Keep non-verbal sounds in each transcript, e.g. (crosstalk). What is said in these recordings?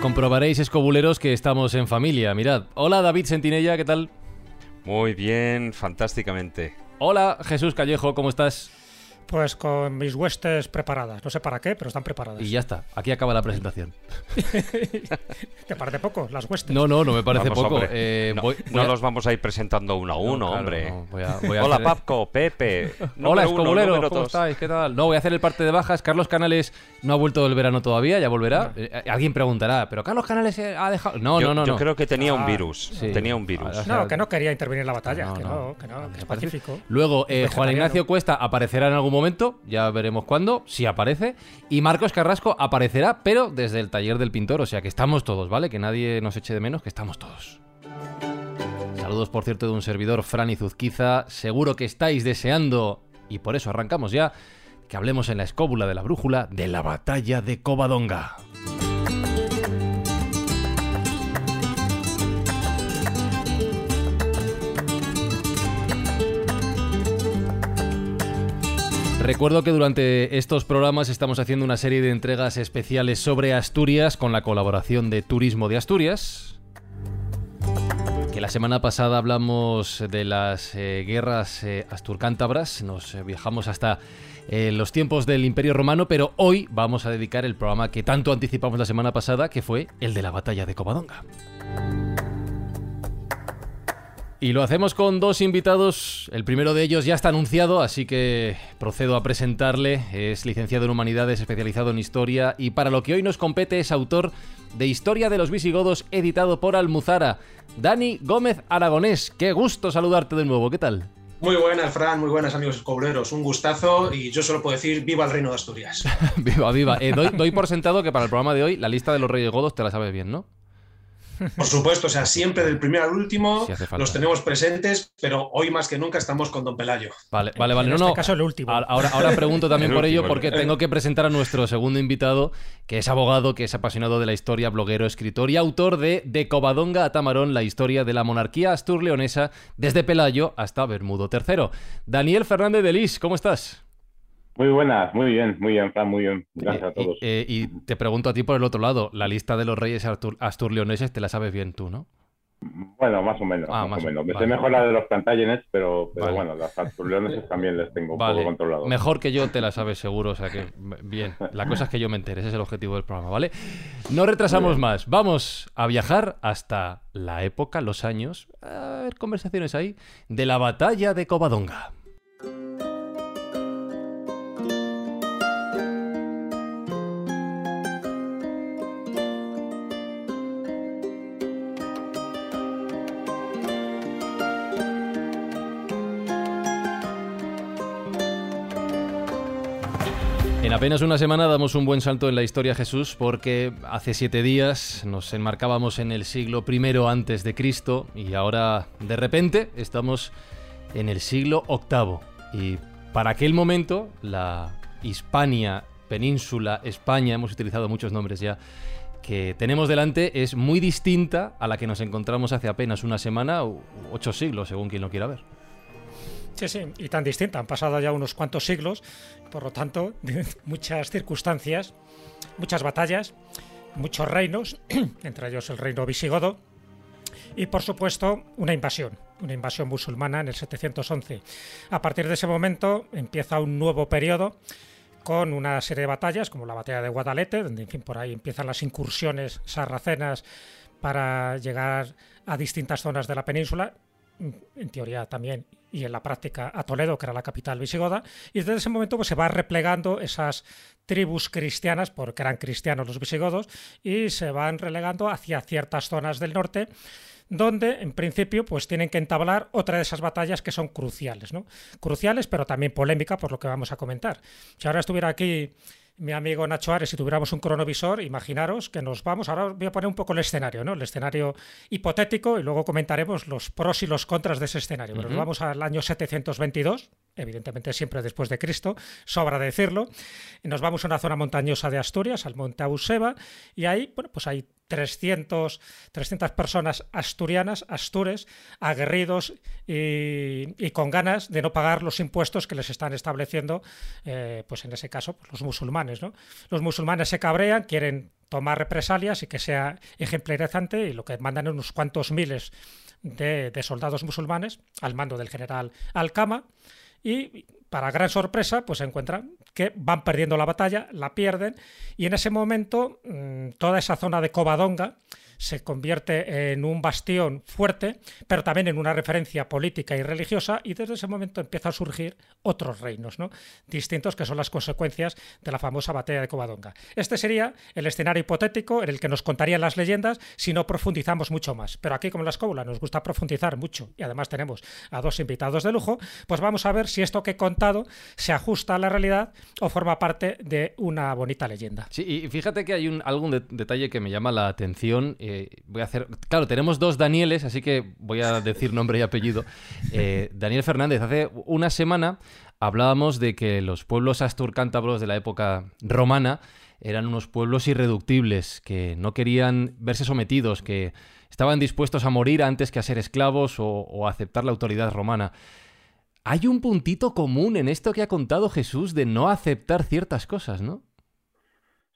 Comprobaréis, escobuleros, que estamos en familia. Mirad. Hola, David Sentinella, ¿qué tal? Muy bien, fantásticamente. Hola, Jesús Callejo, ¿cómo estás? Pues con mis huestes preparadas. No sé para qué, pero están preparadas. Y ya está, aquí acaba la presentación. (laughs) ¿Te parece poco las huestes? No, no, no me parece Vamos, poco. Eh, no voy- no voy a- los vamos a ir presentando uno a No, uno, claro, hombre. no, voy a- voy a Hola, hacer- Papco, Pepe. Hola, escobuleros, ¿cómo dos. estáis? ¿Qué tal? No, voy a hacer el parte de bajas. Carlos Canales no ha vuelto del verano todavía, ya volverá. Eh, alguien preguntará, ¿pero Carlos Canales eh, ha dejado...? No, yo, no, no. yo no. creo que tenía un Ah, virus. sí. Tenía un virus. Ah, No, que no quería intervenir en la batalla. No, que no. no, que no, que es pacífico. Luego, eh, Juan. Ignacio Cuesta aparecerá en algún momento, ya veremos cuándo, si aparece. Y Marcos Carrasco aparecerá, pero desde el taller del pintor, o sea que estamos todos, ¿vale? Que nadie nos eche de menos, que estamos todos. Saludos, por cierto, de un servidor, Fran Izuzquiza. Seguro que estáis deseando, y por eso arrancamos ya, que hablemos en la escóbula de la brújula de la batalla de Covadonga. Recuerdo que durante estos programas estamos haciendo una serie de entregas especiales sobre Asturias con la colaboración de Turismo de Asturias. Que la semana pasada hablamos de las eh, guerras eh, asturcántabras, nos eh, viajamos hasta eh, los tiempos del Imperio Romano, pero hoy vamos a dedicar el programa que tanto anticipamos la semana pasada, que fue el de la batalla de Covadonga. Y lo hacemos con dos invitados. El primero de ellos ya está anunciado, así que procedo a presentarle. Es licenciado en Humanidades, especializado en Historia y para lo que hoy nos compete es autor de Historia de los Visigodos, editado por Almuzara. Dani Gómez Aragonés, qué gusto saludarte de nuevo, ¿qué tal? Muy buenas, Fran, muy buenas amigos escobreros. Un gustazo y yo solo puedo decir viva el reino de Asturias. (laughs) viva, viva. Eh, doy, doy por sentado que para el programa de hoy la lista de los Reyes Godos te la sabes bien, ¿no? Por supuesto, o sea, siempre del primero al último Sí los tenemos presentes, pero hoy más que nunca estamos con Don Pelayo. Vale, vale, vale. En No, este no. caso, el último. Ahora, ahora pregunto (laughs) también El por ello porque tengo que presentar a nuestro segundo invitado, que es abogado, que es apasionado de la historia, bloguero, escritor y autor de De Covadonga a Tamarón, la historia de la monarquía astur-leonesa desde Pelayo hasta Bermudo III. Daniel Fernández de Lis, ¿cómo estás? Muy buenas, muy bien, muy bien, Fran, muy bien. Gracias a Eh, todos. eh, y te pregunto a ti por el otro lado, la lista de los reyes astur- astur-leoneses te la sabes bien tú, ¿no? Bueno, más o menos, Ah, más, más o menos. Me vale. sé mejor la de los Plantagenets, pero, pero Vale. bueno, las Asturleoneses también les tengo un Vale, poco controlados. mejor que yo te la sabes seguro, o sea que bien. La cosa es que yo me entere, ese es el objetivo del programa, ¿vale? No retrasamos más, vamos a viajar hasta la época, los años, a ver conversaciones ahí, de la batalla de Covadonga. En apenas una semana damos un buen salto en la historia Jesús porque hace siete días nos enmarcábamos en el siglo I antes de Cristo y ahora de repente estamos en el siglo VIII y para aquel momento la Hispania, península, España, hemos utilizado muchos nombres ya, que tenemos delante es muy distinta a la que nos encontramos hace apenas una semana u ocho siglos, según quien lo quiera ver. Sí, sí, y tan distinta. Han pasado ya unos cuantos siglos, por lo tanto, (laughs) muchas circunstancias, muchas batallas, muchos reinos, (clears throat) entre ellos el reino visigodo, y por supuesto una invasión, una invasión musulmana en el 711. A partir de ese momento empieza un nuevo periodo con una serie de batallas, como la batalla de Guadalete, donde en fin por ahí empiezan las incursiones sarracenas para llegar a distintas zonas de la península, en teoría también y en la práctica a Toledo, que era la capital visigoda, y desde ese momento pues, se va replegando esas tribus cristianas, porque eran cristianos los visigodos, y se van relegando hacia ciertas zonas del norte, donde en principio pues tienen que entablar otra de esas batallas que son cruciales, ¿no? Cruciales, pero también polémica por lo que vamos a comentar. Si ahora estuviera aquí mi amigo Nacho Ares, si tuviéramos un cronovisor, imaginaros que nos vamos, ahora voy a poner un poco el escenario, ¿no? El escenario hipotético y luego comentaremos los pros y los contras de ese escenario. Pero nos vamos al año 722, evidentemente siempre después de Cristo, sobra decirlo. Nos vamos a una zona montañosa de Asturias, al monte Auseba, y ahí, bueno, pues hay 300, 300 personas asturianas, astures, aguerridos y, con ganas de no pagar los impuestos que les están estableciendo, eh, pues en ese caso, pues los musulmanes. ¿no? Los musulmanes se cabrean, quieren tomar represalias y que sea ejemplarizante y lo que mandan unos cuantos miles de, de soldados musulmanes al mando del general Alcama y para gran sorpresa, pues se encuentran que van perdiendo la batalla, la pierden, y en ese momento mm, toda esa zona de Covadonga se convierte en un bastión fuerte, pero también en una referencia política y religiosa, y desde ese momento empiezan a surgir otros reinos ¿no? distintos que son las consecuencias de la famosa batalla de Covadonga. Este sería el escenario hipotético en el que nos contarían las leyendas si no profundizamos mucho más. Pero aquí, como en la escóbula, nos gusta profundizar mucho y además tenemos a dos invitados de lujo, pues vamos a ver si esto que he contado se ajusta a la realidad o forma parte de una bonita leyenda. Sí, y fíjate que hay un, algún detalle que me llama la atención. Voy a hacer. Claro, tenemos dos Danieles, así que voy a decir nombre y apellido. Eh, Daniel Fernández, hace una semana hablábamos de que los pueblos asturcántabros de la época romana eran unos pueblos irreductibles, que no querían verse sometidos, que estaban dispuestos a morir antes que a ser esclavos o, aceptar la autoridad romana. Hay un puntito común en esto que ha contado Jesús de no aceptar ciertas cosas, ¿no?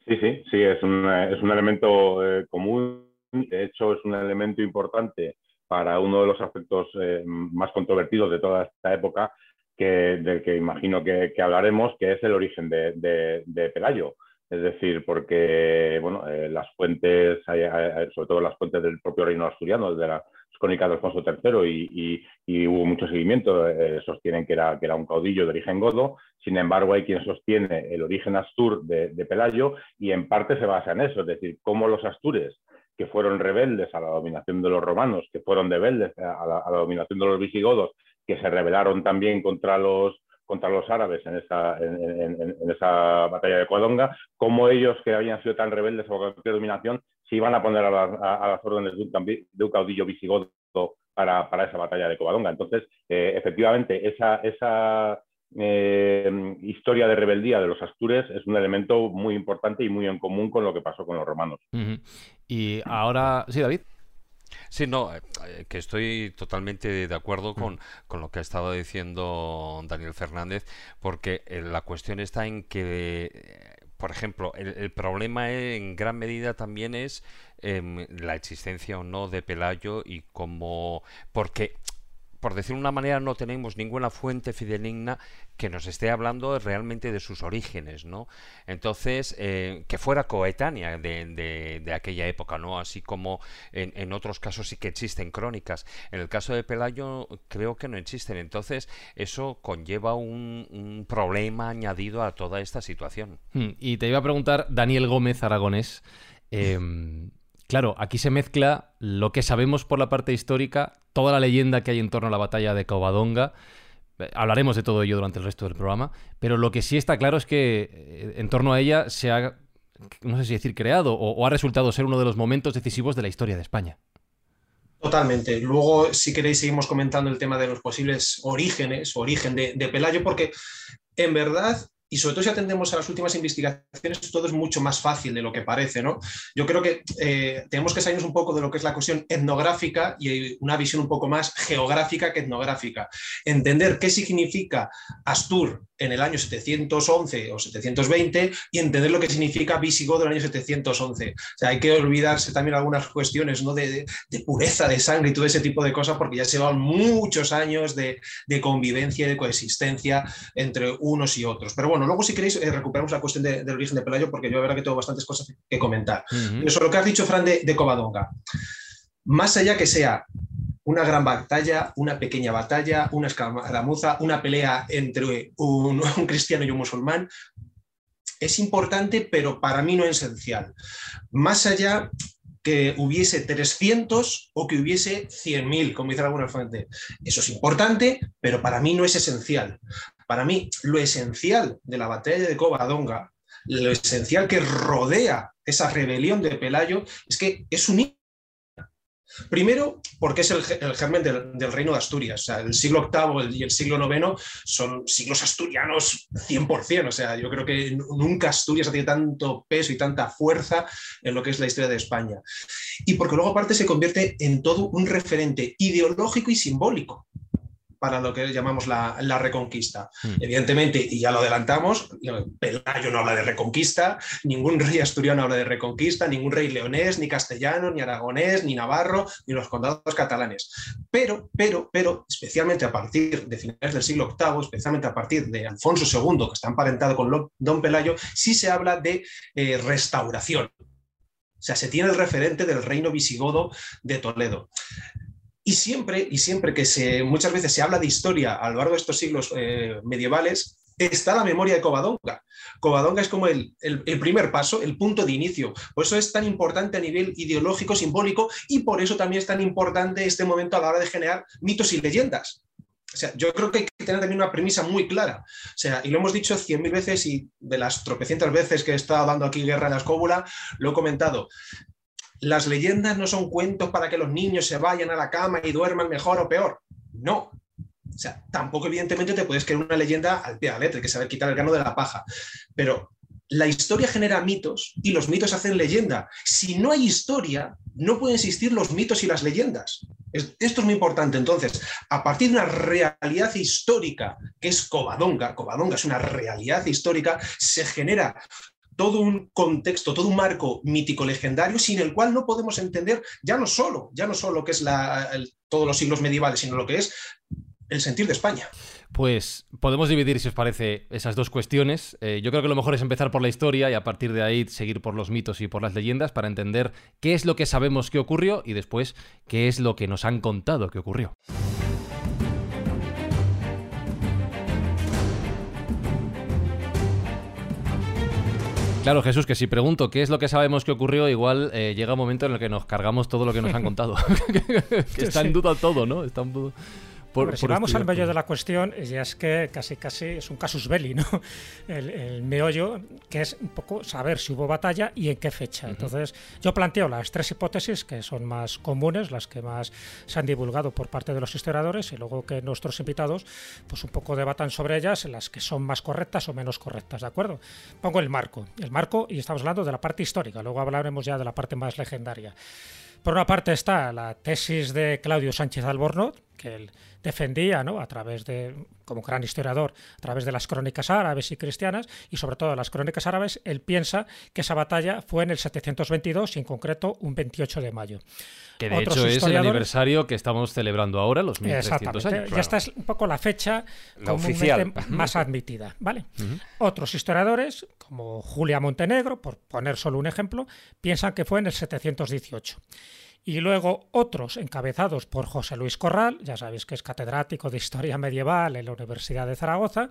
Sí, sí, sí, es un, es un elemento eh, común. De hecho, es un elemento importante para uno de los aspectos eh, más controvertidos de toda esta época, que, del que imagino que, hablaremos, que es el origen de, de, Pelayo. Es decir, porque bueno, eh, las fuentes, sobre todo las fuentes del propio reino asturiano, de la crónicas de Alfonso III y, hubo mucho seguimiento, eh, sostienen que era, que era un caudillo de origen godo, sin embargo hay quien sostiene el origen astur de, Pelayo y en parte se basa en eso, es decir, cómo los astures que fueron rebeldes a la dominación de los romanos, que fueron rebeldes a la, dominación de los visigodos, que se rebelaron también contra los, contra los árabes en esa, en, esa batalla de Cuadonga, cómo ellos que habían sido tan rebeldes a cualquier dominación se iban a poner a, las órdenes de un, caudillo visigodo para, esa batalla de Covadonga. Entonces, eh, efectivamente, esa, esa eh, historia de rebeldía de los astures es un elemento muy importante y muy en común con lo que pasó con los romanos. Y ahora, sí, David. Sí, no, eh, que estoy totalmente de acuerdo con, con, lo que ha estado diciendo Daniel Fernández, porque la cuestión está en que por ejemplo, el, problema en gran medida también es em, la existencia o no de Pelayo y cómo... porque por decir una manera, no tenemos ninguna fuente fideligna que nos esté hablando realmente de sus orígenes, ¿no? Entonces, eh, que fuera coetánea de, aquella época, ¿no? Así como en, otros casos sí que existen crónicas. En el caso de Pelayo creo que no existen. Entonces, eso conlleva un, problema añadido a toda esta situación. Hmm, y te iba a preguntar, Daniel Gómez Aragonés, em, Claro, aquí se mezcla lo que sabemos por la parte histórica, toda la leyenda que hay en torno a la batalla de Covadonga. Eh, hablaremos de todo ello durante el resto del programa, pero lo que sí está claro es que eh, en torno a ella se ha, no sé si decir, creado o, ha resultado ser uno de los momentos decisivos de la historia de España. Totalmente. Luego, si queréis, seguimos comentando el tema de los posibles orígenes, origen de, de Pelayo, porque en verdad y sobre todo si atendemos a las últimas investigaciones, todo es mucho más fácil de lo que parece. ¿no? Yo creo que eh, tenemos que salirnos un poco de lo que es la cuestión etnográfica y una visión un poco más geográfica que etnográfica. Entender qué significa Astur en el año 711 o 720 y entender lo que significa visigodo en el año 711. O sea, hay que olvidarse también algunas cuestiones ¿no? de, pureza de sangre y todo ese tipo de cosas porque ya se van muchos años de, convivencia y de coexistencia entre unos y otros. Pero bueno, luego si queréis eh, recuperamos la cuestión del origen de Pelayo porque yo la verdad que tengo bastantes cosas que comentar. Eso lo que has dicho, Fran, de, de Covadonga. Más allá que sea una gran batalla, una pequeña batalla, una escaramuza, una pelea entre un, (laughs) cristiano y un musulmán. Es importante, pero para mí no es esencial. Más allá que hubiese 300 o que hubiese 100.000, como dice alguna fuente. Eso es importante, pero para mí no es esencial. Para mí, lo esencial de la batalla de Covadonga lo esencial que rodea esa rebelión de Pelayo es que es un Primero, porque es el, germen del, reino de Asturias. O sea, el siglo VIII y el siglo IX son siglos asturianos 100%. O sea, yo creo que nunca Asturias ha tenido tanto peso y tanta fuerza en lo que es la historia de España. Y porque luego aparte se convierte en todo un referente ideológico y simbólico para lo que llamamos la, reconquista. Hmm. Evidentemente, y ya lo adelantamos, Pelayo no habla de reconquista, ningún rey asturiano habla de reconquista, ningún rey leonés, ni castellano, ni aragonés, ni navarro, ni los condados catalanes. Pero, pero, pero, especialmente a partir de finales del siglo VIII, especialmente a partir de Alfonso II, que está emparentado con Don Pelayo, sí se habla de eh, restauración. O sea, se tiene el referente del reino visigodo de Toledo. Y siempre, y siempre que se, muchas veces se habla de historia a lo largo de estos siglos eh, medievales, está la memoria de Covadonga. Covadonga es como el, primer paso, el punto de inicio. Por eso es tan importante a nivel ideológico, simbólico, y por eso también es tan importante este momento a la hora de generar mitos y leyendas. O sea, yo creo que hay que tener también una premisa muy clara. O sea, y lo hemos dicho cien mil veces y de las tropecientas veces que he estado dando aquí guerra en la escóbula, lo he comentado. Las leyendas no son cuentos para que los niños se vayan a la cama y duerman mejor o peor. No. O sea, tampoco evidentemente te puedes creer una leyenda al pie de la letra, que sabe quitar el grano de la paja. Pero la historia genera mitos y los mitos hacen leyenda. Si no hay historia, no pueden existir los mitos y las leyendas. Esto es muy importante. Entonces, a partir de una realidad histórica, que es Covadonga, Covadonga es una realidad histórica, se genera todo un contexto, todo un marco mítico legendario sin el cual no podemos entender ya no solo, ya no solo lo que es todos los siglos medievales, sino lo que es el sentir de España. Pues podemos dividir, si os parece, esas dos cuestiones. Eh, yo creo que lo mejor es empezar por la historia y a partir de ahí seguir por los mitos y por las leyendas para entender qué es lo que sabemos que ocurrió y después qué es lo que nos han contado que ocurrió. Claro, Jesús, que si pregunto qué es lo que sabemos que ocurrió, igual eh, llega un momento en el que nos cargamos todo lo que nos han (laughs) contado. (laughs) está en duda todo, ¿no? Está en duda si vamos al meollo de la cuestión, ya es que casi casi es un casus belli, ¿no? (laughs) El, meollo, que es un poco saber si hubo batalla y en qué fecha. Entonces, yo planteo las tres hipótesis que son más comunes, las que más se han divulgado por parte de los historiadores, y luego que nuestros invitados, pues un poco debatan sobre ellas, las que son más correctas o menos correctas, ¿de acuerdo? Pongo el marco. El marco, y estamos hablando de la parte histórica, luego hablaremos ya de la parte más legendaria. Por una parte está la tesis de Claudio Sánchez Albornoz, que él defendía, ¿no? a través de, como gran historiador, a través de las crónicas árabes y cristianas, y sobre todo las crónicas árabes, él piensa que esa batalla fue en el 722 y en concreto un 28 de mayo. Que de hecho es el aniversario que estamos celebrando ahora, los 1300 años. Ya esta es un poco la fecha oficial. más (laughs) admitida. ¿vale? Otros historiadores, como Julia Montenegro, por poner solo un ejemplo, piensan que fue en el 718 y luego otros encabezados por José Luis Corral, ya sabéis que es catedrático de Historia Medieval en la Universidad de Zaragoza,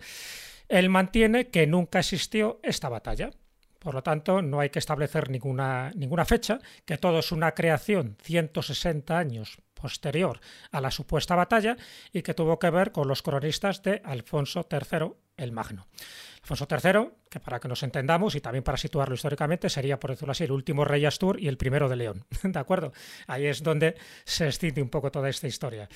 él mantiene que nunca existió esta batalla. Por lo tanto, no hay que establecer ninguna, ninguna fecha, que todo es una creación 160 años posterior a la supuesta batalla y que tuvo que ver con los cronistas de Alfonso III el Magno. Alfonso III, que para que nos entendamos y también para situarlo históricamente, sería, por decirlo así, el último rey Astur y el primero de León. (laughs) ¿De acuerdo? Ahí es donde se extiende un poco toda esta historia.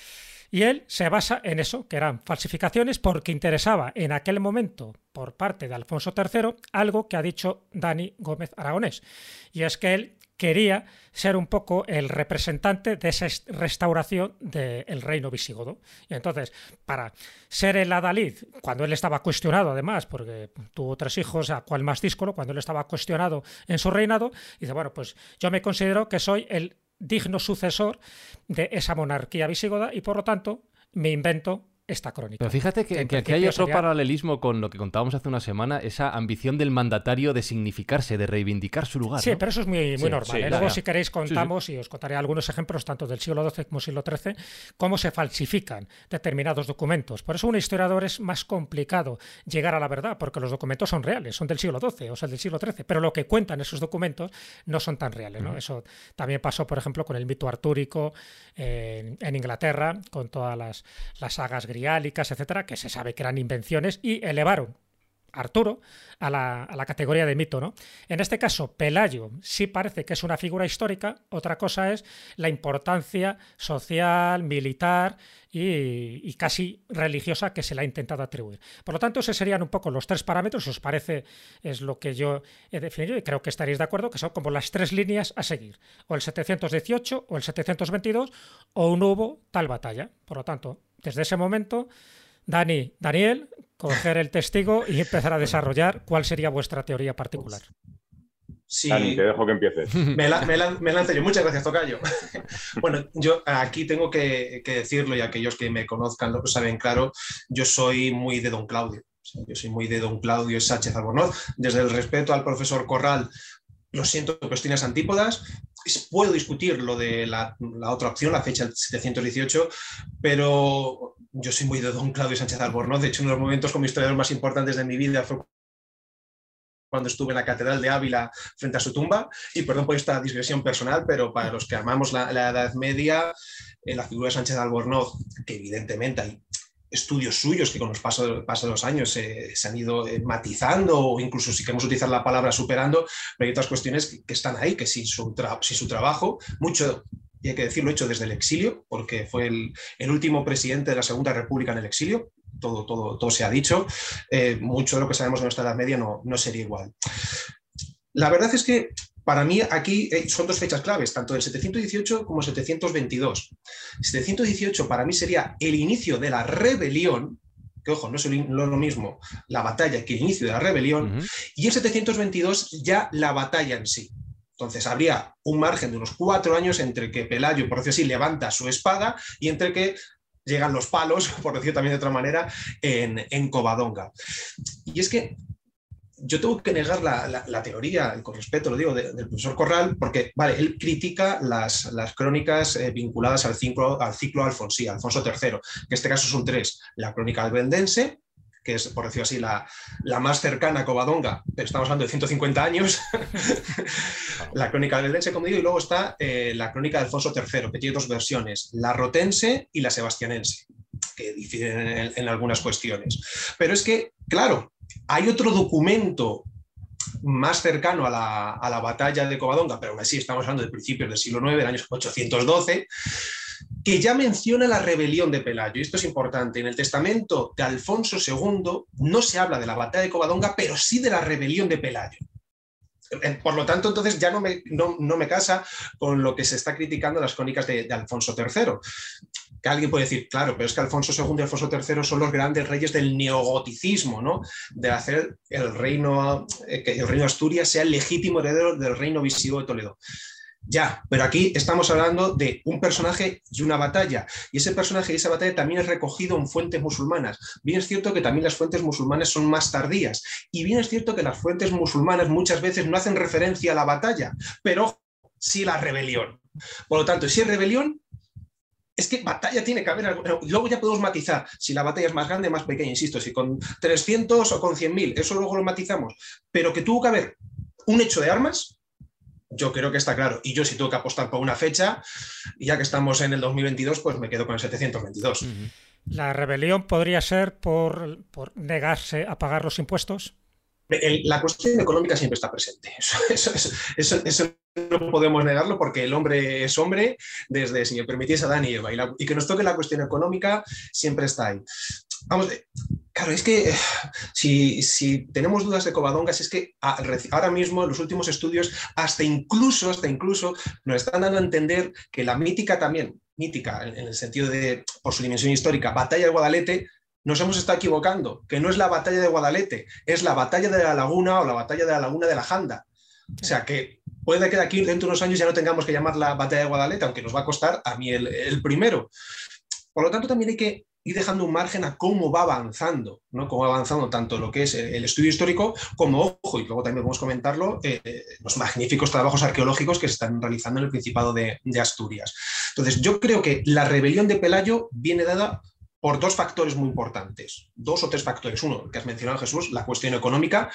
Y él se basa en eso, que eran falsificaciones porque interesaba en aquel momento por parte de Alfonso III algo que ha dicho Dani Gómez Aragonés. Y es que él quería ser un poco el representante de esa restauración del reino visigodo. Y entonces, para ser el adalid, cuando él estaba cuestionado además, porque tuvo tres hijos, a cual más díscolo, cuando él estaba cuestionado en su reinado, dice, bueno, pues yo me considero que soy el digno sucesor de esa monarquía visigoda y por lo tanto me invento esta crónica. Pero fíjate que, aquí hay otro paralelismo con lo que contábamos hace una semana, esa ambición del mandatario de significarse, de reivindicar su lugar. Sí, pero eso es muy, muy normal. ¿eh? Luego, si queréis, contamos y os contaré algunos ejemplos, tanto del siglo XII como siglo XIII, cómo se falsifican determinados documentos. Por eso un historiador es más complicado llegar a la verdad, porque los documentos son reales, son del siglo XII o sea, del siglo XIII, pero lo que cuentan esos documentos no son tan reales. ¿no? Eso también pasó, por ejemplo, con el mito artúrico en, Inglaterra, con todas las, las sagas griegas etcétera, que se sabe que eran invenciones y elevaron Arturo a la, categoría de mito. ¿no? En este caso, Pelayo sí parece que es una figura histórica, otra cosa es la importancia social, militar y, casi religiosa que se le ha intentado atribuir. Por lo tanto, esos serían un poco los tres parámetros, si os parece, es lo que yo he definido y creo que estaréis de acuerdo, que son como las tres líneas a seguir, o el 718 o el 722 o un hubo tal batalla. Por lo tanto, desde ese momento Dani, Daniel, coger el testigo y empezar a desarrollar cuál sería vuestra teoría particular. Sí. Dani, te dejo que empieces. Me, lanzo yo. Muchas gracias, Tocayo. (laughs) bueno, yo aquí tengo que, decirlo y aquellos que me conozcan lo saben claro, yo soy muy de don Claudio. Yo soy muy de don Claudio Sánchez Albornoz. Desde el respeto al profesor Corral, lo siento, cuestiones antípodas. Puedo discutir lo de la, otra opción, la fecha 718, pero yo soy muy de don Claudio Sánchez Albornoz. De hecho, uno de los momentos como historiador más importantes de mi vida fue cuando estuve en la Catedral de Ávila frente a su tumba. Y perdón por esta digresión personal, pero para los que amamos la, Edad Media, la figura de Sánchez Albornoz, que evidentemente hay estudios suyos que con los pasos, de los años se han ido eh, matizando o incluso si queremos utilizar la palabra superando, pero hay otras cuestiones que, están ahí, que si su, si su trabajo, mucho y hay que decirlo, hecho desde el exilio, porque fue el, último presidente de la Segunda República en el exilio, todo, todo, todo se ha dicho, eh, mucho de lo que sabemos de nuestra Edad Media no, no sería igual. La verdad es que para mí aquí eh, son dos fechas claves, tanto el 718 como el 722. 718 para mí sería el inicio de la rebelión, que ojo, no es lo mismo la batalla que el inicio de la rebelión, y el 722 ya la batalla en sí. Entonces habría un margen de unos cuatro años entre que Pelayo, por decirlo así, levanta su espada y entre que llegan los palos, (laughs) por decirlo también de otra manera, en, Covadonga. Y es que yo tengo que negar la, teoría, con respeto lo digo, del profesor Corral, porque, vale, él critica las, crónicas eh, vinculadas al ciclo, al ciclo Alfonsí, Alfonso III, que en este caso son tres, la crónica albendense, que es, por decirlo así, la, más cercana a Covadonga, pero estamos hablando de 150 años, (laughs) la crónica del Lense, como digo, y luego está eh, la crónica de Alfonso III, que tiene dos versiones, la rotense y la sebastianense, que difieren en, algunas cuestiones. Pero es que, claro, hay otro documento más cercano a la, a la, batalla de Covadonga, pero aún así estamos hablando de principios del siglo IX, del año 812, que ya menciona la rebelión de Pelayo. Y esto es importante. En el testamento de Alfonso II no se habla de la batalla de Covadonga, pero sí de la rebelión de Pelayo. Eh, por lo tanto, entonces ya no me, no, me casa con lo que se está criticando las crónicas de, Alfonso III. Que alguien puede decir, claro, pero es que Alfonso II y Alfonso III son los grandes reyes del neogoticismo, ¿no? De hacer el reino, eh, que el reino de Asturias sea el legítimo heredero del reino visigodo de Toledo. Ya, pero aquí estamos hablando de un personaje y una batalla. Y ese personaje y esa batalla también es recogido en fuentes musulmanas. Bien es cierto que también las fuentes musulmanas son más tardías. Y bien es cierto que las fuentes musulmanas muchas veces no hacen referencia a la batalla, pero sí la rebelión. Por lo tanto, si es rebelión, es que batalla tiene que haber. Luego ya podemos matizar si la batalla es más grande o más pequeña, insisto, si con 300 o con 100.000, eso luego lo matizamos. Pero que tuvo que haber un hecho de armas yo creo que está claro. Y yo si tengo que apostar por una fecha, ya que estamos en el 2022, pues me quedo con el 722. ¿La rebelión podría ser por, negarse a pagar los impuestos? la cuestión económica siempre está presente. (laughs) Eso, no podemos negarlo porque el hombre es hombre desde, si me permitís, Adán y Eva. Y, y que nos toque la cuestión económica siempre está ahí. Vamos, Claro, es que si, tenemos dudas de Covadongas, es que ahora mismo los últimos estudios, hasta incluso, hasta incluso, nos están dando a entender que la mítica también, mítica en, el sentido de, por su dimensión histórica, batalla de Guadalete, nos hemos estado equivocando, que no es la batalla de Guadalete, es la batalla de la laguna o la batalla de la laguna de la Janda. O sea que puede que de aquí dentro de unos años ya no tengamos que llamar la batalla de Guadalete, aunque nos va a costar a mí el primero. Por lo tanto, también hay que y dejando un margen a cómo va avanzando, ¿no? cómo va avanzando tanto lo que es el estudio histórico como, ojo, y luego también podemos comentarlo, eh, los magníficos trabajos arqueológicos que se están realizando en el Principado de, de Asturias. Entonces, yo creo que la rebelión de Pelayo viene dada por dos factores muy importantes, dos o tres factores. Uno, que has mencionado Jesús, la cuestión económica.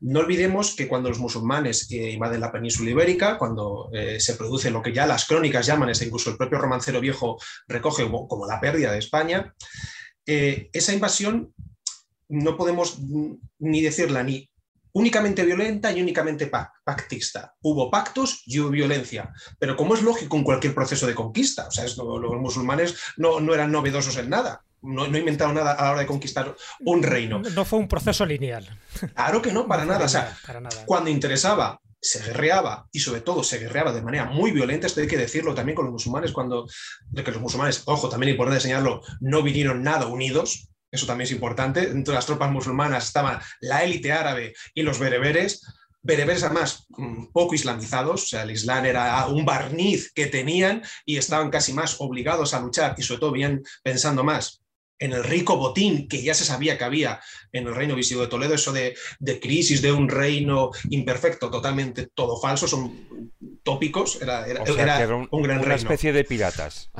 No olvidemos que cuando los musulmanes eh, invaden la península ibérica, cuando eh, se produce lo que ya las crónicas llaman, es incluso el propio romancero viejo recoge como, la pérdida de España, eh, esa invasión no podemos ni decirla ni únicamente violenta y únicamente pactista. Hubo pactos y hubo violencia, pero como es lógico en cualquier proceso de conquista, o sea, los musulmanes no, no, eran novedosos en nada. No, no inventaron nada a la hora de conquistar un reino. No fue un proceso lineal. Claro que no, (laughs) para nada. o sea, cuando interesaba se guerreaba y sobre todo se guerreaba de manera muy violenta, esto hay que decirlo también con los musulmanes, cuando de que los musulmanes, ojo, también importante enseñarlo, no vinieron nada unidos, eso también es importante, dentro de las tropas musulmanas estaban la élite árabe y los bereberes, bereberes además mm, poco islamizados, o sea, el Islam era un barniz que tenían y estaban casi más obligados a luchar y sobre todo bien pensando más en el rico botín que ya se sabía que había en el reino visigodo de Toledo, eso de, crisis de un reino imperfecto, totalmente todo falso, son tópicos, era, un, gran una especie de piratas.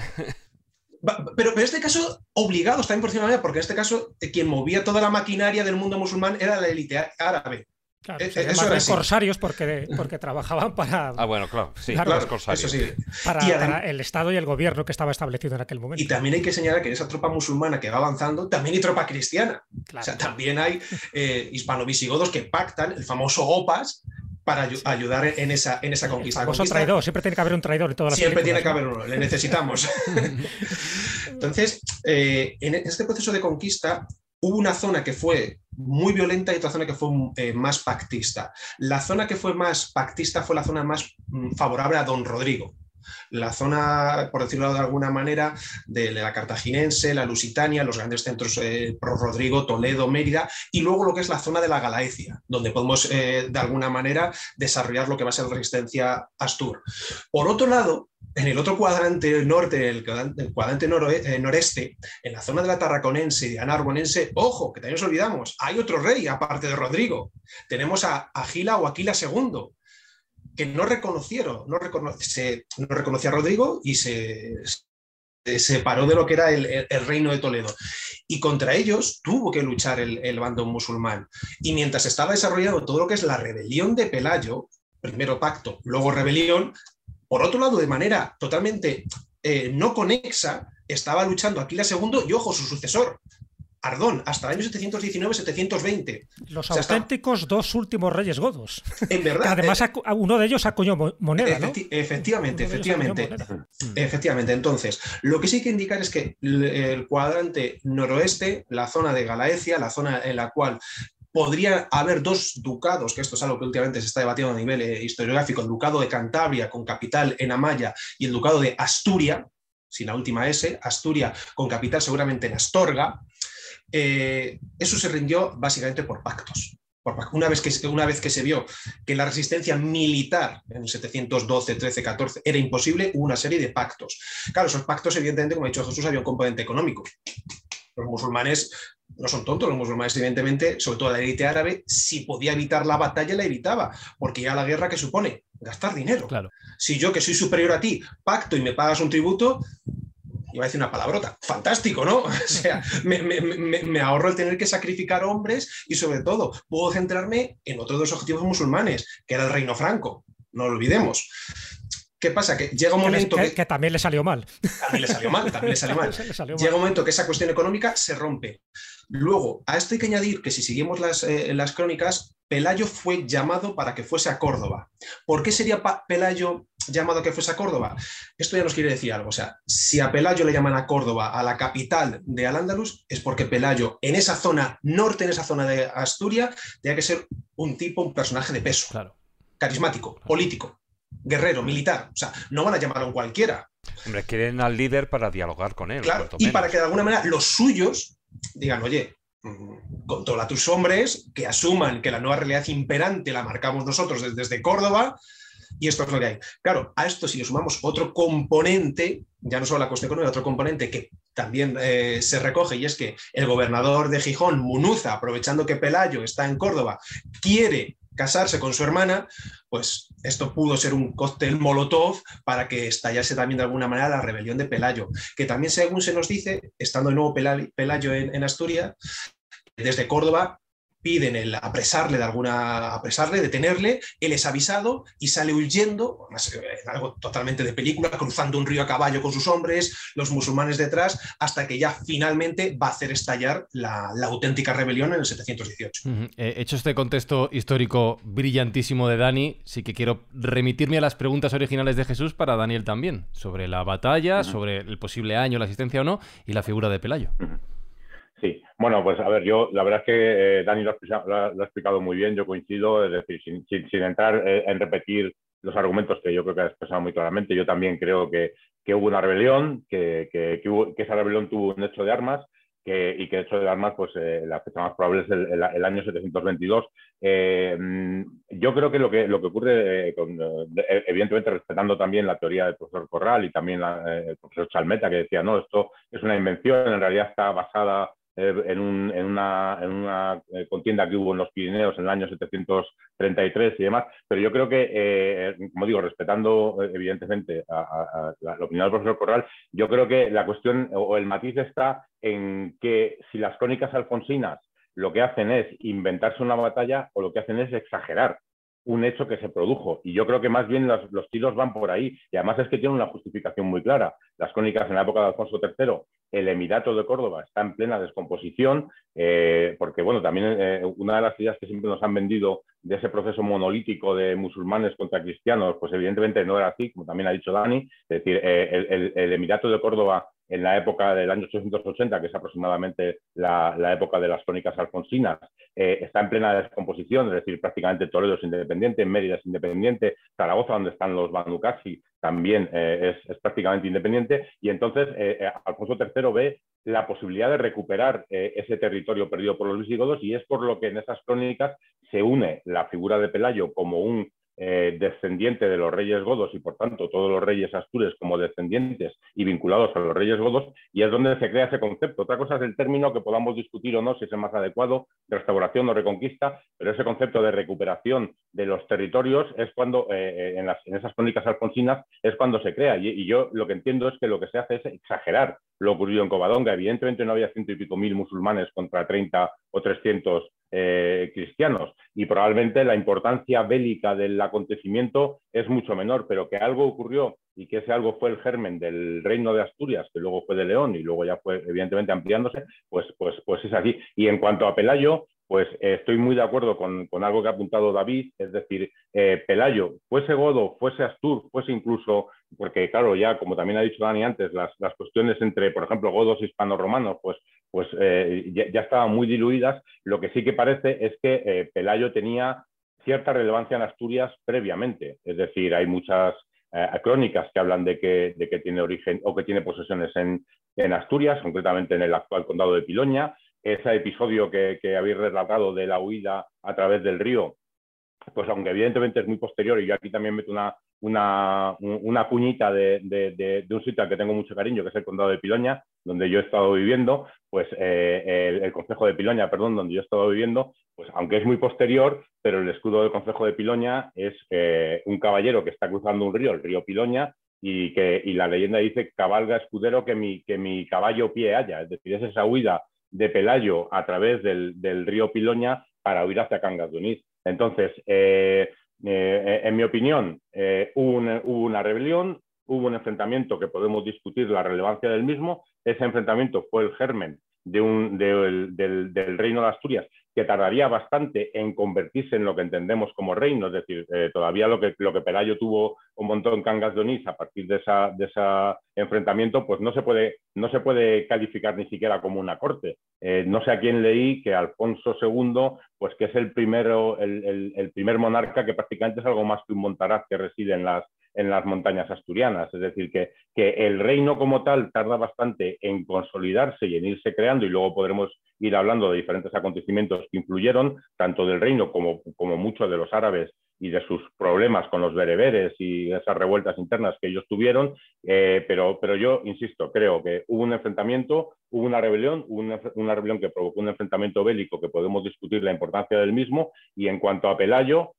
Pero, en este caso, obligados también por porque en este caso quien movía toda la maquinaria del mundo musulmán era la élite árabe. Claro, eh, se corsarios porque, porque trabajaban para. Ah, bueno, claro, sí, claro, corsarios. Eso sí. Para, el Estado y el gobierno que estaba establecido en aquel momento. Y también hay que señalar que en esa tropa musulmana que va avanzando, también hay tropa cristiana. O sea, también hay eh, hispano-visigodos que pactan el famoso OPAS para ayudar en esa, en esa conquista. El traidor, siempre tiene que haber un traidor en todas las Siempre tiene que haber uno, le necesitamos. (laughs) Entonces, eh, en este proceso de conquista hubo una zona que fue muy violenta y otra zona que fue eh, más pactista. La zona que fue más pactista fue la zona más mm, favorable a don Rodrigo. La zona, por decirlo de alguna manera, de la cartaginense, la lusitania, los grandes centros eh, pro Rodrigo, Toledo, Mérida, y luego lo que es la zona de la Galaecia, donde podemos eh, de alguna manera desarrollar lo que va a ser la resistencia Astur. Por otro lado, en el otro cuadrante norte, el cuadrante, eh, noreste, en la zona de la Tarraconense y de Anarbonense, ojo, que también nos olvidamos, hay otro rey aparte de Rodrigo. Tenemos a Agila o Aquila II, que no reconocieron, no, no reconocía a Rodrigo y se, separó de lo que era el, reino de Toledo. Y contra ellos tuvo que luchar el, el bando musulmán. Y mientras estaba desarrollando todo lo que es la rebelión de Pelayo, primero pacto, luego rebelión, por otro lado, de manera totalmente eh, no conexa, estaba luchando Aquila II y, ojo, su sucesor, Ardón, hasta el año 719-720. Los auténticos dos últimos reyes godos. En verdad. además, eh, uno de ellos acuñó moneda. ¿no? efectivamente, efectivamente. Efectivamente. Entonces, lo que sí hay que indicar es que el cuadrante noroeste, la zona de Galaecia, la zona en la cual podría haber dos ducados, que esto es algo que últimamente se está debatiendo a nivel eh, historiográfico, el ducado de Cantabria con capital en Amaya y el ducado de Asturia, sin la última S, Asturia con capital seguramente en Astorga, eh, eso se rindió básicamente por pactos. Una vez, que, una vez que se vio que la resistencia militar en el 712, 13, 14 era imposible, hubo una serie de pactos. Claro, esos pactos, evidentemente, como ha dicho Jesús, había un componente económico. Los musulmanes no son tontos, los musulmanes, evidentemente, sobre todo la élite árabe, si podía evitar la batalla, la evitaba, porque ya la guerra que supone gastar dinero. Claro. Si yo, que soy superior a ti, pacto y me pagas un tributo, iba a decir una palabrota, fantástico, ¿no? (laughs) O sea, me, ahorro el tener que sacrificar hombres y sobre todo puedo centrarme en otro de los objetivos musulmanes, que era el reino franco, no lo olvidemos. ¿Qué pasa? Que llega un momento que, también le salió mal. También le salió mal, también (laughs) le salió mal. llega un momento que esa cuestión económica se rompe. Luego, a esto hay que añadir que si seguimos las, eh, las crónicas, Pelayo fue llamado para que fuese a Córdoba. ¿Por qué sería Pelayo llamado a que fuese a Córdoba? Esto ya nos quiere decir algo. O sea, si a Pelayo le llaman a Córdoba, a la capital de Al-Ándalus, es porque Pelayo, en esa zona norte, en esa zona de Asturias, tenía que ser un tipo, un personaje de peso. Claro. Carismático, político guerrero, militar. O sea, no van a llamar a un cualquiera. Hombre, quieren al líder para dialogar con él. Claro, y para que de alguna manera los suyos digan, oye, mm, controla a tus hombres, que asuman que la nueva realidad imperante la marcamos nosotros desde, Córdoba, y esto es lo que hay. Claro, a esto si le sumamos otro componente, ya no solo la cuestión económica, otro componente que también eh, se recoge, y es que el gobernador de Gijón, Munuza, aprovechando que Pelayo está en Córdoba, quiere casarse con su hermana, pues esto pudo ser un cóctel molotov para que estallase también de alguna manera la rebelión de Pelayo, que también según se nos dice, estando de nuevo Pelayo en, Asturias, desde Córdoba piden el apresarle de alguna, apresarle, detenerle, él es avisado y sale huyendo, eh, algo totalmente de película, cruzando un río a caballo con sus hombres, los musulmanes detrás, hasta que ya finalmente va a hacer estallar la, auténtica rebelión en el 718. Eh, hecho este contexto histórico brillantísimo de Dani, sí que quiero remitirme a las preguntas originales de Jesús para Daniel también, sobre la batalla, sobre el posible año, la asistencia o no, y la figura de Pelayo. Sí, bueno, pues a ver, yo la verdad es que eh, Dani lo ha, explicado muy bien, yo coincido, es decir, sin, entrar eh, en repetir los argumentos que yo creo que ha expresado muy claramente, yo también creo que, hubo una rebelión, que, que, esa rebelión tuvo un hecho de armas y que el hecho de armas, pues eh, la fecha más probable es el, año 722. Mm, yo creo que lo que, lo que ocurre, evidentemente respetando también la teoría del profesor Corral y también el profesor Chalmeta, que decía, no, esto es una invención, en realidad está basada eh, en, una, eh, contienda que hubo en los Pirineos en el año 733 y demás, pero yo creo que, eh, como digo, respetando evidentemente a, la, opinión del profesor Corral, yo creo que la cuestión o el matiz está en que si las crónicas alfonsinas lo que hacen es inventarse una batalla o lo que hacen es exagerar un hecho que se produjo. Y yo creo que más bien los, los, tiros van por ahí. Y además es que tiene una justificación muy clara. Las crónicas en la época de Alfonso III el Emirato de Córdoba está en plena descomposición, eh, porque bueno, también eh, una de las ideas que siempre nos han vendido de ese proceso monolítico de musulmanes contra cristianos, pues evidentemente no era así, como también ha dicho Dani, es decir, eh, el, Emirato de Córdoba en la época del año 880, que es aproximadamente la, época de las crónicas alfonsinas, está en plena descomposición, es decir, prácticamente Toledo es independiente, Mérida es independiente, Zaragoza, donde están los Banu también es, es, prácticamente independiente, y entonces Alfonso III ve la posibilidad de recuperar eh, ese territorio perdido por los visigodos y es por lo que en esas crónicas se une la figura de Pelayo como un eh, descendiente de los reyes godos y por tanto todos los reyes astures como descendientes y vinculados a los reyes godos y es donde se crea ese concepto. Otra cosa es el término que podamos discutir o no si es el más adecuado, restauración o reconquista, pero ese concepto de recuperación de los territorios es cuando eh, en, las, en, esas crónicas alfonsinas es cuando se crea y, y, yo lo que entiendo es que lo que se hace es exagerar lo ocurrido en Covadonga. Evidentemente no había ciento y pico mil musulmanes contra 30 o 300 eh, cristianos y probablemente la importancia bélica del acontecimiento es mucho menor, pero que algo ocurrió y que ese algo fue el germen del reino de Asturias, que luego fue de León y luego ya fue evidentemente ampliándose, pues, pues, pues es así. Y en cuanto a Pelayo, pues eh, estoy muy de acuerdo con, algo que ha apuntado David, es decir, eh, Pelayo, fuese Godo, fuese Astur, fuese incluso, porque claro, ya como también ha dicho Dani antes, las, cuestiones entre, por ejemplo, godos hispano-romanos, pues, pues eh, ya, estaban muy diluidas. Lo que sí que parece es que Pelayo tenía cierta relevancia en Asturias previamente, es decir, hay muchas crónicas que hablan de que, de que, tiene origen o que tiene posesiones en, en Asturias, concretamente en el actual condado de Piloña, ese episodio que, habéis relatado de la huida a través del río, pues aunque evidentemente es muy posterior, y yo aquí también meto una, una, una cuñita de, un sitio al que tengo mucho cariño, que es el condado de Piloña, donde yo he estado viviendo, pues eh, el, Consejo de Piloña, perdón, donde yo he estado viviendo, pues aunque es muy posterior, pero el escudo del Consejo de Piloña es eh, un caballero que está cruzando un río, el río Piloña, y, que, y la leyenda dice cabalga escudero que mi, que mi caballo pie haya, es decir, es esa huida de Pelayo a través del, río Piloña para huir hacia Cangas de Onís. Entonces, eh, eh, en mi opinión, eh, hubo, una, rebelión, hubo un enfrentamiento que podemos discutir la relevancia del mismo. Ese enfrentamiento fue el germen de un, del, del, reino de Asturias que tardaría bastante en convertirse en lo que entendemos como reino, es decir, eh, todavía lo que, lo que Pelayo tuvo un montón Cangas de Onís a partir de ese de enfrentamiento, pues no se, puede, no se puede calificar ni siquiera como una corte. Eh, no sé a quién leí que Alfonso II, pues que es el, primero, el, el primer monarca que prácticamente es algo más que un montaraz que reside en las, en las montañas asturianas. Es decir, que, que, el reino como tal tarda bastante en consolidarse y en irse creando y luego podremos ir hablando de diferentes acontecimientos que influyeron, tanto del reino como, como muchos de los árabes y de sus problemas con los bereberes y esas revueltas internas que ellos tuvieron, eh, pero, pero yo insisto, creo que hubo un enfrentamiento, hubo una rebelión, hubo una, rebelión que provocó un enfrentamiento bélico que podemos discutir la importancia del mismo, y en cuanto a Pelayo,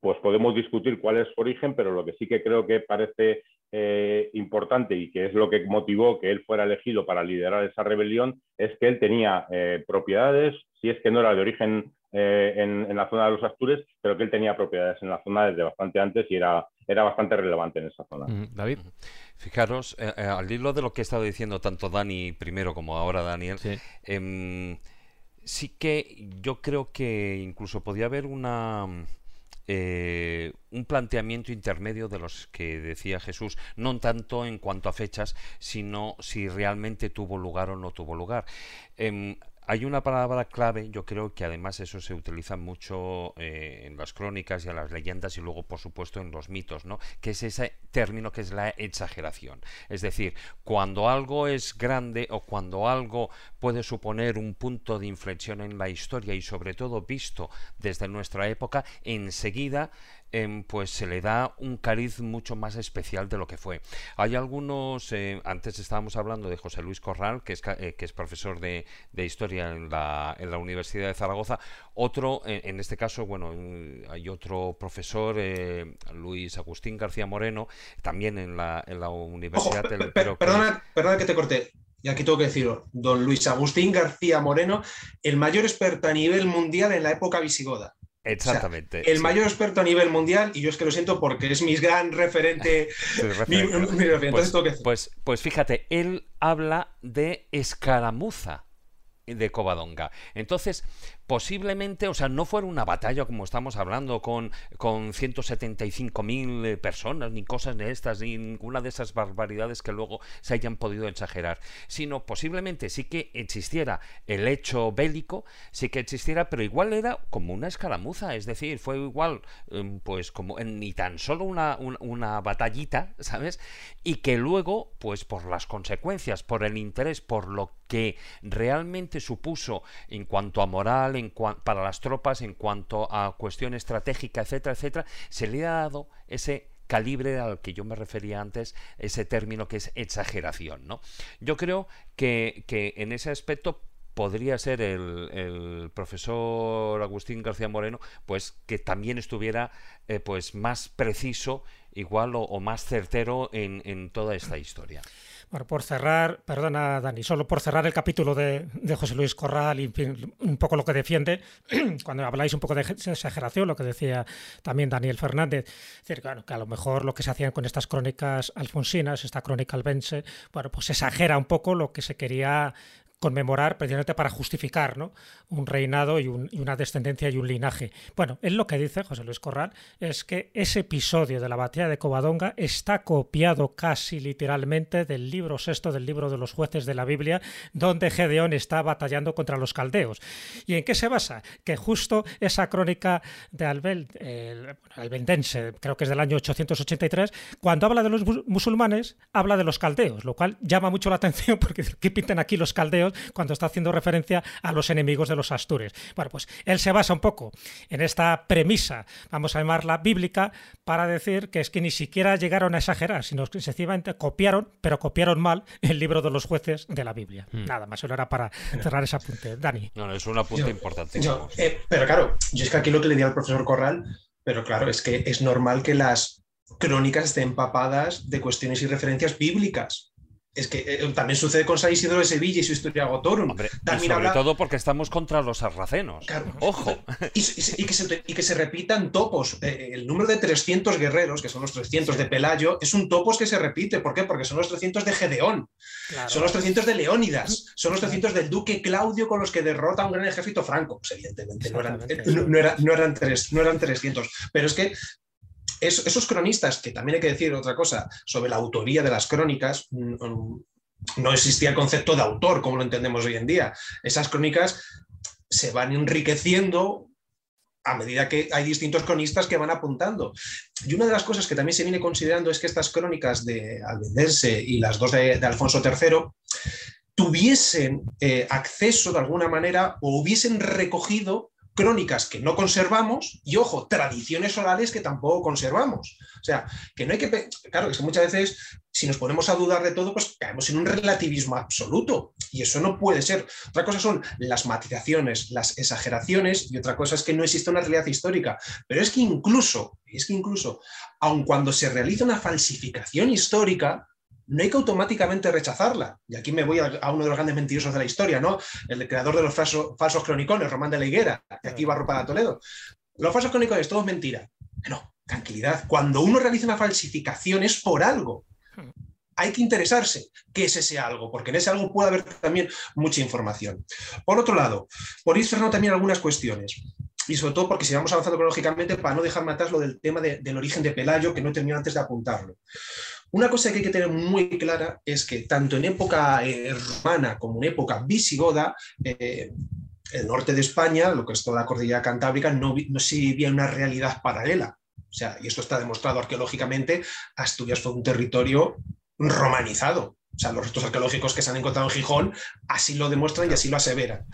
pues podemos discutir cuál es su origen, pero lo que sí que creo que parece eh, importante y que es lo que motivó que él fuera elegido para liderar esa rebelión es que él tenía eh, propiedades, si es que no era de origen eh, en, la zona de los Astures, pero que él tenía propiedades en la zona desde bastante antes y era, era bastante relevante en esa zona. David. Fijaros, eh, eh, al hilo de lo que he estado diciendo tanto Dani primero como ahora Daniel, sí. Em, sí que yo creo que incluso podía haber una... un planteamiento intermedio de los que decía Jesús, no tanto en cuanto a fechas, sino si realmente tuvo lugar o no tuvo lugar. Em, hay una palabra clave, yo creo que además eso se utiliza mucho eh, en las crónicas y en las leyendas y luego por supuesto en los mitos, ¿no? Que es ese término que es la exageración. Es decir, cuando algo es grande o cuando algo puede suponer un punto de inflexión en la historia y sobre todo visto desde nuestra época, enseguida Em, pues se le da un cariz mucho más especial de lo que fue. Hay algunos, eh, antes estábamos hablando de José Luis Corral, que es, eh, que es profesor de, historia en la, en la, Universidad de Zaragoza, otro, en, este caso, bueno, hay otro profesor, eh, Luis Agustín García Moreno, también en la, en la Universidad... del, perdona, perdona que te corté. Y aquí tengo que decirlo, don Luis Agustín García Moreno, el mayor experto a nivel mundial en la época visigoda. Exactamente. el mayor experto a nivel mundial, y yo es que lo siento porque es mi gran referente. (laughs) pues, pues, pues fíjate, él habla de escaramuza de Covadonga. Entonces, posiblemente, o sea, no fuera una batalla como estamos hablando con, con 175.000 eh, personas, ni cosas de estas, ni ninguna de esas barbaridades que luego se hayan podido exagerar, sino posiblemente sí que existiera el hecho bélico, sí que existiera, pero igual era como una escaramuza, es decir, fue igual, em, pues como ni tan solo una, una batallita, (laughs) ¿sabes? Y que luego, pues por las consecuencias, por el interés, por lo que realmente supuso en cuanto a moral, para las tropas, en cuanto a cuestión estratégica, etcétera, etcétera, se le ha dado ese calibre al que yo me refería antes, ese término que es exageración. ¿no? Yo creo que, que en ese aspecto podría ser el, profesor Agustín García Moreno, pues que también estuviera eh, pues más preciso, igual o, más certero en, toda esta historia. Bueno, por cerrar, perdona Dani, solo por cerrar el capítulo de, José Luis Corral y un poco lo que defiende, (clears throat) cuando habláis un poco de exageración, lo que decía también Daniel Fernández, es decir, que a lo mejor lo que se hacían con estas crónicas alfonsinas, esta crónica albense, bueno, pues exagera un poco lo que se quería conmemorar precisamente para justificar ¿no? un reinado y, una descendencia y un linaje. Bueno, él lo que dice, José Luis Corral, es que ese episodio de la batalla de Covadonga está copiado casi literalmente del libro sexto del libro de los jueces de la Biblia, donde Gedeón está batallando contra los caldeos. ¿Y en qué se basa? Que justo esa crónica de Albel, el, albendense, creo que es del año 883, cuando habla de los musulmanes, habla de los caldeos, lo cual llama mucho la atención (laughs) porque ¿qué pintan aquí los caldeos? Cuando está haciendo referencia a los enemigos de los Astures. Bueno, pues él se basa un poco en esta premisa, vamos a llamarla bíblica, para decir que es que ni siquiera llegaron a exagerar, sino que sencillamente copiaron, pero copiaron mal el libro de los jueces de la Biblia. Hmm. Nada más, solo era para cerrar ese apunte. Dani. No, no es un apunte importante. Eh, pero claro, yo es que aquí lo que le di al profesor Corral, pero claro, es que es normal que las crónicas estén empapadas de cuestiones y referencias bíblicas es que eh, también sucede con San Isidro de Sevilla y su historia Gotorum. sobre todo porque estamos contra los sarracenos. Ojo. Y, que se, repitan topos. Eh, el número de 300 guerreros, que son los 300 de Pelayo, es un topos que se repite. ¿Por qué? Porque son los 300 de Gedeón. Son los 300 de Leónidas. Son los 300 del duque Claudio con los que derrota a un gran ejército franco. Pues evidentemente no eran, no, eran, tres, no eran 300. Pero es que esos cronistas, que también hay que decir otra cosa sobre la autoría de las crónicas, mm, mm, no existía el concepto de autor como lo entendemos hoy en día. Esas crónicas se van enriqueciendo a medida que hay distintos cronistas que van apuntando. Y una de las cosas que también se viene considerando es que estas crónicas de Albendense y las dos de, Alfonso III tuviesen eh, acceso de alguna manera o hubiesen recogido crónicas que no conservamos y, ojo, tradiciones orales que tampoco conservamos. O sea, que no hay que... Claro, que muchas veces, si nos ponemos a dudar de todo, pues caemos en un relativismo absoluto. Y eso no puede ser. Otra cosa son las matizaciones, las exageraciones, y otra cosa es que no existe una realidad histórica. Pero es que incluso, es que incluso, aun cuando se realiza una falsificación histórica, no hay que automáticamente rechazarla. Y aquí me voy a, uno de los grandes mentirosos de la historia, ¿no? El creador de los falsos, falsos cronicones, Román de la Higuera, que aquí va para Toledo. Los falsos cronicones, todo es mentira. No, tranquilidad. Cuando uno realiza una falsificación es por algo. Hay que interesarse qué es ese algo, porque en ese algo puede haber también mucha información. Por otro lado, por ir cerrando también algunas cuestiones y sobre todo porque si vamos avanzando cronológicamente, para no dejar atrás lo del tema del origen de Pelayo, que no he terminado antes de apuntarlo. Una cosa que hay que tener muy clara es que tanto en época eh, romana como en época visigoda, eh, el norte de España, lo que es toda la cordillera cantábrica, no, no se vivía una realidad paralela. O sea, y esto está demostrado arqueológicamente, Asturias fue un territorio romanizado. O sea, los restos arqueológicos que se han encontrado en Gijón así lo demuestran y así lo aseveran.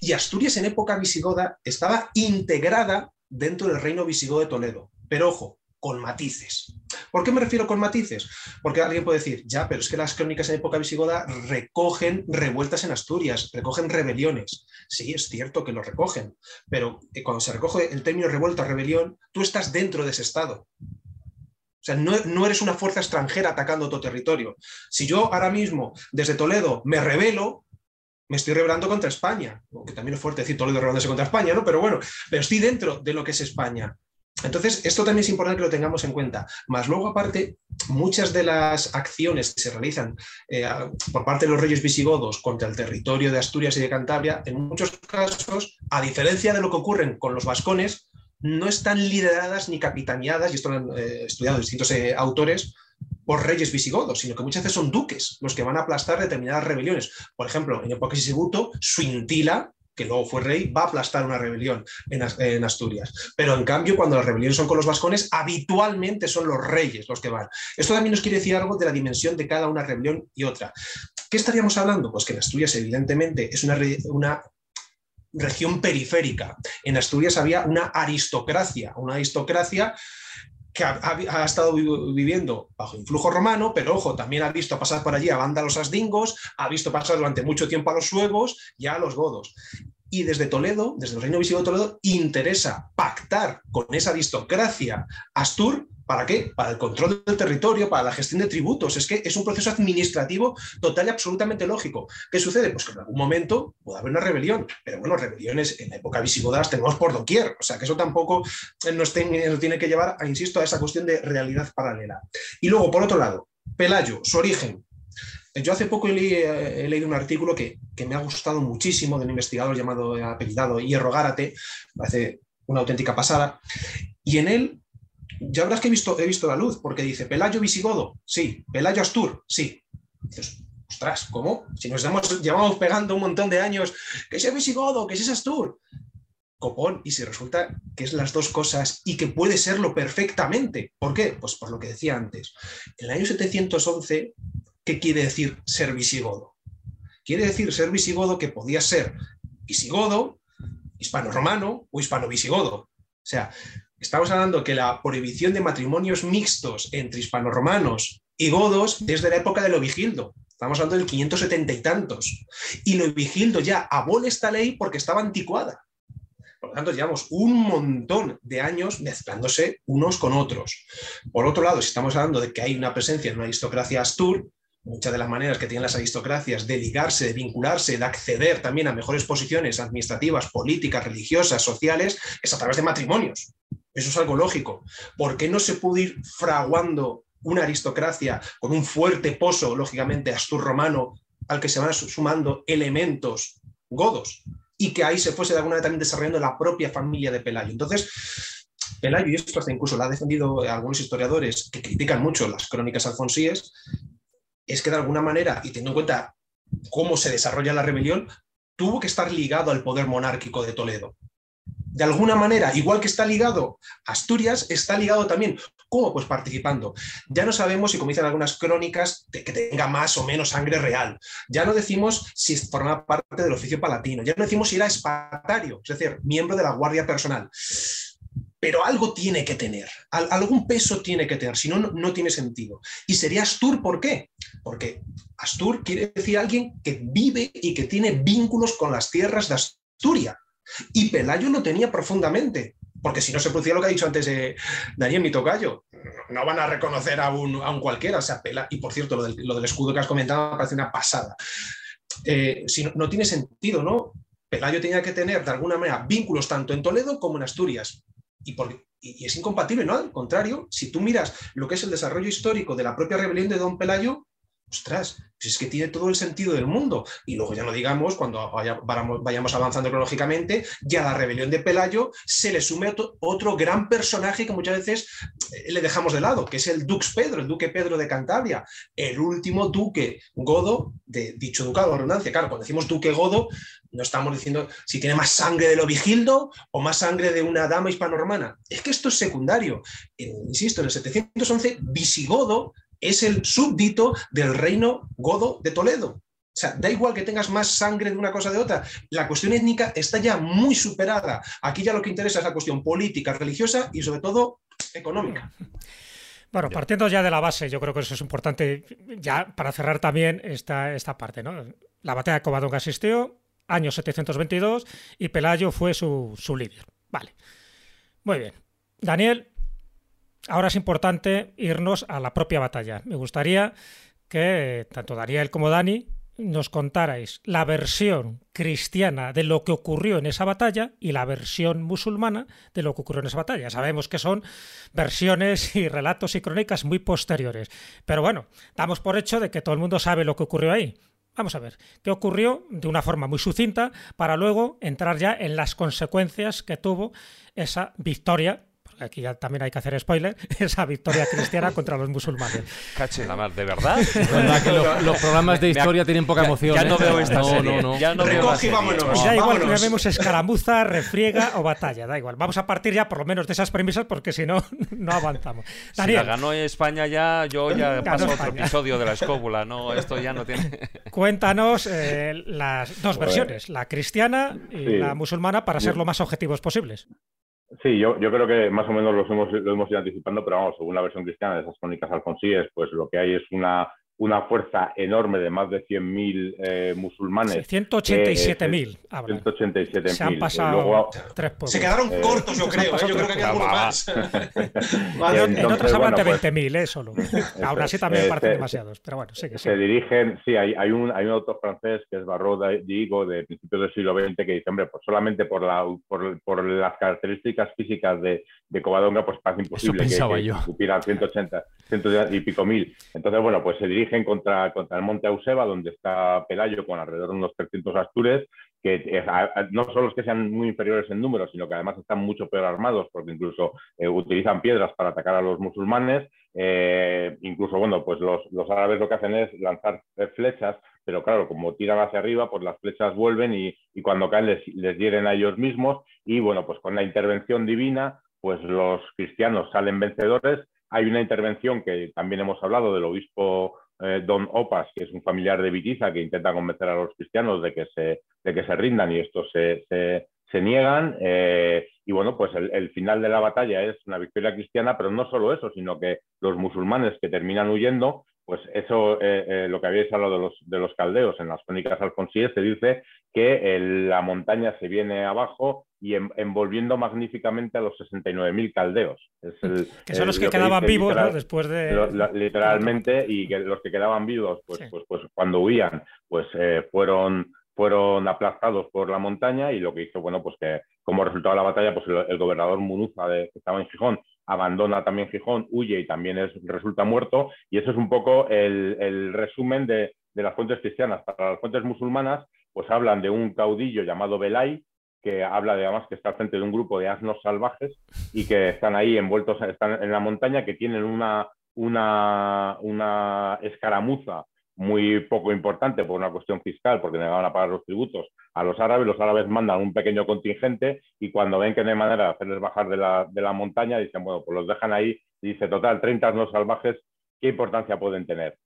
Y Asturias en época visigoda estaba integrada dentro del reino visigodo de Toledo. Pero ojo, con matices. ¿Por qué me refiero con matices? Porque alguien puede decir, ya, pero es que las crónicas en época visigoda recogen revueltas en Asturias, recogen rebeliones. Sí, es cierto que lo recogen, pero eh, cuando se recoge el término revuelta, rebelión, tú estás dentro de ese estado. O sea, no, no, eres una fuerza extranjera atacando tu territorio. Si yo ahora mismo, desde Toledo, me rebelo, me estoy rebelando contra España, aunque también es fuerte decir Toledo rebelándose contra España, ¿no? Pero bueno, pero estoy dentro de lo que es España. Entonces, esto también es importante que lo tengamos en cuenta. Más luego, aparte, muchas de las acciones que se realizan eh, por parte de los reyes visigodos contra el territorio de Asturias y de Cantabria, en muchos casos, a diferencia de lo que ocurre con los vascones, no están lideradas ni capitaneadas, y esto lo han eh, estudiado distintos eh, autores, por reyes visigodos, sino que muchas veces son duques los que van a aplastar determinadas rebeliones. Por ejemplo, en época de Sisibuto, Suintila que luego fue rey, va a aplastar una rebelión en, Asturias. Pero en cambio, cuando las rebeliones son con los vascones, habitualmente son los reyes los que van. Esto también nos quiere decir algo de la dimensión de cada una rebelión y otra. ¿Qué estaríamos hablando? Pues que en Asturias, evidentemente, es una, una región periférica. En Asturias había una aristocracia, una aristocracia que ha, estado viviendo bajo influjo romano, pero ojo, también ha visto pasar por allí a vándalos asdingos, ha visto pasar durante mucho tiempo a los suevos y a los godos. Y desde Toledo, desde el reino visigodo de Toledo, interesa pactar con esa aristocracia astur ¿Para qué? Para el control del territorio, para la gestión de tributos. Es que es un proceso administrativo total y absolutamente lógico. ¿Qué sucede? Pues que en algún momento puede haber una rebelión, pero bueno, rebeliones en la época visigoda tenemos por doquier. O sea, que eso tampoco nos, tiene que llevar, insisto, a esa cuestión de realidad paralela. Y luego, por otro lado, Pelayo, su origen. Yo hace poco he, leído un artículo que, me ha gustado muchísimo de un investigador llamado, apellidado Hierro Gárate, hace una auténtica pasada, y en él ya verás que he visto, he visto la luz, porque dice Pelayo visigodo, sí, Pelayo Astur, sí. Dices, ostras, ¿cómo? Si nos llevamos pegando un montón de años, que es visigodo, que es Astur. Copón, y si resulta que es las dos cosas y que puede serlo perfectamente. ¿Por qué? Pues por lo que decía antes. En el año 711, ¿qué quiere decir ser visigodo? Quiere decir ser visigodo que podía ser visigodo, hispano-romano o hispano-visigodo. O sea, Estamos hablando que la prohibición de matrimonios mixtos entre hispanoromanos y godos desde la época de Lovigildo. Estamos hablando del 570 y tantos. Y Lovigildo ya abole esta ley porque estaba anticuada. Por lo tanto, llevamos un montón de años mezclándose unos con otros. Por otro lado, si estamos hablando de que hay una presencia en una aristocracia astur, muchas de las maneras que tienen las aristocracias de ligarse, de vincularse, de acceder también a mejores posiciones administrativas, políticas, religiosas, sociales, es a través de matrimonios. Eso es algo lógico. ¿Por qué no se puede ir fraguando una aristocracia con un fuerte pozo, lógicamente, astur-romano, al que se van sumando elementos godos? Y que ahí se fuese de alguna manera también desarrollando la propia familia de Pelayo. Entonces, Pelayo, y esto hasta incluso lo ha defendido algunos historiadores que critican mucho las crónicas alfonsíes, es que de alguna manera, y teniendo en cuenta cómo se desarrolla la rebelión, tuvo que estar ligado al poder monárquico de Toledo de alguna manera, igual que está ligado Asturias, está ligado también. ¿Cómo? Pues participando. Ya no sabemos si, como dicen algunas crónicas, que tenga más o menos sangre real. Ya no decimos si forma parte del oficio palatino. Ya no decimos si era espatario, es decir, miembro de la guardia personal. Pero algo tiene que tener, algún peso tiene que tener, si no, no tiene sentido. Y sería Astur, ¿por qué? Porque Astur quiere decir alguien que vive y que tiene vínculos con las tierras de Asturias. Y Pelayo lo tenía profundamente. porque si no se producía lo que ha dicho antes Daniel, mi tocayo, no van a reconocer a un, a un cualquiera, o sea. Y por cierto, lo del, lo del, escudo que has comentado me parece una pasada. Eh, si no, tiene sentido, ¿no? Pelayo tenía que tener de alguna manera vínculos tanto en Toledo como en Asturias. Y, es incompatible, ¿no? Al contrario, si tú miras lo que es el desarrollo histórico de la propia rebelión de Don Pelayo, ostras, pues es que tiene todo el sentido del mundo. Y luego ya no digamos, cuando vaya, vayamos avanzando cronológicamente, ya la rebelión de Pelayo se le sume otro, gran personaje que muchas veces eh, le dejamos de lado, que es el Dux Pedro, el duque Pedro de Cantabria, el último duque godo de dicho ducado, redundancia. Claro, cuando decimos duque godo, no estamos diciendo si tiene más sangre de lo vigildo o más sangre de una dama hispanorromana. Es que esto es secundario. insisto, en el 711, visigodo es el súbdito del reino godo de Toledo. O sea, da igual que tengas más sangre de una cosa de otra. La cuestión étnica está ya muy superada. Aquí ya lo que interesa es la cuestión política, religiosa y sobre todo económica. Bueno, partiendo ya de la base, yo creo que eso es importante ya para cerrar también esta, esta parte. ¿no? La batalla de Covadonga asistió, año 722, y Pelayo fue su, su líder. Vale. Muy bien. Daniel, Ahora es importante irnos a la propia batalla. Me gustaría que tanto Daniel como Dani nos contarais la versión cristiana de lo que ocurrió en esa batalla y la versión musulmana de lo que ocurrió en esa batalla. Sabemos que son versiones y relatos y crónicas muy posteriores, pero bueno, damos por hecho de que todo el mundo sabe lo que ocurrió ahí. Vamos a ver qué ocurrió de una forma muy sucinta para luego entrar ya en las consecuencias que tuvo esa victoria aquí ya también hay que hacer spoiler, (laughs) esa victoria cristiana contra los musulmanes. Cache la mar, ¿de verdad? (laughs) ¿Verdad que los, (laughs) los programas de historia tienen poca emoción? Ya, ya no ¿eh? veo esta no, serie. no, no. Ya no veo Recoge vámonos. Da igual que llamemos escaramuza, refriega o batalla, da igual. Vamos a partir ya por lo menos de esas premisas porque si no, no avanzamos. Si la Daniel, ganó España ya, yo ya Ganó paso otro episodio de la escóbula. No, esto ya no tiene... cuéntanos eh, las dos versiones, la cristiana y sí. la musulmana, para ser lo más objetivos posibles. Sí, yo, yo creo que más o menos los hemos, lo hemos ido anticipando, pero vamos, según la versión cristiana de esas crónicas alfonsíes, pues lo que hay es una, una fuerza enorme de más de 100.000 eh, musulmanes. Sí, 187.000 hablan. 187.000. Se han Eh, pasado luego- tres pueblos. Se quedaron Eh, cortos, yo creo. ¿eh? Yo creo que pueblos. más. (laughs) En, Vale. en Entonces, otras hablan bueno, de pues- 20.000, ¿eh? Solo. (laughs) Aún así también Eh, parecen se- demasiados. Pero bueno, sí que sí. se dirigen, sí, hay, hay, un, hay un autor francés que es Barraud Diego de principios del siglo XX que dice, hombre, pues solamente por, la, por, por las características físicas de, de Covadonga, pues parece imposible que, pensaba que yo. cupieran 180, 100 y pico mil. Entonces, bueno, pues se dirigen contra, el monte Auseba, donde está Pelayo con alrededor de unos 300 astures, que eh, no solo es que sean muy inferiores en número, sino que además están mucho peor armados, porque incluso eh, utilizan piedras para atacar a los musulmanes. Eh, incluso, bueno, pues los, árabes lo que hacen es lanzar flechas, pero claro, como tiran hacia arriba, pues las flechas vuelven y, cuando caen les hieren a ellos mismos. Y bueno, pues con la intervención divina, pues los cristianos salen vencedores. Hay una intervención que también hemos hablado del obispo eh, Don Opas, que es un familiar de Vitiza, que intenta convencer a los cristianos de que se, de que se rindan y estos se, se, niegan. eh, y bueno, pues el, final de la batalla es una victoria cristiana, pero no solo eso, sino que los musulmanes que terminan huyendo, pues eso, eh, eh, lo que habéis hablado de los, de los caldeos en las crónicas alfonsíes, se dice que el, la montaña se viene abajo y en, envolviendo magníficamente a los 69.000 caldeos. Es el, Que son los el- que quedaban vivos literal- ¿no? después de... lo- la- literalmente y que los que quedaban vivos pues, Sí. pues, pues cuando huían pues eh, fueron fueron aplastados por la montaña y lo que hizo bueno pues que como resultado de la batalla pues el, el gobernador Munuza de, que estaba en Gijón abandona también Gijón huye y también es, resulta muerto. Y eso es un poco el, resumen de, las fuentes cristianas. Para las fuentes musulmanas pues hablan de un caudillo llamado Belay que habla de además que está frente de un grupo de asnos salvajes y que están ahí envueltos, están en la montaña, que tienen una, una escaramuza muy poco importante por una cuestión fiscal, porque negaban a pagar los tributos a los árabes. Los árabes mandan un pequeño contingente y cuando ven que no hay manera de hacerles bajar de la, de la montaña, dicen, bueno, pues los dejan ahí. Dice, total, 30 asnos salvajes, ¿qué importancia pueden tener?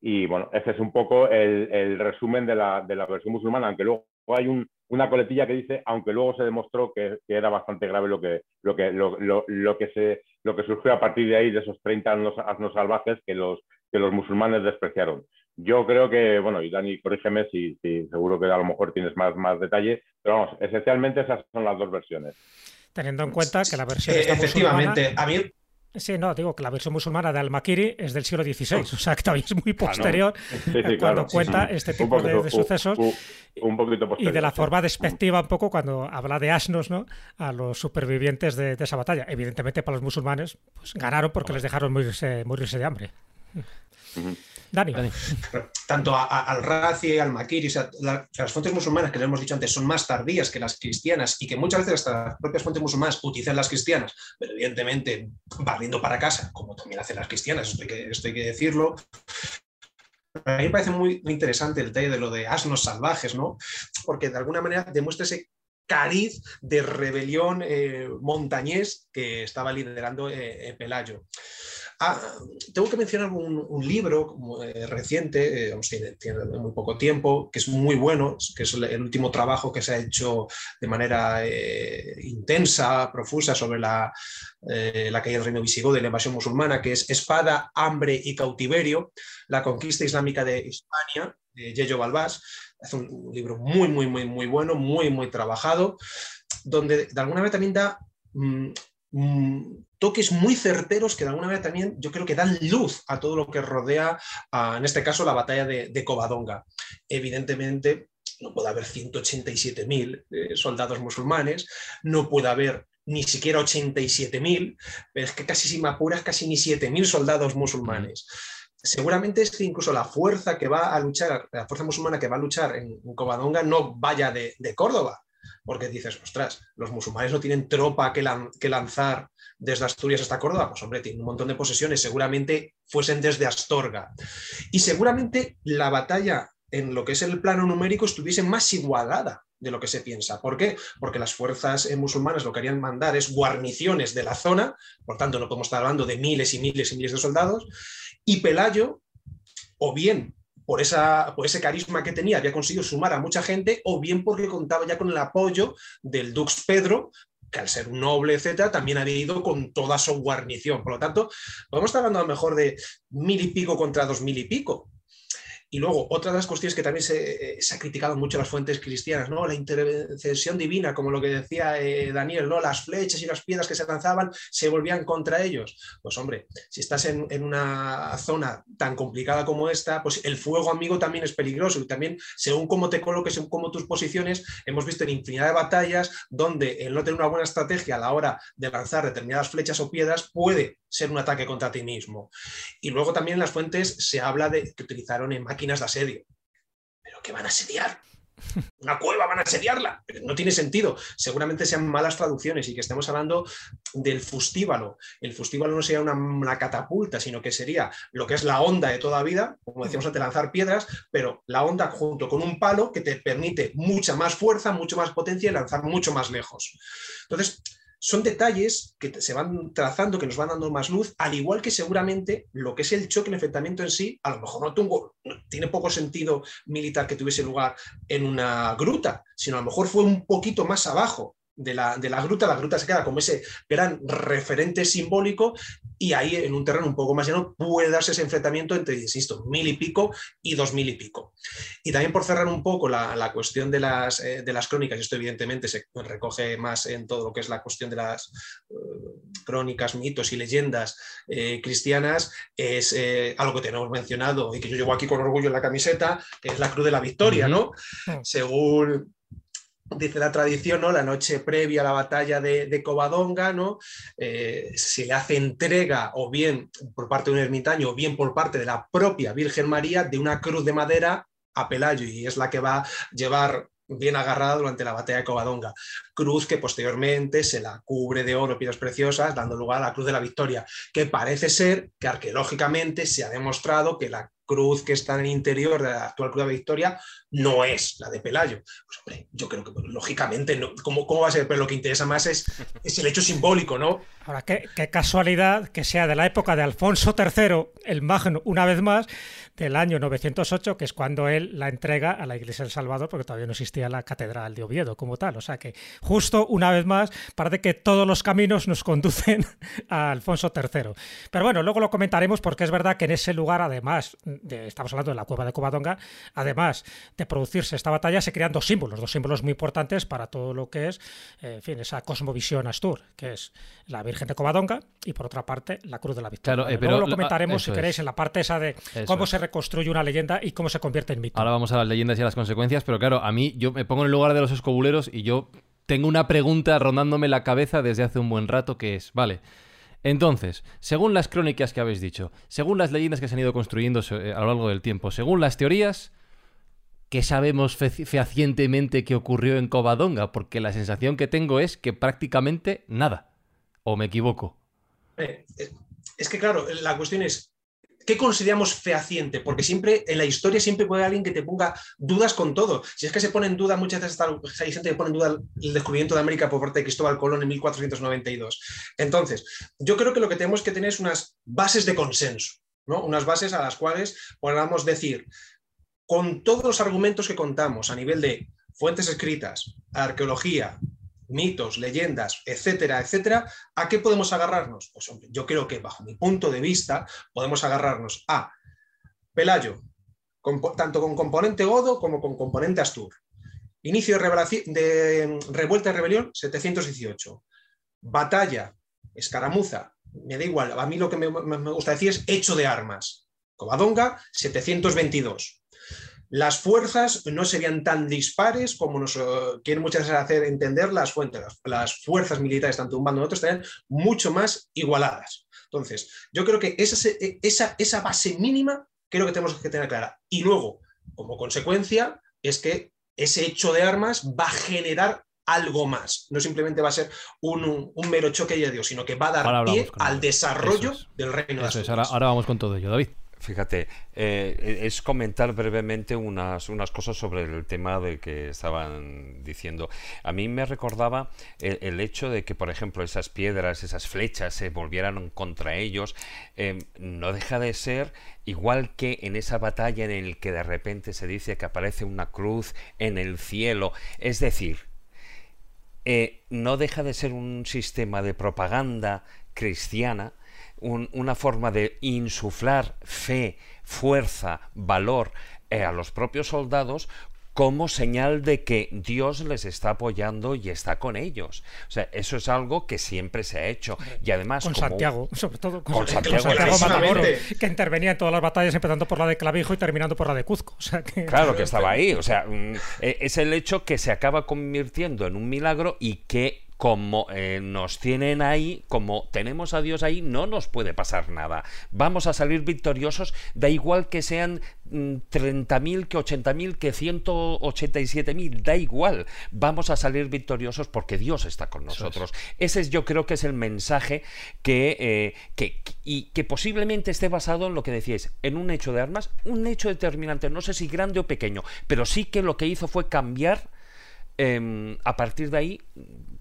Y bueno, ese es un poco el, el resumen de la, de la, versión musulmana, aunque luego hay un, una coletilla que dice, aunque luego se demostró que, que era bastante grave lo que, lo, que, lo, lo, lo, que se, lo que surgió a partir de ahí, de esos 30 asnos, asnos salvajes que los, que los musulmanes despreciaron. Yo creo que, bueno, y Dani, corrígeme si, si seguro que a lo mejor tienes más, más detalle, pero vamos, esencialmente esas son las dos versiones. Teniendo en cuenta que la versión Eh, efectivamente, a mí Sí, no, digo que la versión musulmana de Al-Makiri es del siglo XVI, o sea que todavía es muy posterior Sí, sí, cuando claro. cuenta sí. este tipo de, poquito- de sucesos. un- un poquito Y posterior, de la forma despectiva un poco cuando habla de asnos, ¿no? A los supervivientes de, de esa batalla. Evidentemente para los musulmanes pues, ganaron porque les dejaron morirse, morirse de hambre. Dani. Dani. tanto a- a- al Razi y al Makiri, o sea, la- las fuentes musulmanas que le hemos dicho antes son más tardías que las cristianas y que muchas veces hasta las propias fuentes musulmanas utilizan las cristianas, pero evidentemente barriendo para casa, como también hacen las cristianas, esto hay que, esto hay que decirlo. A mí me parece muy, muy interesante el detalle de lo de asnos salvajes, ¿no? Porque de alguna manera demuestra ese cariz de rebelión eh, montañés que estaba liderando eh, eh, Pelayo. Ah, tengo que mencionar un, un libro eh, reciente, eh, tiene, muy poco tiempo, que es muy bueno, que es el, último trabajo que se ha hecho de manera eh, intensa, profusa sobre la, eh, la caída del reino visigodo y la invasión musulmana, que es Espada, Hambre y Cautiverio, la conquista islámica de Hispania, de Yello Balbás. Es un, libro muy, muy, muy, muy bueno, muy, muy trabajado, donde de alguna manera también da... mm, toques muy certeros que de alguna manera también yo creo que dan luz a todo lo que rodea, en este caso, la batalla de, Covadonga. Evidentemente, no puede haber 187.000 eh, soldados musulmanes, no puede haber ni siquiera 87.000, pero es que casi si apuras, casi ni 7.000 soldados musulmanes. Seguramente es que incluso la fuerza que va a luchar, la fuerza musulmana que va a luchar en, Covadonga no vaya de Córdoba, porque dices, ostras, los musulmanes no tienen tropa que, lan- que lanzar desde Asturias hasta Córdoba, pues hombre, tienen un montón de posesiones, seguramente fuesen desde Astorga. Y seguramente la batalla en lo que es el plano numérico estuviese más igualada de lo que se piensa. ¿Por qué? Porque las fuerzas eh, musulmanas lo que querían mandar es guarniciones de la zona, por tanto no podemos estar hablando de miles y miles y miles de soldados, y Pelayo, o bien por, esa, ese carisma que tenía, había conseguido sumar a mucha gente, o bien porque contaba ya con el apoyo del Dux Pedro, que al ser un noble, etcétera, también había ido con toda su guarnición. Por lo tanto, podemos estar hablando a lo mejor de mil y pico contra dos mil y pico. Y luego, otra de las cuestiones que también se, eh, ha criticado mucho las fuentes cristianas, ¿no? La intercesión divina, como lo que decía eh, Daniel, ¿no? Las flechas y las piedras que se lanzaban se volvían contra ellos. Pues hombre, si estás en, en una zona tan complicada como esta, pues el fuego amigo también es peligroso y también según cómo te coloques, según cómo tus posiciones, hemos visto en infinidad de batallas donde el no tener una buena estrategia a la hora de lanzar determinadas flechas o piedras puede ser un ataque contra ti mismo. Y luego también en las fuentes se habla de que utilizaron en máquinas de asedio. ¿Pero qué van a asediar? (laughs) Una cueva van a asediarla. Pero no tiene sentido. Seguramente sean malas traducciones y que estemos hablando del fustíbalo. El fustíbalo no sería una, una catapulta, sino que sería lo que es la onda de toda vida, como decíamos antes, lanzar piedras, pero la onda junto con un palo que te permite mucha más fuerza, mucho más potencia y lanzar mucho más lejos. Entonces, son detalles que se van trazando, que nos van dando más luz, al igual que seguramente lo que es el choque, el enfrentamiento en sí, a lo mejor no, tuvo- tiene poco sentido militar que tuviese lugar en una gruta, sino a lo mejor fue un poquito más abajo de la, de la gruta, la gruta se queda como ese gran referente simbólico y ahí en un terreno un poco más llano puede darse ese enfrentamiento entre, insisto, mil y pico y dos mil y pico. Y también por cerrar un poco la, la cuestión de las, eh, de las crónicas, y esto evidentemente se recoge más en todo lo que es la cuestión de las eh, crónicas, mitos y leyendas eh, cristianas, es algo que tenemos mencionado y que yo llevo aquí con orgullo en la camiseta, que es la Cruz de la Victoria, ¿no? Según dice la tradición, ¿no? La noche previa a la batalla de, de Covadonga, ¿no? Eh, se le hace entrega o bien por parte de un ermitaño o bien por parte de la propia Virgen María de una cruz de madera a Pelayo y es la que va a llevar bien agarrada durante la batalla de Covadonga. Cruz que posteriormente se la cubre de oro, piedras preciosas, dando lugar a la Cruz de la Victoria, que parece ser que arqueológicamente se ha demostrado que la cruz que está en el interior de la actual Cruz de Victoria no es la de Pelayo. Pues hombre, yo creo que lógicamente, no, ¿cómo, ¿cómo va a ser? Pero lo que interesa más es, es el hecho simbólico, ¿no? Ahora, qué, qué casualidad que sea de la época de Alfonso III, el Magno, una vez más, del año 908, que es cuando él la entrega a la Iglesia del Salvador, porque todavía no existía la Catedral de Oviedo como tal. O sea que, justo una vez más, parece que todos los caminos nos conducen (laughs) a Alfonso III. Pero bueno, luego lo comentaremos porque es verdad que en ese lugar, además, estamos hablando de la cueva de Covadonga, además de producirse esta batalla, se crean dos símbolos, dos símbolos muy importantes para todo lo que es, eh, en fin, esa cosmovisión Astur, que es la Virgen de Covadonga y por otra parte la Cruz de la Victoria. Claro, eh, pero Luego lo comentaremos, si queréis, en la parte esa de cómo se reconstruye una leyenda y cómo se convierte en mito. Ahora vamos a las leyendas y a las consecuencias, pero claro, a mí yo me pongo en el lugar de los escobuleros y yo tengo una pregunta rondándome la cabeza desde hace un buen rato que es, vale, entonces, según las crónicas que habéis dicho, según las leyendas que se han ido construyendo eh, a lo largo del tiempo, según las teorías, ¿qué sabemos fehacientemente que ocurrió en Covadonga? Porque la sensación que tengo es que prácticamente nada. ¿O me equivoco? Eh, eh, es que claro, la cuestión es, ¿qué consideramos fehaciente? Porque siempre en la historia siempre puede haber alguien que te ponga dudas con todo. Si es que se pone en duda, muchas veces hay gente que pone en duda el descubrimiento de América por parte de Cristóbal Colón en 1492. Entonces, yo creo que lo que tenemos que tener es unas bases de consenso, ¿no? unas bases a las cuales podamos decir, con todos los argumentos que contamos a nivel de fuentes escritas, arqueología, mitos, leyendas, etcétera, etcétera, ¿a qué podemos agarrarnos? Pues hombre, yo creo que bajo mi punto de vista podemos agarrarnos a Pelayo, tanto con componente Godo como con componente Astur. Inicio de, de revuelta y rebelión, 718. Batalla, escaramuza, me da igual, a mí lo que me, me gusta decir es hecho de armas. Covadonga, 722 las fuerzas no serían tan dispares como nos eh, quieren muchas veces hacer entender las fuentes. Las, fuerzas militares, tanto de un bando como de otro, estarían mucho más igualadas. Entonces, yo creo que esa, esa, esa base mínima creo que tenemos que tener clara. Y luego, como consecuencia, es que ese hecho de armas va a generar algo más. No simplemente va a ser un, mero choque y adiós, sino que va a dar pie al desarrollo del reino de ahora, ahora vamos con todo ello, David. Fíjate, eh, es comentar brevemente unas, unas cosas sobre el tema del que estaban diciendo. A mí me recordaba el, hecho de que, por ejemplo, esas piedras, esas flechas se volvieran contra ellos. Eh, no deja de ser igual que en esa batalla en el que de repente se dice que aparece una cruz en el cielo. Es decir, eh, no deja de ser un sistema de propaganda cristiana una forma de insuflar fe, fuerza, valor eh, a los propios soldados como señal de que Dios les está apoyando y está con ellos. O sea, eso es algo que siempre se ha hecho. Y además... Con Santiago, sobre todo con, Santiago, Santiago que intervenía en todas las batallas, empezando por la de Clavijo y terminando por la de Cuzco. Claro que estaba (laughs) ahí. O sea, mm, e, es el hecho que se acaba convirtiendo en un milagro y que como eh, nos tienen ahí, como tenemos a Dios ahí, no nos puede pasar nada. Vamos a salir victoriosos, da igual que sean 30.000, mm, que 80.000, que 187.000, da igual. Vamos a salir victoriosos porque Dios está con nosotros. Ese es, yo creo que es el mensaje que, eh, que, y que posiblemente esté basado en lo que decíais, en un hecho de armas, un hecho determinante, no sé si grande o pequeño, pero sí que lo que hizo fue cambiar em, a partir de ahí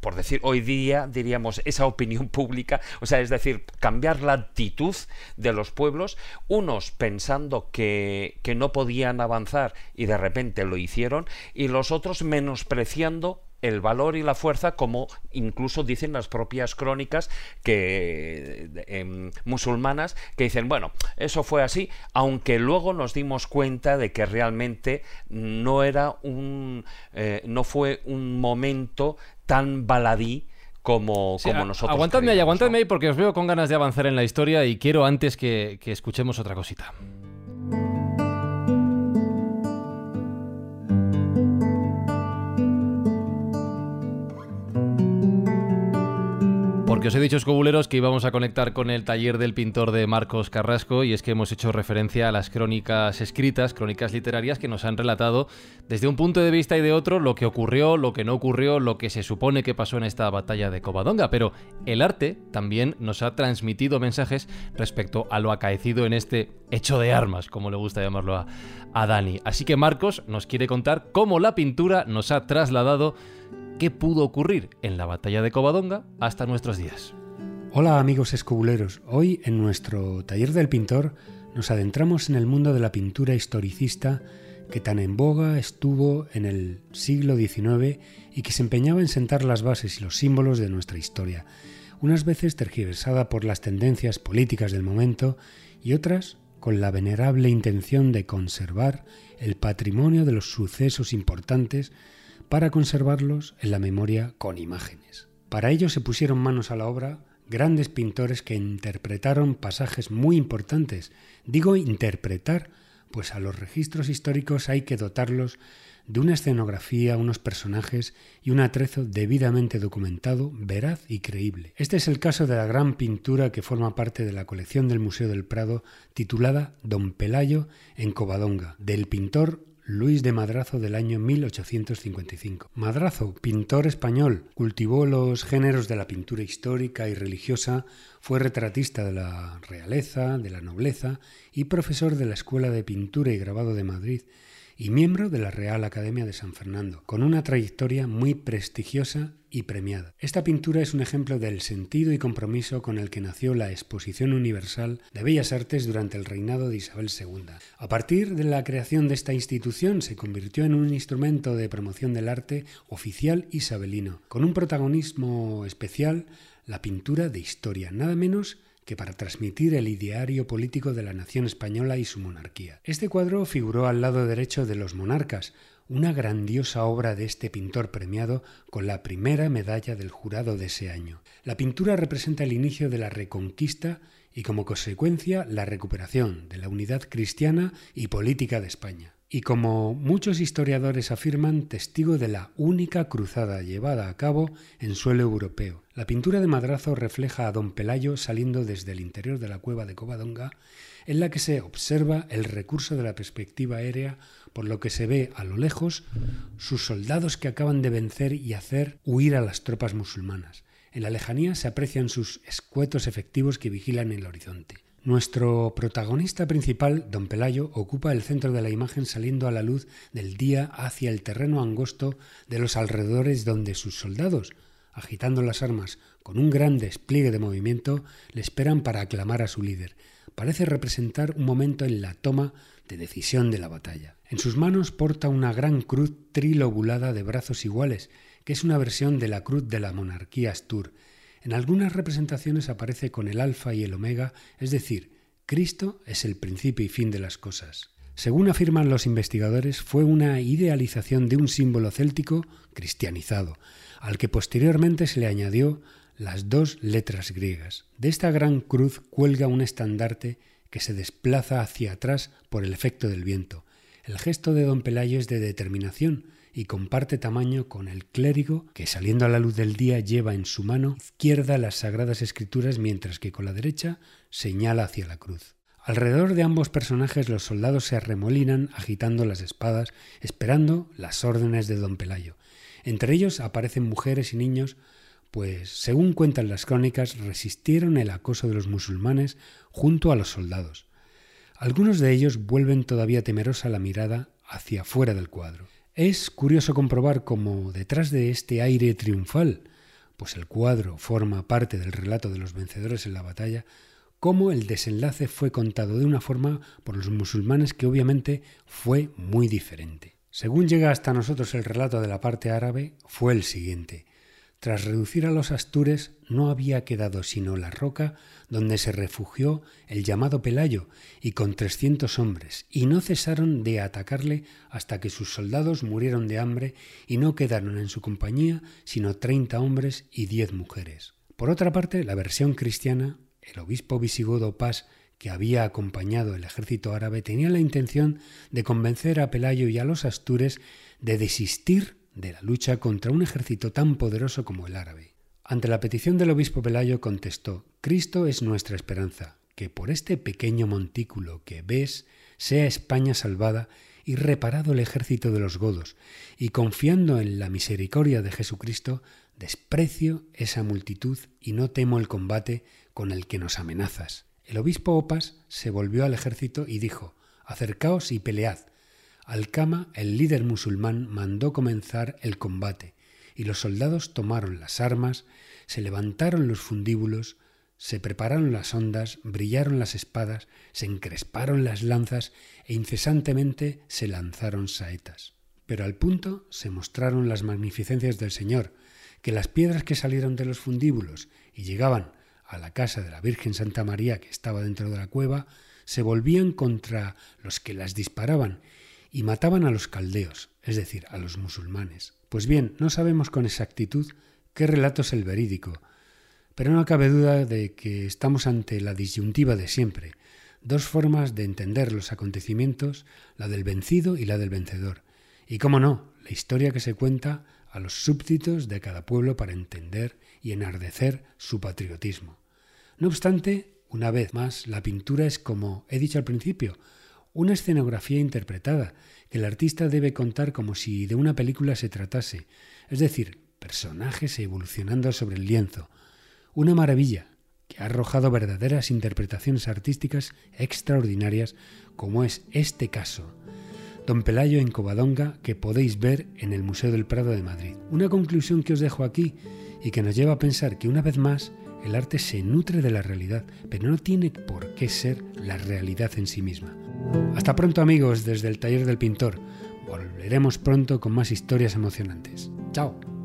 por decir hoy día, diríamos, esa opinión (laughs) pública, o sea, es decir, cambiar la actitud de los pueblos, unos pensando que, que no podían avanzar y de repente lo hicieron, y los otros menospreciando el valor y la fuerza, como incluso dicen las propias crónicas que, em, musulmanas, que dicen, bueno, eso fue así, aunque luego nos dimos cuenta de que realmente no era un, eh, no fue un momento tan baladí como, como nosotros. Aguantadme ahí, aguantadme ahí porque os veo con ganas de avanzar en la historia y quiero antes que, que escuchemos otra cosita. Porque os he dicho, escobuleros, que íbamos a conectar con el taller del pintor de Marcos Carrasco y es que hemos hecho referencia a las crónicas escritas, crónicas literarias que nos han relatado desde un punto de vista y de otro lo que ocurrió, lo que no ocurrió, lo que se supone que pasó en esta batalla de Covadonga. Pero el arte también nos ha transmitido mensajes respecto a lo acaecido en este hecho de armas, como le gusta llamarlo a, a Dani. Así que Marcos nos quiere contar cómo la pintura nos ha trasladado qué pudo ocurrir en la batalla de Covadonga hasta nuestros días. Hola amigos escobuleros, hoy en nuestro taller del pintor nos adentramos en el mundo de la pintura historicista que tan en boga estuvo en el siglo XIX y que se empeñaba en sentar las bases y los símbolos de nuestra historia, unas veces tergiversada por las tendencias políticas del momento y otras con la venerable intención de conservar el patrimonio de los sucesos importantes para conservarlos en la memoria con imágenes. Para ello se pusieron manos a la obra grandes pintores que interpretaron pasajes muy importantes. Digo interpretar, pues a los registros históricos hay que dotarlos de una escenografía, unos personajes y un atrezo debidamente documentado, veraz y creíble. Este es el caso de la gran pintura que forma parte de la colección del Museo del Prado titulada Don Pelayo en Covadonga, del pintor Luis de Madrazo del año 1855. Madrazo, pintor español, cultivó los géneros de la pintura histórica y religiosa, fue retratista de la realeza, de la nobleza y profesor de la Escuela de Pintura y Grabado de Madrid y miembro de la Real Academia de San Fernando, con una trayectoria muy prestigiosa y premiada. Esta pintura es un ejemplo del sentido y compromiso con el que nació la Exposición Universal de Bellas Artes durante el reinado de Isabel II. A partir de la creación de esta institución se convirtió en un instrumento de promoción del arte oficial isabelino, con un protagonismo especial la pintura de historia, nada menos que para transmitir el ideario político de la nación española y su monarquía. Este cuadro figuró al lado derecho de Los Monarcas, una grandiosa obra de este pintor premiado con la primera medalla del jurado de ese año. La pintura representa el inicio de la reconquista y como consecuencia la recuperación de la unidad cristiana y política de España y como muchos historiadores afirman, testigo de la única cruzada llevada a cabo en suelo europeo. La pintura de Madrazo refleja a don Pelayo saliendo desde el interior de la cueva de Covadonga, en la que se observa el recurso de la perspectiva aérea, por lo que se ve a lo lejos sus soldados que acaban de vencer y hacer huir a las tropas musulmanas. En la lejanía se aprecian sus escuetos efectivos que vigilan el horizonte. Nuestro protagonista principal, don Pelayo, ocupa el centro de la imagen saliendo a la luz del día hacia el terreno angosto de los alrededores donde sus soldados, agitando las armas con un gran despliegue de movimiento, le esperan para aclamar a su líder. Parece representar un momento en la toma de decisión de la batalla. En sus manos porta una gran cruz trilobulada de brazos iguales, que es una versión de la cruz de la monarquía Astur, en algunas representaciones aparece con el alfa y el omega, es decir, Cristo es el principio y fin de las cosas. Según afirman los investigadores, fue una idealización de un símbolo céltico cristianizado, al que posteriormente se le añadió las dos letras griegas. De esta gran cruz cuelga un estandarte que se desplaza hacia atrás por el efecto del viento. El gesto de don Pelayo es de determinación, y comparte tamaño con el clérigo que saliendo a la luz del día lleva en su mano izquierda las sagradas escrituras mientras que con la derecha señala hacia la cruz. Alrededor de ambos personajes los soldados se arremolinan agitando las espadas, esperando las órdenes de don Pelayo. Entre ellos aparecen mujeres y niños, pues, según cuentan las crónicas, resistieron el acoso de los musulmanes junto a los soldados. Algunos de ellos vuelven todavía temerosa la mirada hacia fuera del cuadro. Es curioso comprobar cómo detrás de este aire triunfal, pues el cuadro forma parte del relato de los vencedores en la batalla, cómo el desenlace fue contado de una forma por los musulmanes que obviamente fue muy diferente. Según llega hasta nosotros el relato de la parte árabe, fue el siguiente. Tras reducir a los astures, no había quedado sino la roca donde se refugió el llamado Pelayo, y con trescientos hombres, y no cesaron de atacarle hasta que sus soldados murieron de hambre y no quedaron en su compañía sino treinta hombres y diez mujeres. Por otra parte, la versión cristiana, el obispo visigodo Paz, que había acompañado el ejército árabe, tenía la intención de convencer a Pelayo y a los astures de desistir de la lucha contra un ejército tan poderoso como el árabe. Ante la petición del obispo Pelayo contestó, Cristo es nuestra esperanza, que por este pequeño montículo que ves sea España salvada y reparado el ejército de los godos, y confiando en la misericordia de Jesucristo, desprecio esa multitud y no temo el combate con el que nos amenazas. El obispo Opas se volvió al ejército y dijo, Acercaos y pelead, Alcama, el líder musulmán, mandó comenzar el combate, y los soldados tomaron las armas, se levantaron los fundíbulos, se prepararon las ondas, brillaron las espadas, se encresparon las lanzas e incesantemente se lanzaron saetas. Pero al punto se mostraron las magnificencias del Señor, que las piedras que salieron de los fundíbulos y llegaban a la casa de la Virgen Santa María que estaba dentro de la cueva, se volvían contra los que las disparaban y mataban a los caldeos, es decir, a los musulmanes. Pues bien, no sabemos con exactitud qué relato es el verídico, pero no cabe duda de que estamos ante la disyuntiva de siempre, dos formas de entender los acontecimientos, la del vencido y la del vencedor. Y cómo no, la historia que se cuenta a los súbditos de cada pueblo para entender y enardecer su patriotismo. No obstante, una vez más, la pintura es, como he dicho al principio, una escenografía interpretada que el artista debe contar como si de una película se tratase, es decir, personajes evolucionando sobre el lienzo. Una maravilla que ha arrojado verdaderas interpretaciones artísticas extraordinarias como es este caso. Don Pelayo en Covadonga que podéis ver en el Museo del Prado de Madrid. Una conclusión que os dejo aquí y que nos lleva a pensar que una vez más el arte se nutre de la realidad, pero no tiene por qué ser la realidad en sí misma. Hasta pronto amigos desde el taller del pintor. Volveremos pronto con más historias emocionantes. Chao.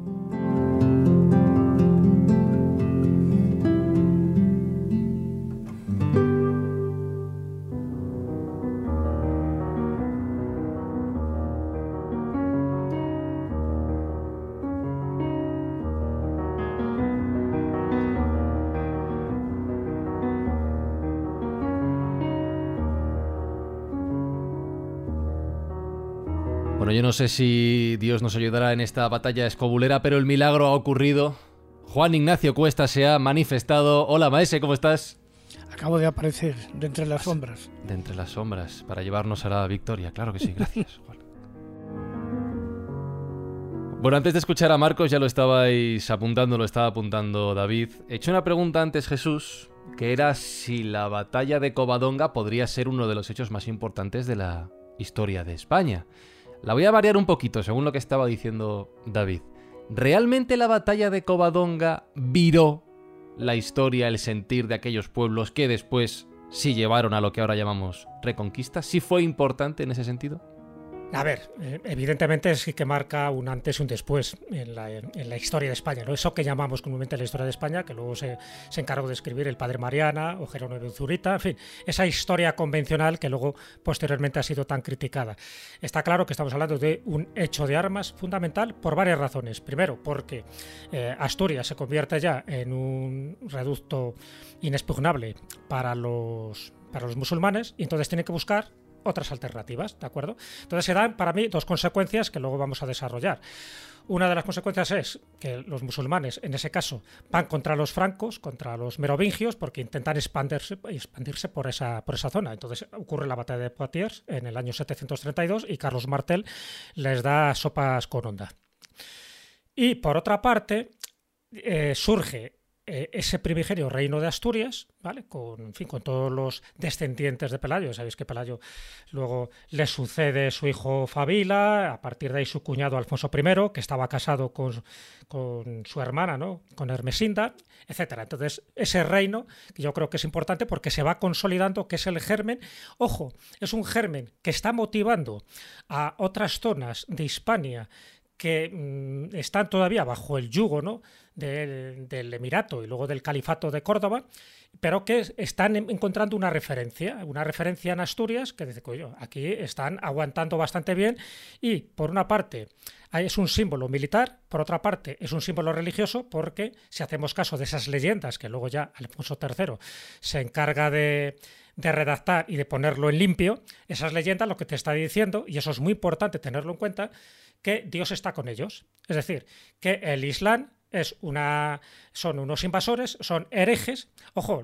No sé si Dios nos ayudará en esta batalla escobulera, pero el milagro ha ocurrido. Juan Ignacio Cuesta se ha manifestado. Hola, Maese, ¿cómo estás? Acabo de aparecer de entre las sombras. De entre las sombras, para llevarnos a la victoria. Claro que sí, gracias, Juan. Bueno, antes de escuchar a Marcos, ya lo estabais apuntando, lo estaba apuntando David. He hecho una pregunta antes, Jesús, que era si la batalla de Covadonga podría ser uno de los hechos más importantes de la historia de España. La voy a variar un poquito, según lo que estaba diciendo David. ¿Realmente la batalla de Covadonga viró la historia, el sentir de aquellos pueblos que después sí llevaron a lo que ahora llamamos reconquista? ¿Sí fue importante en ese sentido? A ver, eh, evidentemente sí que marca un antes y un después en la, historia de España, ¿no? Eso que llamamos comúnmente la historia de España, que luego se, encargó de escribir el padre Mariana o Jerónimo Zurita, en fin, esa historia convencional que luego posteriormente ha sido tan criticada. Está claro que estamos hablando de un hecho de armas fundamental por varias razones. Primero, porque eh, Asturias se convierte ya en un reducto inexpugnable para los, para los musulmanes y entonces tiene que buscar otras alternativas, ¿de acuerdo? Entonces se dan para mí dos consecuencias que luego vamos a desarrollar. Una de las consecuencias es que los musulmanes, en ese caso, van contra los francos, contra los merovingios, porque intentan expandirse, expandirse por, esa, por esa zona. Entonces ocurre la batalla de Poitiers en el año 732 y Carlos Martel les da sopas con onda. Y por otra parte, eh, surge eh, ese primigenio reino de Asturias, ¿vale? Con, fin, con todos los descendientes de Pelayo. Sabéis que Pelayo luego le sucede su hijo Fabila, a partir de ahí su cuñado Alfonso I, que estaba casado con, con su hermana, ¿no? Con Hermesinda, etcétera. Entonces, ese reino, que yo creo que es importante porque se va consolidando, que es el germen. Ojo, es un germen que está motivando a otras zonas de Hispania que mmm, están todavía bajo el yugo ¿no? del, del, Emirato y luego del Califato de Córdoba, pero que están encontrando una referencia, una referencia en Asturias, que dice, coño, aquí están aguantando bastante bien y por una parte es un símbolo militar, por otra parte es un símbolo religioso, porque si hacemos caso de esas leyendas que luego ya Alfonso III se encarga de, de redactar y de ponerlo en limpio, esas leyendas lo que te está diciendo, y eso es muy importante tenerlo en cuenta, que Dios está con ellos. Es decir, que el Islam es una, son unos invasores, son herejes. Ojo,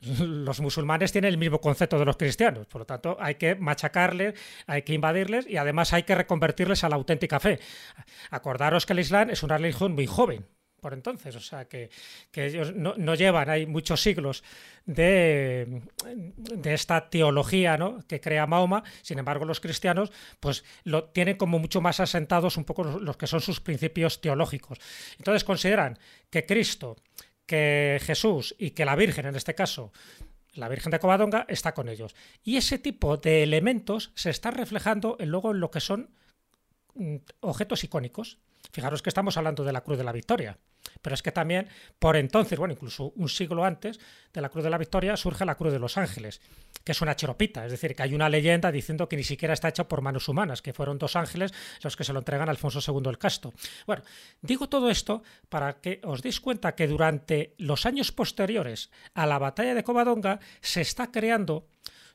los musulmanes tienen el mismo concepto de los cristianos, por lo tanto hay que machacarles, hay que invadirles y además hay que reconvertirles a la auténtica fe. Acordaros que el Islam es una religión muy joven, por entonces, o sea que, que ellos no, llevan, hay muchos siglos de, de, esta teología ¿no? que crea Mahoma, sin embargo los cristianos pues lo tienen como mucho más asentados un poco los, que son sus principios teológicos. Entonces consideran que Cristo, que Jesús y que la Virgen en este caso la Virgen de Covadonga está con ellos. Y ese tipo de elementos se está reflejando luego en lo que son mm, objetos icónicos. Fijaros que estamos hablando de la Cruz de la Victoria. Pero es que también, por entonces, bueno, incluso un siglo antes de la Cruz de la Victoria, surge la Cruz de los Ángeles, que es una cheropita, es decir, que hay una leyenda diciendo que ni siquiera está hecha por manos humanas, que fueron dos ángeles los que se lo entregan a Alfonso II el Casto. Bueno, digo todo esto para que os deis cuenta que durante los años posteriores a la batalla de Covadonga se está creando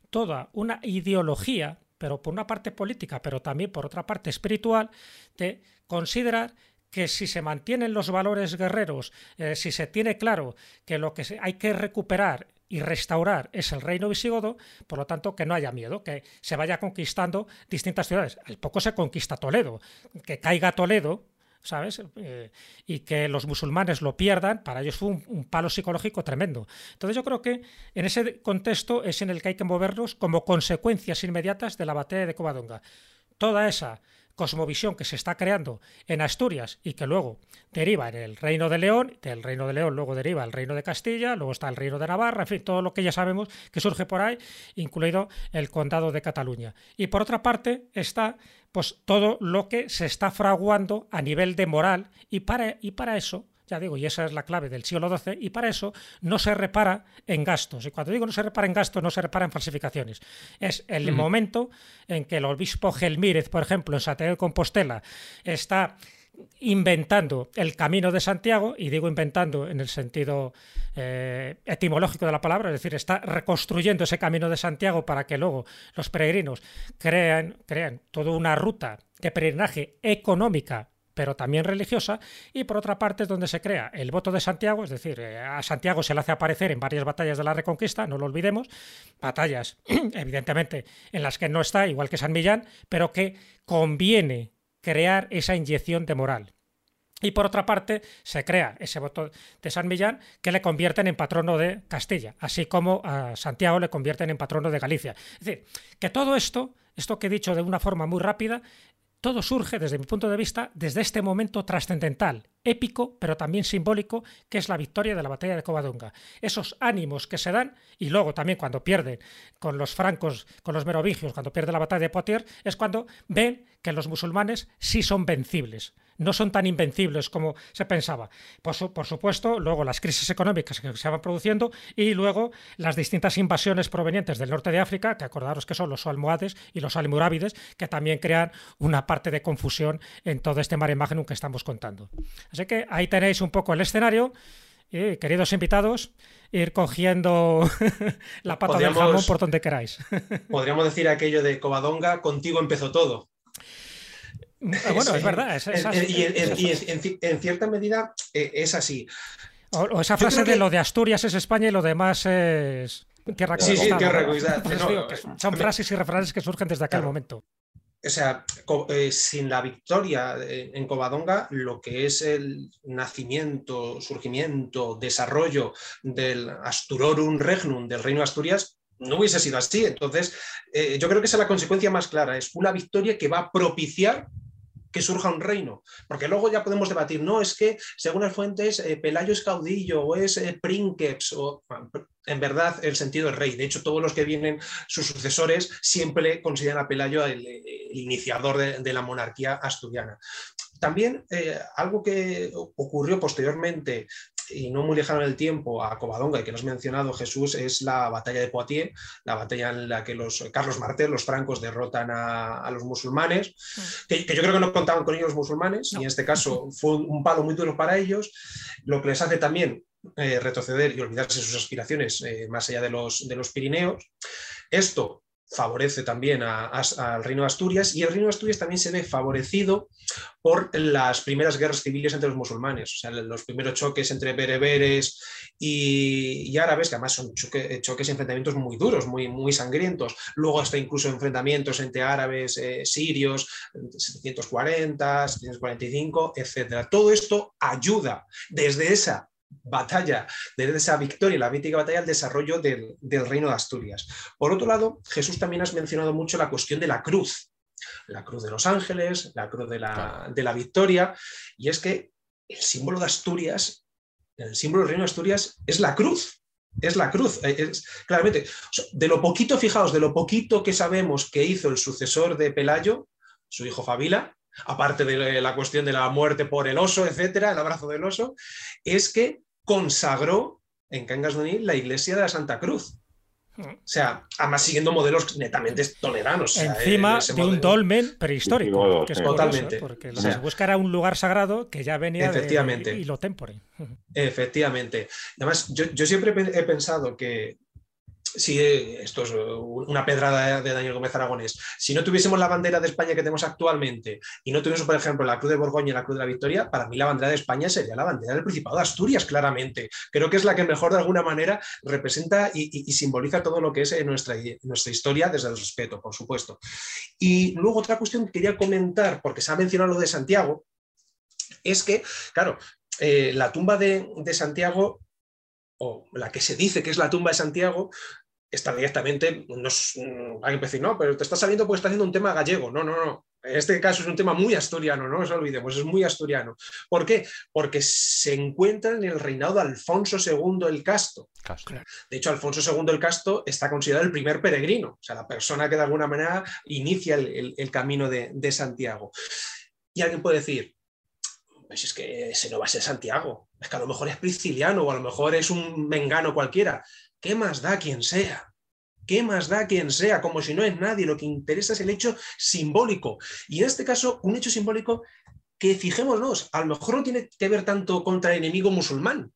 toda una ideología pero por una parte política, pero también por otra parte espiritual, de considerar que si se mantienen los valores guerreros, eh, si se tiene claro que lo que hay que recuperar y restaurar es el reino visigodo, por lo tanto que no haya miedo, que se vaya conquistando distintas ciudades. Al poco se conquista Toledo, que caiga Toledo, ¿sabes? Eh, y que los musulmanes lo pierdan, para ellos fue un, un, palo psicológico tremendo. Entonces yo creo que en ese contexto es en el que hay que movernos como consecuencias inmediatas de la batalla de Covadonga. Toda esa cosmovisión que se está creando en Asturias y que luego deriva en el Reino de León, del Reino de León luego deriva el Reino de Castilla, luego está el Reino de Navarra, en fin, todo lo que ya sabemos que surge por ahí, incluido el Condado de Cataluña. Y por otra parte está pues todo lo que se está fraguando a nivel de moral y para, y para eso ya digo, y esa es la clave del siglo XII, y para eso no se repara en gastos. Y cuando digo no se repara en gastos, no se repara en falsificaciones. Es el uh -huh. momento en que el obispo Gelmírez, por ejemplo, en Santiago de Compostela, está inventando el camino de Santiago, y digo inventando en el sentido eh, etimológico de la palabra, es decir, está reconstruyendo ese camino de Santiago para que luego los peregrinos crean, crean toda una ruta de peregrinaje económica pero también religiosa, y por otra parte es donde se crea el voto de Santiago, es decir, eh, a Santiago se le hace aparecer en varias batallas de la Reconquista, no lo olvidemos, batallas (clears throat) evidentemente en las que no está, igual que San Millán, pero que conviene crear esa inyección de moral. Y por otra parte, se crea ese voto de San Millán que le convierten en patrono de Castilla, así como a Santiago le convierten en patrono de Galicia. Es decir, que todo esto, esto que he dicho de una forma muy rápida, todo surge, desde mi punto de vista, desde este momento trascendental, épico, pero también simbólico, que es la victoria de la batalla de Covadonga. Esos ánimos que se dan, y luego también cuando pierden con los francos, con los merovingios, cuando pierde la batalla de Poitiers, es cuando ven que los musulmanes sí son vencibles no son tan invencibles como se pensaba. Por, su, por, supuesto, luego las crisis económicas que se van produciendo y luego las distintas invasiones provenientes del norte de África, que acordaros que son los almohades y los almorávides, que también crean una parte de confusión en todo este mare magnum que estamos contando. Así que ahí tenéis un poco el escenario. Queridos invitados, ir cogiendo (laughs) la pata del jamón por donde queráis. (laughs) podríamos decir aquello de Covadonga, contigo empezó todo. Bueno, es verdad. Es, es así, y, en, y en, en, cierta medida eh, es así. O, o esa frase de que... lo de Asturias es España y lo demás es tierra conquistada. Sí, sí, tierra conquistada. No, son frases y refranes que surgen desde aquel claro. momento. O sea, eh, sin la victoria en Covadonga, lo que es el nacimiento, surgimiento, desarrollo del Asturorum Regnum, del Reino de Asturias, no hubiese sido así. Entonces, eh, yo creo que esa es la consecuencia más clara. Es una victoria que va a propiciar que surja un reino. Porque luego ya podemos debatir, no, es que según las fuentes eh, Pelayo es caudillo o es eh, o en verdad el sentido es rey. De hecho, todos los que vienen, sus sucesores, siempre consideran a Pelayo el, iniciador de, de, la monarquía asturiana. También eh, algo que ocurrió posteriormente y no muy lejano en el tiempo a Covadonga y que nos has mencionado Jesús es la batalla de Poitiers, la batalla en la que los Carlos Martel, los francos derrotan a, a los musulmanes, que, que, yo creo que no contaban con ellos los musulmanes no. y en este caso (laughs) fue un palo muy duro para ellos, lo que les hace también eh, retroceder y olvidarse sus aspiraciones eh, más allá de los, de los Pirineos. Esto favorece también al Reino de Asturias y el Reino de Asturias también se ve favorecido por las primeras guerras civiles entre los musulmanes, o sea, los primeros choques entre bereberes y, árabes, que además son choque, choques y enfrentamientos muy duros, muy, muy sangrientos. Luego hasta incluso enfrentamientos entre árabes, eh, sirios, 740, 745, etc. Todo esto ayuda desde esa batalla, desde esa victoria, la mítica batalla, al desarrollo del, del, reino de Asturias. Por otro lado, Jesús también has mencionado mucho la cuestión de la cruz, la cruz de los ángeles, la cruz de la, claro. de la victoria, y es que el símbolo de Asturias, el símbolo del reino de Asturias es la cruz. Es la cruz, es, claramente. De lo poquito, fijaos, de lo poquito que sabemos que hizo el sucesor de Pelayo, su hijo Fabila, aparte de la cuestión de la muerte por el oso, etcétera, el abrazo del oso, es que consagró en Cangas de la iglesia de la Santa Cruz. O sea, además siguiendo modelos netamente toledanos. Encima de un dolmen prehistórico, que es totalmente. porque lo que se busca era un lugar sagrado que ya venía efectivamente. de y lo tempore. (laughs) Efectivamente. Además, yo, yo siempre he pensado que si esto es una pedrada de Daniel Gómez Aragonés, si no tuviésemos la bandera de España que tenemos actualmente y no tuviésemos, por ejemplo, la Cruz de Borgoña y la Cruz de la Victoria, para mí la bandera de España sería la bandera del Principado de Asturias, claramente. Creo que es la que mejor de alguna manera representa y, simboliza todo lo que es nuestra, nuestra historia desde el respeto, por supuesto. Y luego otra cuestión que quería comentar, porque se ha mencionado lo de Santiago, es que, claro, eh, la tumba de, de Santiago o la que se dice que es la tumba de Santiago, está directamente, nos, mm, hay que decir, no, pero te está saliendo porque está haciendo un tema gallego. No, no, no. En este caso es un tema muy asturiano, no nos olvidemos, es muy asturiano. ¿Por qué? Porque se encuentra en el reinado de Alfonso II el Casto. De hecho, Alfonso II el Casto está considerado el primer peregrino, o sea, la persona que de alguna manera inicia el, camino de, de Santiago. Y alguien puede decir, pues es que ese no va a ser Santiago, es que a lo mejor es Prisciliano o a lo mejor es un mengano cualquiera. ¿Qué más da quien sea? ¿Qué más da quien sea? Como si no es nadie. Lo que interesa es el hecho simbólico. Y en este caso, un hecho simbólico que, fijémonos, a lo mejor no tiene que ver tanto contra enemigo musulmán,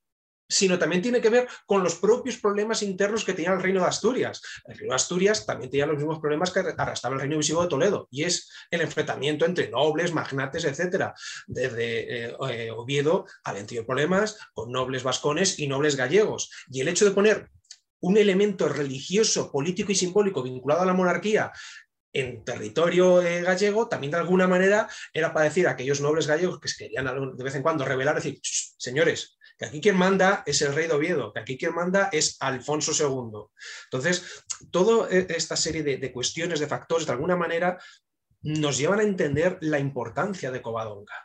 sino también tiene que ver con los propios problemas internos que tenía el reino de Asturias. El reino de Asturias también tenía los mismos problemas que arrastraba el reino visigodo de Toledo, y es el enfrentamiento entre nobles, magnates, etc. Desde eh, eh, Oviedo habían tenido problemas con nobles vascones y nobles gallegos. Y el hecho de poner un elemento religioso, político y simbólico vinculado a la monarquía en territorio eh, gallego, también de alguna manera era para decir a aquellos nobles gallegos que se querían de vez en cuando revelar, decir, señores, que aquí quien manda es el rey de Oviedo, que aquí quien manda es Alfonso II. Entonces, toda e, esta serie de, cuestiones, de factores, de alguna manera, nos llevan a entender la importancia de Covadonga.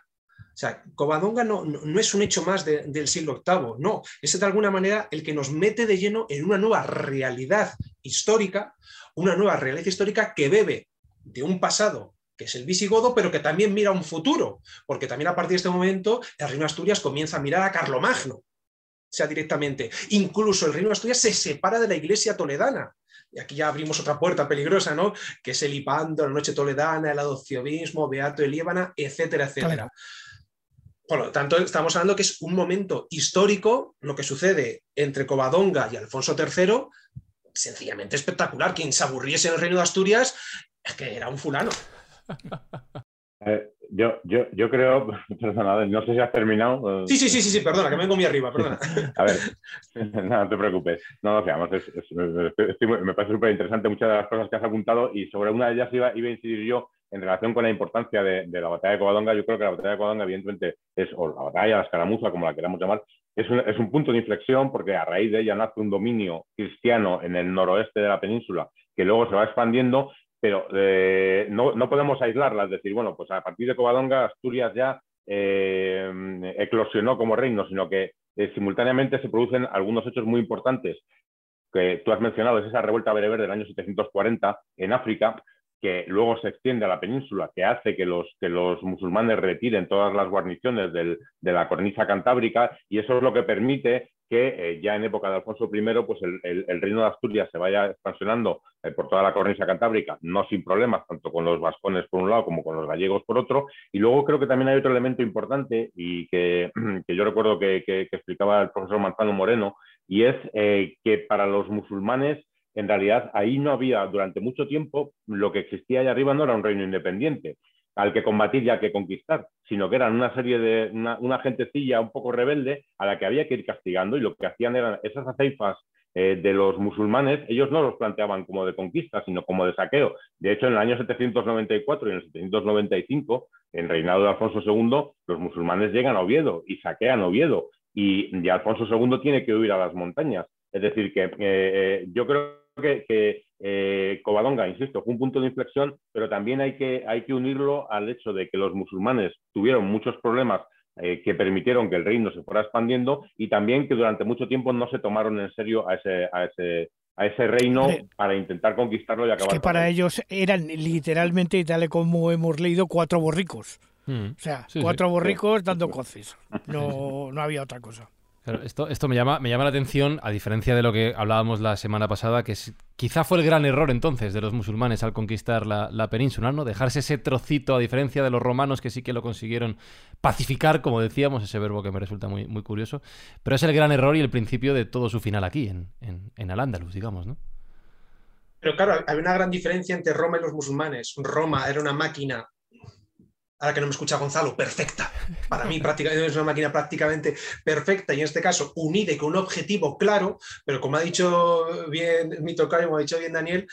O sea, Covadonga no, no, es un hecho más del siglo VIII, no, es de alguna manera el que nos mete de lleno en una nueva realidad histórica, una nueva realidad histórica que bebe de un pasado que es el visigodo, pero que también mira un futuro, porque también a partir de este momento el reino de Asturias comienza a mirar a Carlomagno, o sea, directamente. Incluso el reino de Asturias se separa de la iglesia toledana, y aquí ya abrimos otra puerta peligrosa, ¿no? Que es el Hipando, la Noche Toledana, el adopcionismo, Beato de Líbana, etcétera, etcétera. Por lo tanto, estamos hablando que es un momento histórico, lo que sucede entre Covadonga y Alfonso III, sencillamente espectacular. Quien se aburriese en el reino de Asturias es que era un fulano. (laughs) Eh, yo, yo, yo creo, (laughs) perdona, no sé si has terminado. Sí, sí, sí, sí, sí perdona, que me vengo muy arriba, perdona. (laughs) A ver, no, te preocupes, no, no, me parece súper interesante muchas de las cosas que has apuntado y sobre una de ellas iba, iba a incidir yo en relación con la importancia de, la batalla de Covadonga. Yo creo que la batalla de Covadonga, evidentemente, es, o la batalla, la escaramuza, como la queramos llamar, es un, punto de inflexión porque a raíz de ella nace un dominio cristiano en el noroeste de la península que luego se va expandiendo pero eh, no, no, podemos aislarlas, es decir, bueno, pues a partir de Covadonga, Asturias ya eh, eclosionó como reino, sino que eh, simultáneamente se producen algunos hechos muy importantes que tú has mencionado, es esa revuelta bereber del año 740 en África, que luego se extiende a la península, que hace que los, que los musulmanes retiren todas las guarniciones de la cornisa cantábrica, y eso es lo que permite que eh, ya en época de Alfonso I, pues el, reino de Asturias se vaya expansionando eh, por toda la cornisa cantábrica, no sin problemas, tanto con los vascones por un lado como con los gallegos por otro. Y luego creo que también hay otro elemento importante y que, (clears throat) yo recuerdo que, explicaba el profesor Manzano Moreno, y es eh, que para los musulmanes en realidad ahí no había durante mucho tiempo, lo que existía allá arriba no era un reino independiente al que combatir y al que conquistar, sino que eran una serie de, una, gentecilla un poco rebelde a la que había que ir castigando y lo que hacían eran esas aceifas eh, de los musulmanes, ellos no los planteaban como de conquista, sino como de saqueo. De hecho, en el año 794 y en el 795, en reinado de Alfonso II, los musulmanes llegan a Oviedo y saquean Oviedo y, Alfonso II tiene que huir a las montañas. Es decir, que eh, eh, yo creo que, eh, Covadonga, insisto, fue un punto de inflexión, pero también hay que, hay que unirlo al hecho de que los musulmanes tuvieron muchos problemas eh, que permitieron que el reino se fuera expandiendo y también que durante mucho tiempo no se tomaron en serio a ese, a ese reino para intentar conquistarlo y acabar. Es que para ellos eran literalmente, tal y como hemos leído, cuatro borricos. Mm. O sea, cuatro borricos dando coces. No, no había otra cosa esto, esto me, llama, me llama la atención, a diferencia de lo que hablábamos la semana pasada, que quizá fue el gran error entonces de los musulmanes al conquistar la, península, ¿no? Dejarse ese trocito, a diferencia de los romanos que sí que lo consiguieron pacificar, como decíamos, ese verbo que me resulta muy, muy curioso. Pero es el gran error y el principio de todo su final aquí, en, en, en Al-Ándalus, digamos, ¿no? Pero claro, hay una gran diferencia entre Roma y los musulmanes. Roma era una máquina ahora que no me escucha Gonzalo, perfecta. Para mí prácticamente es una máquina prácticamente perfecta y en este caso unida y con un objetivo claro, pero como ha dicho bien mi tocayo, como ha dicho bien Daniel,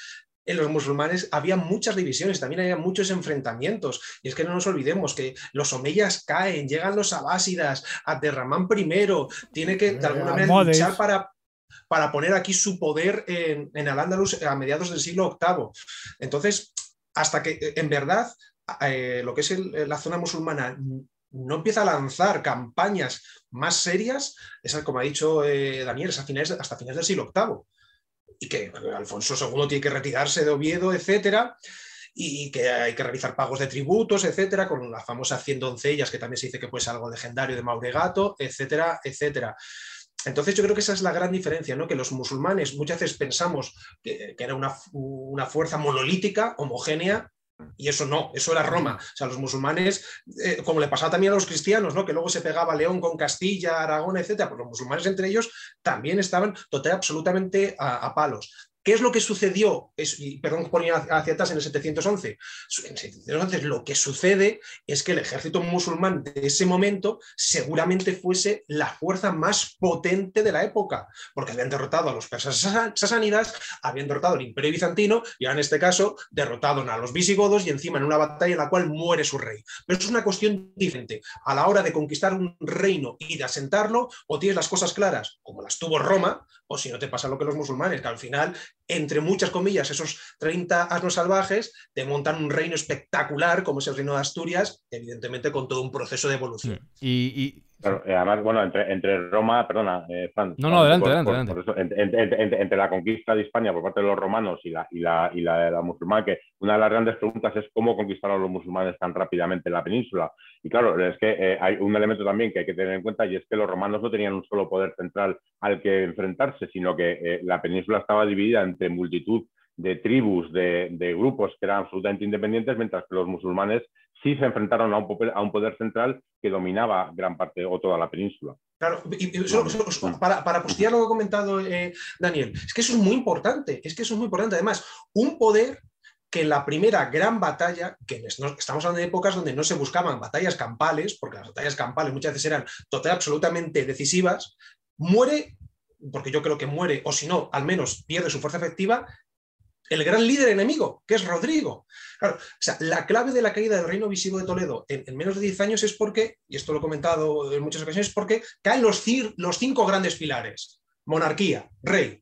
en los musulmanes había muchas divisiones, también había muchos enfrentamientos. Y es que no nos olvidemos que los omeyas caen, llegan los abásidas, Abderramán primero, tiene que de alguna manera luchar para, para poner aquí su poder en, en Al-Ándalus a mediados del siglo VIII. Entonces, hasta que en verdad eh, lo que es la zona musulmana no empieza a lanzar campañas más serias, es como ha dicho eh, Daniel, es finales, hasta finales del siglo VIII. Y que Alfonso II tiene que retirarse de Oviedo, etcétera, y que hay que realizar pagos de tributos, etcétera, con la famosa 100 doncellas, que también se dice que puede ser algo legendario de Mauregato, etcétera, etcétera. Entonces yo creo que esa es la gran diferencia, ¿no? que los musulmanes muchas veces pensamos que, era una, una, fuerza monolítica, homogénea, y eso no, eso era Roma. O sea, los musulmanes, eh, como le pasaba también a los cristianos, ¿no? que luego se pegaba León con Castilla, Aragón, etcétera, pues los musulmanes entre ellos también estaban total, absolutamente a palos. ¿Qué es lo que sucedió? Es, perdón, ponía hacia atrás en el 711. En el 711 lo que sucede es que el ejército musulmán de ese momento seguramente fuese la fuerza más potente de la época, porque habían derrotado a los persas sasánidas, habían derrotado al imperio bizantino y ahora en este caso derrotaron a los visigodos y encima en una batalla en la cual muere su rey. Pero es una cuestión diferente. A la hora de conquistar un reino y de asentarlo, o tienes las cosas claras, como las tuvo Roma, o si no te pasa lo que los musulmanes, que al final entre muchas comillas, esos 30 asnos salvajes te montan un reino espectacular como es el reino de Asturias, evidentemente con todo un proceso de evolución. Mm. Además, bueno, entre, Roma, perdona, eh, No, no, adelante, adelante. entre, la conquista de España por parte de los romanos y la, y la, y la, la musulmana, que una de las grandes preguntas es cómo conquistaron los musulmanes tan rápidamente en la península. Y claro, es que eh, hay un elemento también que hay que tener en cuenta y es que los romanos no tenían un solo poder central al que enfrentarse, sino que eh, la península estaba dividida entre multitud de tribus, de, grupos que eran absolutamente independientes, mientras que los musulmanes sí se enfrentaron a un, a un poder central que dominaba gran parte o toda la península. Claro, y, para, para postear lo que ha comentado eh, Daniel, es que eso es muy importante, es que eso es muy importante. Además, un poder que en la primera gran batalla, que estamos hablando de épocas donde no se buscaban batallas campales, porque las batallas campales muchas veces eran total, absolutamente decisivas, muere, porque yo creo que muere, o si no, al menos pierde su fuerza efectiva, el gran líder enemigo, que es Rodrigo. O sea, la clave de la caída del reino visigo de Toledo en, menos de 10 años es porque, y esto lo he comentado en muchas ocasiones, porque caen los, cinco grandes pilares. Monarquía, rey,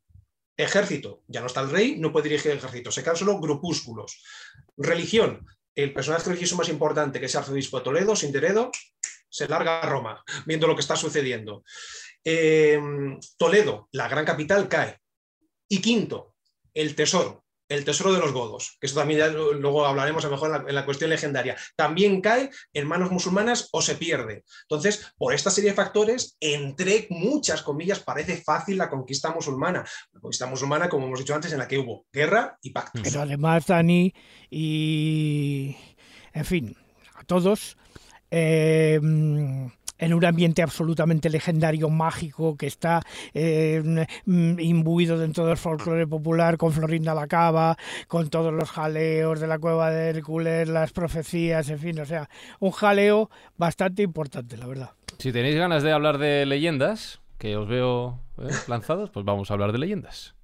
Ejército, ya no está el rey, no puede dirigir el ejército, se quedan solo grupúsculos. Religión, el personaje religioso más importante, que es el arzobispo de Toledo, sin Sinteredo, se larga a Roma, viendo lo que está sucediendo. Eh, Toledo, la gran capital, cae. Y quinto, el tesoro el tesoro de los godos, que eso también luego hablaremos a lo mejor en la, cuestión legendaria, también cae en manos musulmanas o se pierde. Entonces, por esta serie de factores, entre muchas comillas, parece fácil la conquista musulmana. La conquista musulmana, como hemos dicho antes, en la que hubo guerra y pactos. Pero además, Dani, y en fin, a todos, eh, en un ambiente absolutamente legendario, mágico, que está eh, mm, imbuido dentro del folclore popular, con Florinda la Cava, con todos los jaleos de la cueva de Hércules, las profecías, en fin, o sea, un jaleo bastante importante, la verdad. Si tenéis ganas de hablar de leyendas, que os veo eh, lanzados, pues vamos a hablar de leyendas.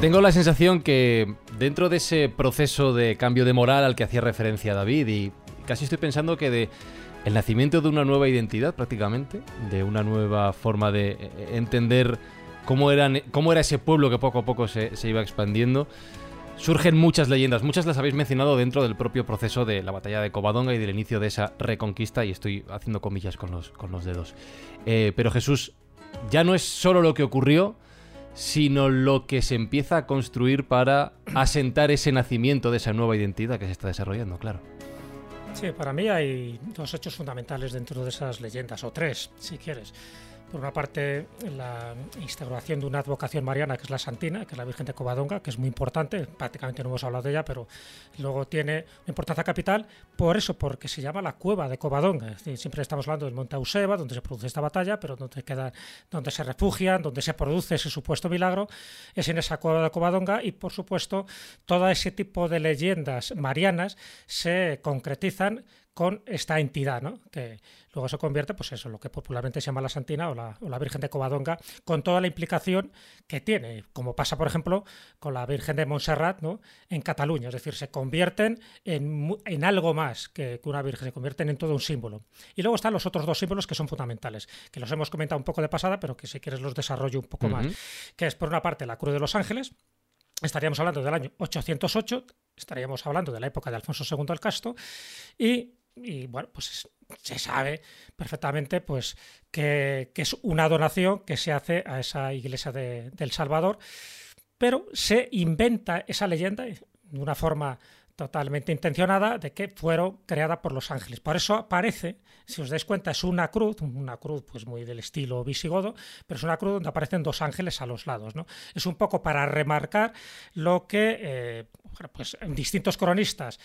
Tengo la sensación que dentro de ese proceso de cambio de moral al que hacía referencia David, y casi estoy pensando que de el nacimiento de una nueva identidad prácticamente, de una nueva forma de eh, entender cómo, eran, cómo era ese pueblo que poco a poco se, se iba expandiendo. Surgen muchas leyendas, muchas las habéis mencionado dentro del propio proceso de la batalla de Covadonga y del inicio de esa reconquista, y estoy haciendo comillas con los, con los dedos. Eh, pero Jesús, ya no es solo lo que ocurrió, sino lo que se empieza a construir para asentar ese nacimiento de esa nueva identidad que se está desarrollando, claro. Sí, para mí hay dos hechos fundamentales dentro de esas leyendas, o tres, si quieres. Por una parte, la instauración de una advocación mariana, que es la Santina, que es la Virgen de Covadonga, que es muy importante, prácticamente no hemos hablado de ella, pero luego tiene una importancia capital, por eso, porque se llama la cueva de Covadonga. Siempre estamos hablando del Monte Auseba, donde se produce esta batalla, pero donde, queda, donde se refugian, donde se produce ese supuesto milagro, es en esa cueva de Covadonga y, por supuesto, todo ese tipo de leyendas marianas se concretizan con esta entidad, ¿no? que luego se convierte, pues eso, lo que popularmente se llama la Santina o la, o la, Virgen de Covadonga, con toda la implicación que tiene, como pasa, por ejemplo, con la Virgen de Montserrat ¿no? en Cataluña, es decir, se convierten en, en algo más que, que, una Virgen, se convierten en todo un símbolo. Y luego están los otros dos símbolos que son fundamentales, que los hemos comentado un poco de pasada, pero que si quieres los desarrollo un poco uh -huh. más, que es por una parte la Cruz de los Ángeles, estaríamos hablando del año 808, estaríamos hablando de la época de Alfonso II el Casto, y y bueno, pues se sabe perfectamente pues que, es una donación que se hace a esa iglesia de, del Salvador, pero se inventa esa leyenda de una forma totalmente intencionada de que fueron creadas por los ángeles. Por eso aparece, si os dais cuenta, es una cruz, una cruz pues muy del estilo visigodo, pero es una cruz donde aparecen dos ángeles a los lados. ¿no? Es un poco para remarcar lo que eh, pues, distintos cronistas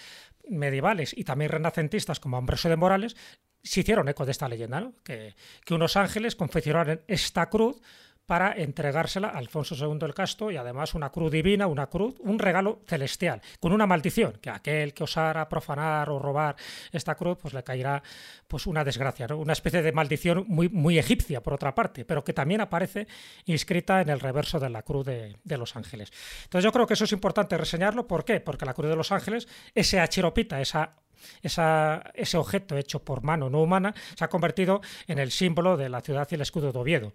medievales y también renacentistas como Ambrosio de Morales se hicieron eco de esta leyenda, que, que unos ángeles confeccionaron esta cruz para entregársela a Alfonso II el Casto y además una cruz divina, una cruz, un regalo celestial, con una maldición, que aquel que osara profanar o robar esta cruz, pues le caerá pues una desgracia, una especie de maldición muy, muy egipcia, por otra parte, pero que también aparece inscrita en el reverso de la cruz de, los ángeles. Entonces yo creo que eso es importante reseñarlo, ¿por qué? Porque la cruz de los ángeles, ese achiropita, esa, ese objeto hecho por mano no humana se ha convertido en el símbolo de la ciudad y el escudo de Oviedo.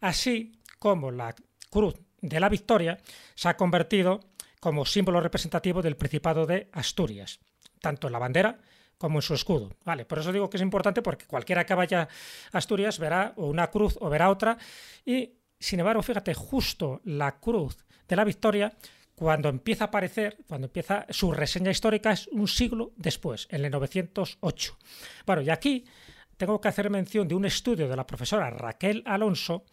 Así como la cruz de la victoria se ha convertido como símbolo representativo del Principado de Asturias, tanto en la bandera como en su escudo. Vale, por eso digo que es importante porque cualquiera que vaya a Asturias verá una cruz o verá otra y sin embargo, fíjate, justo la cruz de la victoria cuando empieza a aparecer, cuando empieza su reseña histórica es un siglo después, en el 908. Bueno, y aquí tengo que hacer mención de un estudio de la profesora Raquel Alonso,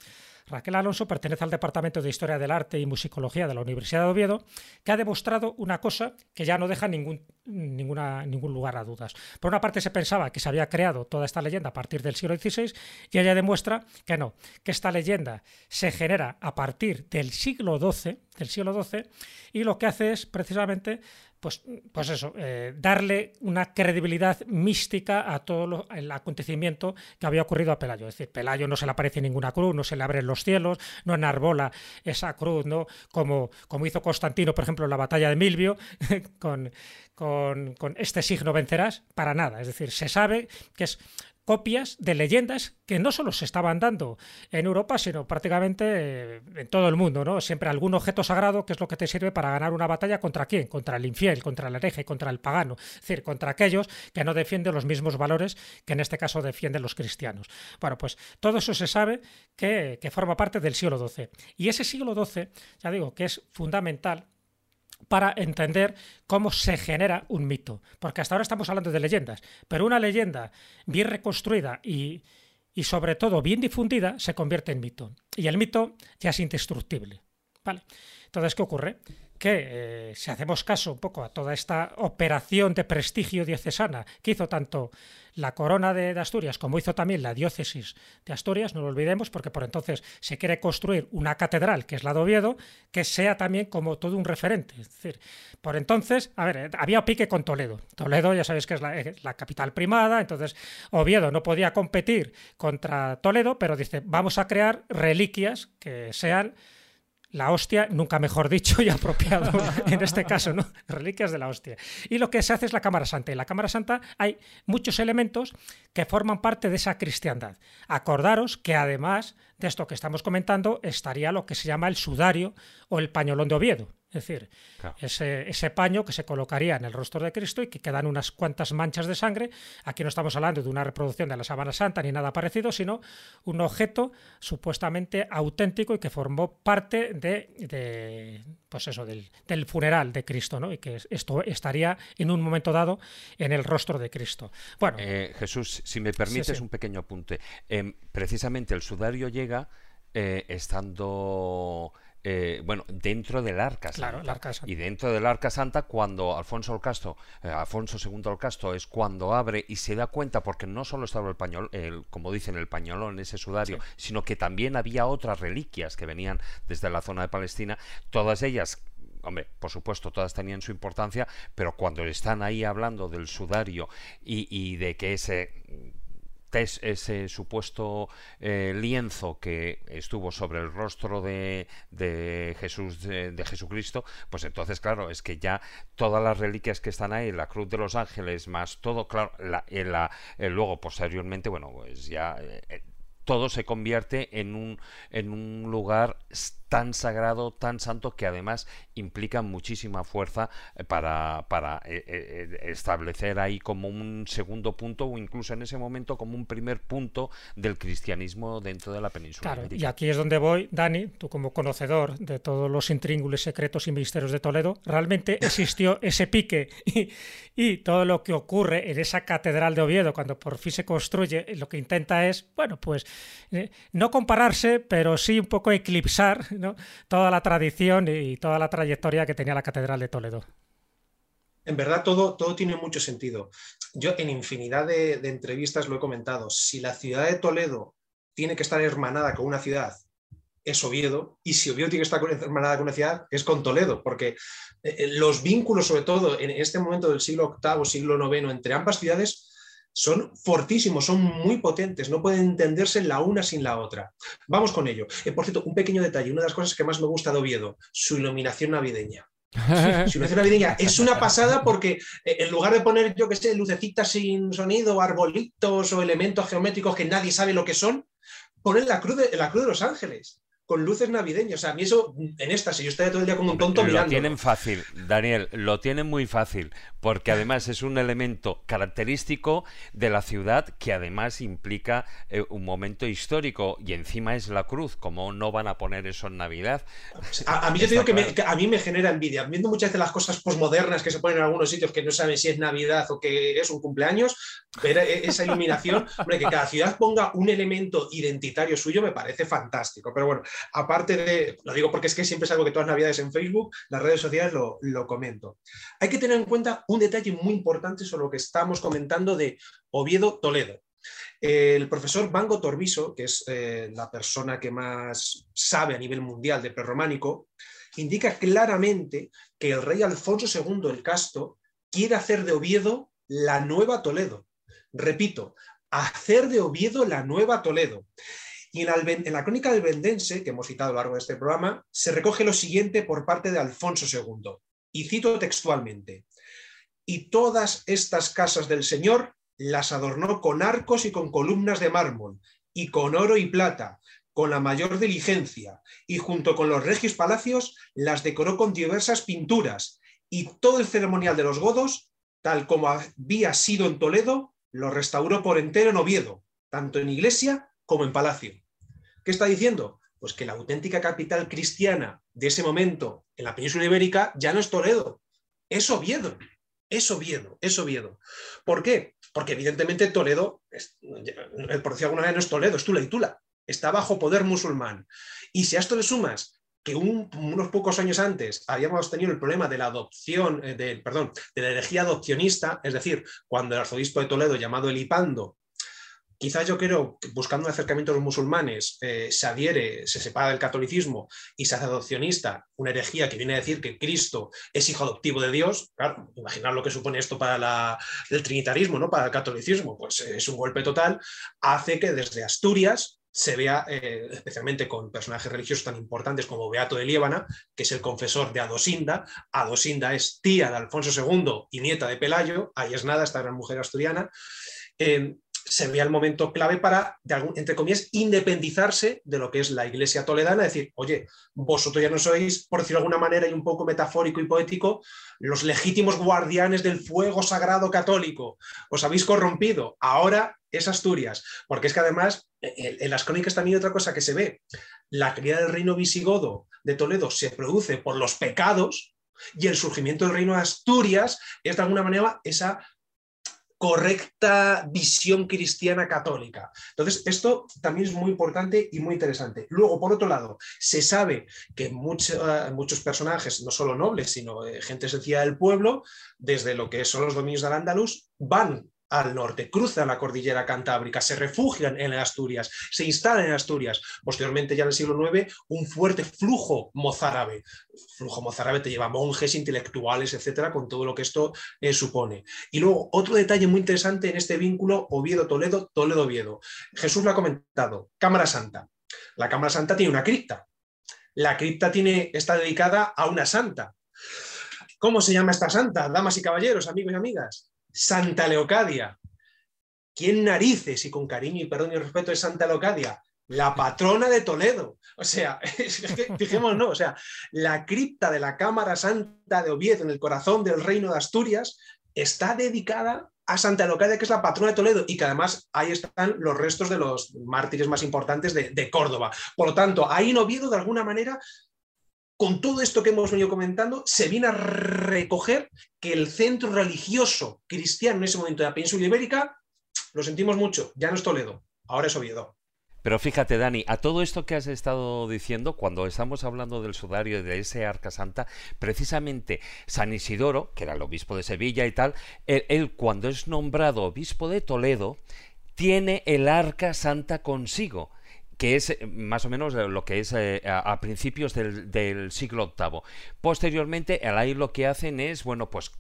Raquel Alonso pertenece al Departamento de Historia del Arte y Musicología de la Universidad de Oviedo, que ha demostrado una cosa que ya no deja ningún, lugar a dudas. Por una parte se pensaba que se había creado toda esta leyenda a partir del siglo XVI y ella demuestra que no, que esta leyenda se genera a partir del siglo XII, del siglo XII y lo que hace es precisamente pues, pues eso, eh, darle una credibilidad mística a todo lo, el acontecimiento que había ocurrido a Pelayo. Es decir, Pelayo no se le aparece ninguna cruz, no se le abren los cielos, no enarbola esa cruz, ¿no? Como, como hizo Constantino, por ejemplo, en la batalla de Milvio, (laughs) con, con, con este signo vencerás, para nada. Es decir, se sabe que es copias de leyendas que no solo se estaban dando en Europa, sino prácticamente en todo el mundo, ¿no? Siempre algún objeto sagrado que es lo que te sirve para ganar una batalla contra quién, contra el infiel, contra el hereje, contra el pagano, es decir, contra aquellos que no defienden los mismos valores que en este caso defienden los cristianos. Bueno, pues todo eso se sabe que, que forma parte del siglo XII. Y ese siglo XII, ya digo, que es fundamental para entender cómo se genera un mito. Porque hasta ahora estamos hablando de leyendas, pero una leyenda bien reconstruida y, y sobre todo bien difundida se convierte en mito. Y el mito ya es indestructible. ¿Vale? Entonces, ¿qué ocurre? Que eh, si hacemos caso un poco a toda esta operación de prestigio diocesana que hizo tanto la corona de, Asturias como hizo también la diócesis de Asturias, no lo olvidemos, porque por entonces se quiere construir una catedral, que es la de Oviedo, que sea también como todo un referente. Es decir, por entonces, a ver, había pique con Toledo. Toledo ya sabéis que es la, la capital primada, entonces Oviedo no podía competir contra Toledo, pero dice, vamos a crear reliquias que sean la hostia, nunca mejor dicho y (laughs) apropiado en este caso, ¿no? Reliquias de la hostia. Y lo que se hace es la Cámara Santa. En la Cámara Santa hay muchos elementos que forman parte de esa cristiandad. Acordaros que además de esto que estamos comentando estaría lo que se llama el sudario o el pañolón de Oviedo. Es decir, ese, ese, paño que se colocaría en el rostro de Cristo y que quedan unas cuantas manchas de sangre. Aquí no estamos hablando de una reproducción de la sábana santa ni nada parecido, sino un objeto supuestamente auténtico y que formó parte de, pues eso, del, funeral de Cristo, ¿no? Y que esto estaría en un momento dado en el rostro de Cristo. Bueno, eh, Jesús, si me permites un pequeño apunte. Em, precisamente el sudario llega eh, estando eh, bueno, dentro del Arca Santa. Y dentro del Arca Santa, cuando Alfonso el Casto, eh, Alfonso II el Casto es cuando abre y se da cuenta, porque no solo estaba el pañol, el, como dicen, el pañolón, ese sudario, sino que también había otras reliquias que venían desde la zona de Palestina, todas ellas hombre, por supuesto, todas tenían su importancia, pero cuando están ahí hablando del sudario y, y de que ese ese supuesto eh, lienzo que estuvo sobre el rostro de, Jesús de, Jesucristo, pues entonces claro es que ya todas las reliquias que están ahí, la cruz de los ángeles más todo claro, la, la, luego posteriormente bueno pues ya eh, todo se convierte en un, en un lugar tan sagrado, tan santo, que además implica muchísima fuerza eh, para, para eh, eh, establecer ahí como un segundo punto o incluso en ese momento como un primer punto del cristianismo dentro de la península. Claro, y aquí es donde voy, Dani, tú como conocedor de todos los intríngules secretos y misterios de Toledo, realmente (laughs) existió ese pique y, y todo lo que ocurre en esa catedral de Oviedo cuando por fin se construye, lo que intenta es, bueno, pues no compararse, pero sí un poco eclipsar (laughs) toda la tradición y toda la trayectoria que tenía la Catedral de Toledo. En verdad, todo, todo tiene mucho sentido. Yo en infinidad de, entrevistas lo he comentado. Si la ciudad de Toledo tiene que estar hermanada con una ciudad, es Oviedo, y si Oviedo tiene que estar hermanada con una ciudad, es con Toledo, porque eh, eh, los vínculos, sobre todo en este momento del siglo VIII, siglo IX, entre ambas ciudades, son fortísimos, son muy potentes, no pueden entenderse la una sin la otra. Vamos con ello. Eh, por cierto, un pequeño detalle, una de las cosas que más me gusta de Oviedo, su iluminación navideña. Su iluminación navideña es una pasada porque eh, en lugar de poner, yo que sé, lucecitas sin sonido, arbolitos o elementos geométricos que nadie sabe lo que son, ponen la cruz de, la cruz de los ángeles con luces navideñas. O sea, a mí eso, en esta, si yo estaría todo el día como un tonto mirando. Lo tienen fácil, Daniel, lo tienen muy fácil, porque además es un elemento característico de la ciudad que además implica eh, un momento histórico y encima es la cruz. ¿Cómo no van a poner eso en Navidad? A, mí yo te digo que, a mí me genera envidia. Viendo muchas de las cosas posmodernas que se ponen en algunos sitios que no saben si es Navidad o que es un cumpleaños, ver e, esa iluminación, que cada ciudad ponga un elemento identitario suyo me parece fantástico. Pero bueno, aparte de, lo digo porque es que siempre es algo que todas las navidades en Facebook, las redes sociales lo, comento. Hay que tener en cuenta un detalle muy importante sobre lo que estamos comentando de Oviedo-Toledo. El profesor Bango Torbiso, que es eh, la persona que más sabe a nivel mundial de prerrománico, indica claramente que el rey Alfonso II el Casto quiere hacer de Oviedo la nueva Toledo. Repito, hacer de Oviedo la nueva Toledo. Y en la, crónica del Vendense, que hemos citado a lo largo de este programa, se recoge lo siguiente por parte de Alfonso II. Y cito textualmente, y todas estas casas del Señor las adornó con arcos y con columnas de mármol, y con oro y plata, con la mayor diligencia, y junto con los regios palacios las decoró con diversas pinturas, y todo el ceremonial de los godos, tal como había sido en Toledo, lo restauró por entero en Oviedo, tanto en iglesia como en palacio. ¿Qué está diciendo? Pues que la auténtica capital cristiana de ese momento en la península ibérica ya no es Toledo, es Oviedo. Es Oviedo, es Oviedo. ¿Por qué? Porque evidentemente Toledo, por decir alguna manera, no es Toledo, es Tula y Tula. Está bajo poder musulmán. Y si a esto le sumas que unos pocos años antes habíamos tenido el problema de la adopción, eh, perdón, de la herejía adopcionista, es decir, cuando el arzobispo de Toledo, llamado Elipando, Quizás yo creo que buscando un acercamiento a los musulmanes eh, se adhiere, se separa del catolicismo y se hace adopcionista, una herejía que viene a decir que Cristo es hijo adoptivo de Dios. Claro, imaginar lo que supone esto para el trinitarismo, ¿no? para el catolicismo, pues es un golpe total. Hace que desde Asturias se vea, eh, especialmente con personajes religiosos tan importantes como Beato de Liébana, que es el confesor de Adosinda. Adosinda es tía de Alfonso II y nieta de Pelayo, ahí es nada, esta gran mujer asturiana. Eh, se vea el momento clave para, entre comillas, independizarse de lo que es la iglesia toledana, decir, oye, vosotros ya no sois, por decirlo de alguna manera y un poco metafórico y poético, los legítimos guardianes del fuego sagrado católico, os habéis corrompido, ahora es Asturias, porque es que además en las crónicas también hay otra cosa que se ve, la caída del reino visigodo de Toledo se produce por los pecados y el surgimiento del reino de Asturias es de alguna manera esa correcta visión cristiana católica. Entonces, esto también es muy importante y muy interesante. Luego, por otro lado, se sabe que muchos personajes, no solo nobles, sino eh, gente sencilla del pueblo, desde lo que son los dominios del Andaluz, van al norte, cruzan la cordillera cantábrica, se refugian en Asturias, se instalan en Asturias. Posteriormente, ya en el siglo IX, un fuerte flujo mozárabe. Flujo mozárabe te lleva monjes, intelectuales, etcétera, con todo lo que esto eh, supone. Y luego, otro detalle muy interesante en este vínculo Oviedo-Toledo, Toledo-Oviedo. Jesús lo ha comentado, Cámara Santa. La Cámara Santa tiene una cripta. La cripta tiene, está dedicada a una santa. ¿Cómo se llama esta santa? Damas y caballeros, amigos y amigas. Santa Leocadia. ¿Quién narices y con cariño y perdón y respeto es Santa Leocadia? La patrona de Toledo. O sea, (laughs) fijémonos, o sea, la cripta de la Cámara Santa de Oviedo en el corazón del reino de Asturias está dedicada a Santa Leocadia, que es la patrona de Toledo, y que además ahí están los restos de los mártires más importantes de, de Córdoba. Por lo tanto, ahí en Oviedo, de alguna manera, con todo esto que hemos venido comentando, se viene a recoger que el centro religioso cristiano en ese momento de la península ibérica, lo sentimos mucho, ya no es Toledo, ahora es Oviedo. Pero fíjate, Dani, a todo esto que has estado diciendo, cuando estamos hablando del sudario y de ese arca santa, precisamente San Isidoro, que era el obispo de Sevilla y tal, él cuando es nombrado obispo de Toledo, tiene el arca santa consigo que es eh, más o menos lo que es eh, a, principios del, siglo VIII. Posteriormente, ahí lo que hacen es, bueno, pues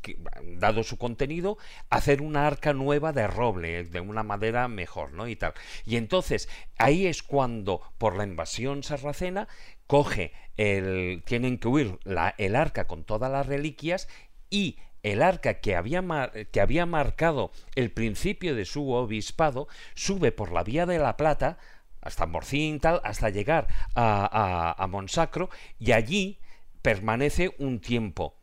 dado su contenido, hacer una arca nueva de roble, de una madera mejor, ¿no? Y tal. Y entonces, ahí es cuando, por la invasión sarracena, coge el, tienen que huir la, el arca con todas las reliquias y el arca que había, que había marcado el principio de su obispado sube por la vía de la Plata hasta Morcín, tal, hasta llegar a, Monsacro, y allí permanece un tiempo.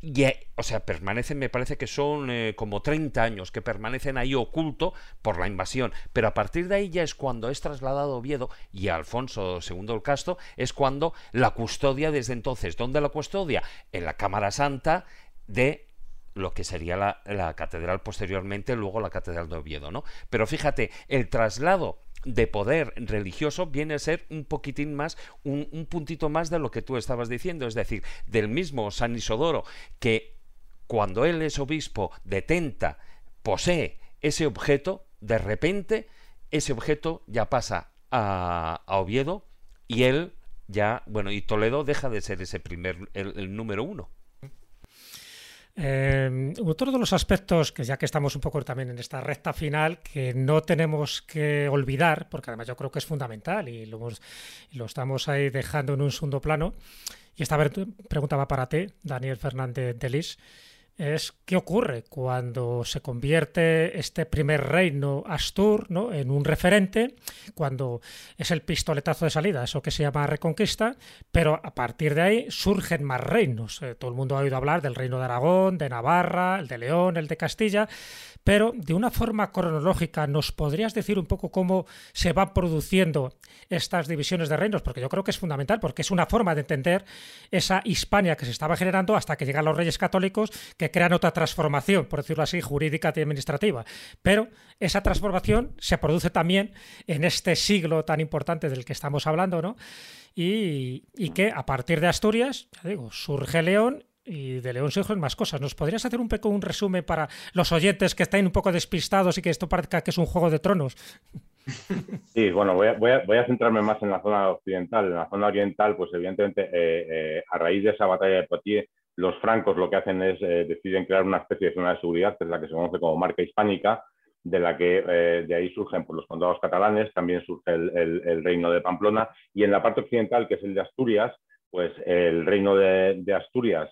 Y, eh, o sea, permanecen, me parece que son eh, como 30 años que permanecen ahí oculto por la invasión. Pero a partir de ahí ya es cuando es trasladado Oviedo y Alfonso II el Casto es cuando la custodia desde entonces. ¿Dónde la custodia? En la Cámara Santa de lo que sería la, la catedral posteriormente, luego la catedral de Oviedo, ¿no? Pero fíjate, el traslado de poder religioso viene a ser un poquitín más, un, puntito más de lo que tú estabas diciendo, es decir, del mismo San Isodoro, que cuando él es obispo detenta, posee ese objeto, de repente ese objeto ya pasa a, Oviedo y él ya, bueno, y Toledo deja de ser ese primer, el número uno. Eh, otro de los aspectos que ya que estamos un poco también en esta recta final, que no tenemos que olvidar, porque además yo creo que es fundamental y lo, estamos ahí dejando en un segundo plano, y esta pregunta va para ti, Daniel Fernández de Lis, es qué ocurre cuando se convierte este primer reino Astur ¿no? en un referente, cuando es el pistoletazo de salida, eso que se llama reconquista, pero a partir de ahí surgen más reinos. Eh, todo el mundo ha oído hablar del reino de Aragón, de Navarra, el de León, el de Castilla, pero de una forma cronológica, ¿nos podrías decir un poco cómo se van produciendo estas divisiones de reinos? Porque yo creo que es fundamental, porque es una forma de entender esa Hispania que se estaba generando hasta que llegan los reyes católicos que crean otra transformación, por decirlo así, jurídica y administrativa. Pero esa transformación se produce también en este siglo tan importante del que estamos hablando, ¿no? Y, y que a partir de Asturias, ya digo, surge León y de León surgen más cosas. ¿Nos podrías hacer un poco un resumen para los oyentes que están un poco despistados y que esto parezca que es un juego de tronos? (laughs) Sí, bueno, voy a, centrarme más en la zona occidental. En la zona oriental, pues evidentemente, eh, eh, a raíz de esa batalla de Poitiers, los francos lo que hacen es, eh, deciden crear una especie de zona de seguridad, que es la que se conoce como marca hispánica, de la que de ahí surgen pues, los condados catalanes, también surge el, reino de Pamplona y en la parte occidental, que es el de Asturias, pues el reino de, Asturias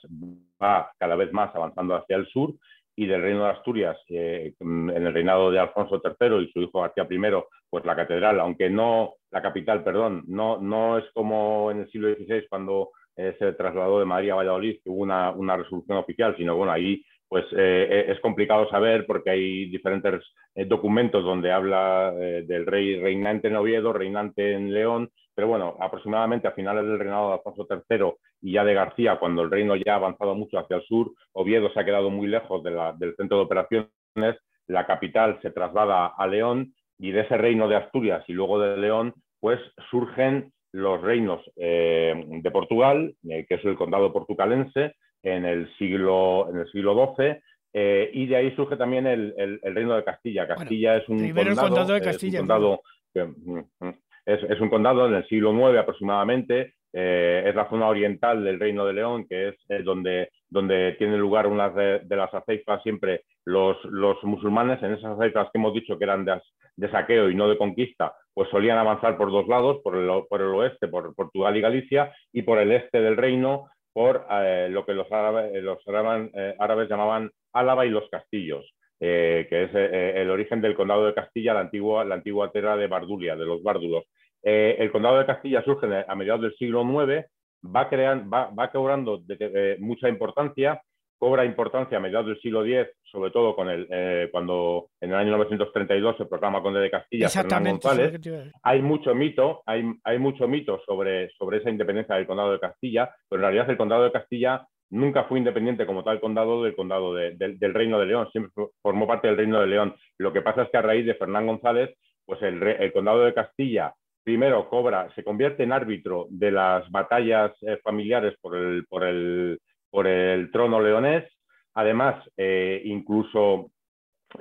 va cada vez más avanzando hacia el sur y del reino de Asturias, eh, en el reinado de Alfonso III y su hijo García I, pues la catedral, aunque no, la capital, perdón, no, no es como en el siglo XVI cuando eh, se trasladó de Madrid a Valladolid, que hubo una, una resolución oficial, sino bueno, ahí pues eh, es complicado saber porque hay diferentes documentos donde habla del rey reinante en Oviedo, reinante en León, pero bueno, aproximadamente a finales del reinado de Alfonso III y ya de García, cuando el reino ya ha avanzado mucho hacia el sur, Oviedo se ha quedado muy lejos del centro de operaciones, la capital se traslada a León y de ese reino de Asturias y luego de León, pues surgen los reinos de Portugal, que es el condado portucalense, en el siglo, en el siglo XII. Eh, y de ahí surge también el, el, reino de Castilla. Castilla es un condado, de Castilla, es, un condado en el siglo IX aproximadamente. Eh, es la zona oriental del Reino de León, que es donde, donde tiene lugar una de, las aceifas siempre los, los, musulmanes. En esas aceifas que hemos dicho que eran de, saqueo y no de conquista, pues solían avanzar por dos lados, por el, por el oeste, por Portugal y Galicia, y por el este del reino, por eh, lo que los, eh, los eh, árabes, llamaban Álava y los castillos, que es el origen del condado de Castilla, la antigua, la antigua tierra de Bardulia, de los bárdulos. el condado de Castilla surge a mediados del siglo IX, va, creando, va, va cobrando mucha importancia cobra importancia a mediados del siglo X, sobre todo con el, eh, cuando en el año 1932 se proclama Conde de Castilla, Fernán González. Hay mucho mito, hay, hay mucho mito sobre, sobre esa independencia del Condado de Castilla, pero en realidad el Condado de Castilla nunca fue independiente como tal condado del condado del Reino de León, siempre formó parte del Reino de León. Lo que pasa es que a raíz de Fernán González, pues el, el condado de Castilla primero cobra, se convierte en árbitro de las batallas eh, familiares por el, por el por el trono leonés. Además, eh, incluso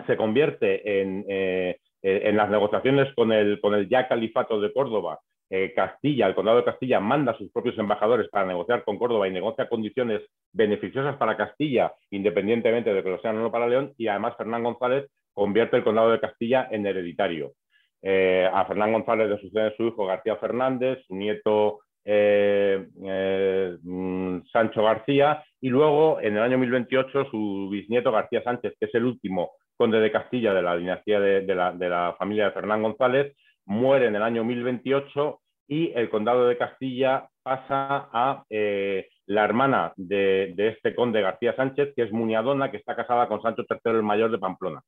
se convierte en, eh, en, las negociaciones con el, con el ya califato de Córdoba. Eh, Castilla, el condado de Castilla, manda a sus propios embajadores para negociar con Córdoba y negocia condiciones beneficiosas para Castilla, independientemente de que lo sean o no para León. Y además, Fernán González convierte el condado de Castilla en hereditario. a Fernán González le sucede su hijo García Fernández, su nieto eh, eh, mm, Sancho García y luego en el año 1028 su bisnieto García Sánchez, que es el último conde de Castilla de la dinastía de, la, familia de Fernán González, muere en el año 1028 y el condado de Castilla pasa a eh, la hermana de, este conde García Sánchez, que es Muñadona, que está casada con Sancho III el mayor de Pamplona.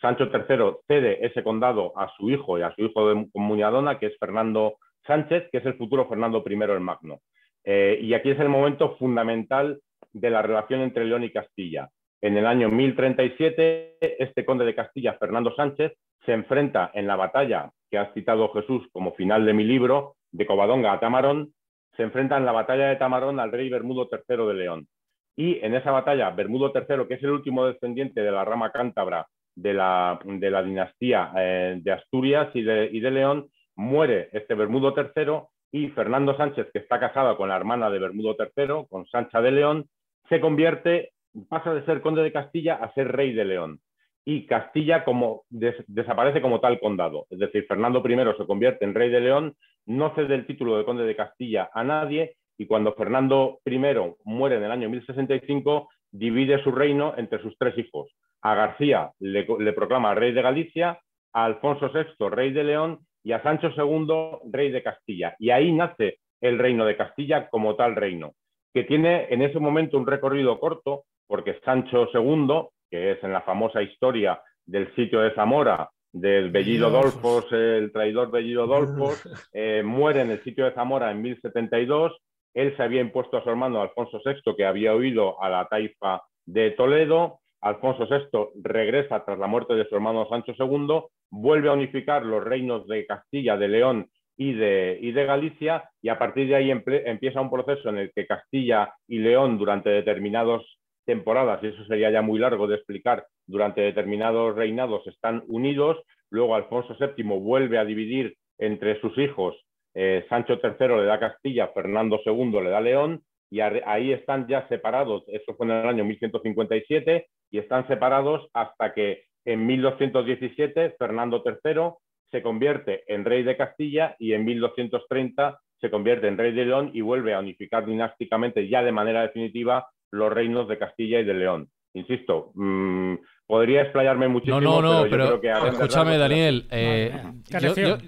Sancho III cede ese condado a su hijo y a su hijo de Muñadona, que es Fernando Sánchez, que es el futuro Fernando I el Magno. Eh, y aquí es el momento fundamental de la relación entre León y Castilla. En el año 1037, este conde de Castilla, Fernando Sánchez, se enfrenta en la batalla que ha citado Jesús como final de mi libro, de Covadonga a Tamarón, se enfrenta en la batalla de Tamarón al rey Bermudo III de León. Y en esa batalla, Bermudo III, que es el último descendiente de la rama cántabra de la, dinastía eh, de Asturias y de León, muere este Bermudo III y Fernando Sánchez, que está casado con la hermana de Bermudo III, con Sancha de León, se convierte, pasa de ser conde de Castilla a ser rey de León. Y Castilla como desaparece como tal condado. Es decir, Fernando I se convierte en rey de León, no cede el título de conde de Castilla a nadie y cuando Fernando I muere en el año 1065, divide su reino entre sus tres hijos. A García le, le proclama rey de Galicia, a Alfonso VI rey de León y a Sancho II, rey de Castilla. Y ahí nace el reino de Castilla como tal reino, que tiene en ese momento un recorrido corto, porque Sancho II, que es en la famosa historia del sitio de Zamora, del Bellido Dolfos, el traidor Bellido Dolfos, (laughs) eh, muere en el sitio de Zamora en 1072. Él se había impuesto a su hermano Alfonso VI, que había huido a la taifa de Toledo. Alfonso VI regresa tras la muerte de su hermano Sancho II vuelve a unificar los reinos de Castilla, de León y de, de Galicia, y a partir de ahí empieza un proceso en el que Castilla y León durante determinadas temporadas, y eso sería ya muy largo de explicar, durante determinados reinados están unidos, luego Alfonso VII vuelve a dividir entre sus hijos, eh, Sancho III le da Castilla, Fernando II le da León, y ahí están ya separados, eso fue en el año 1157, y están separados hasta que en 1217 Fernando III se convierte en rey de Castilla y en 1230 se convierte en rey de León y vuelve a unificar dinásticamente ya de manera definitiva los reinos de Castilla y de León. Insisto, mmm, podría explayarme muchísimo. No, no, no, pero, pero escúchame, Daniel. Eh, yo, yo,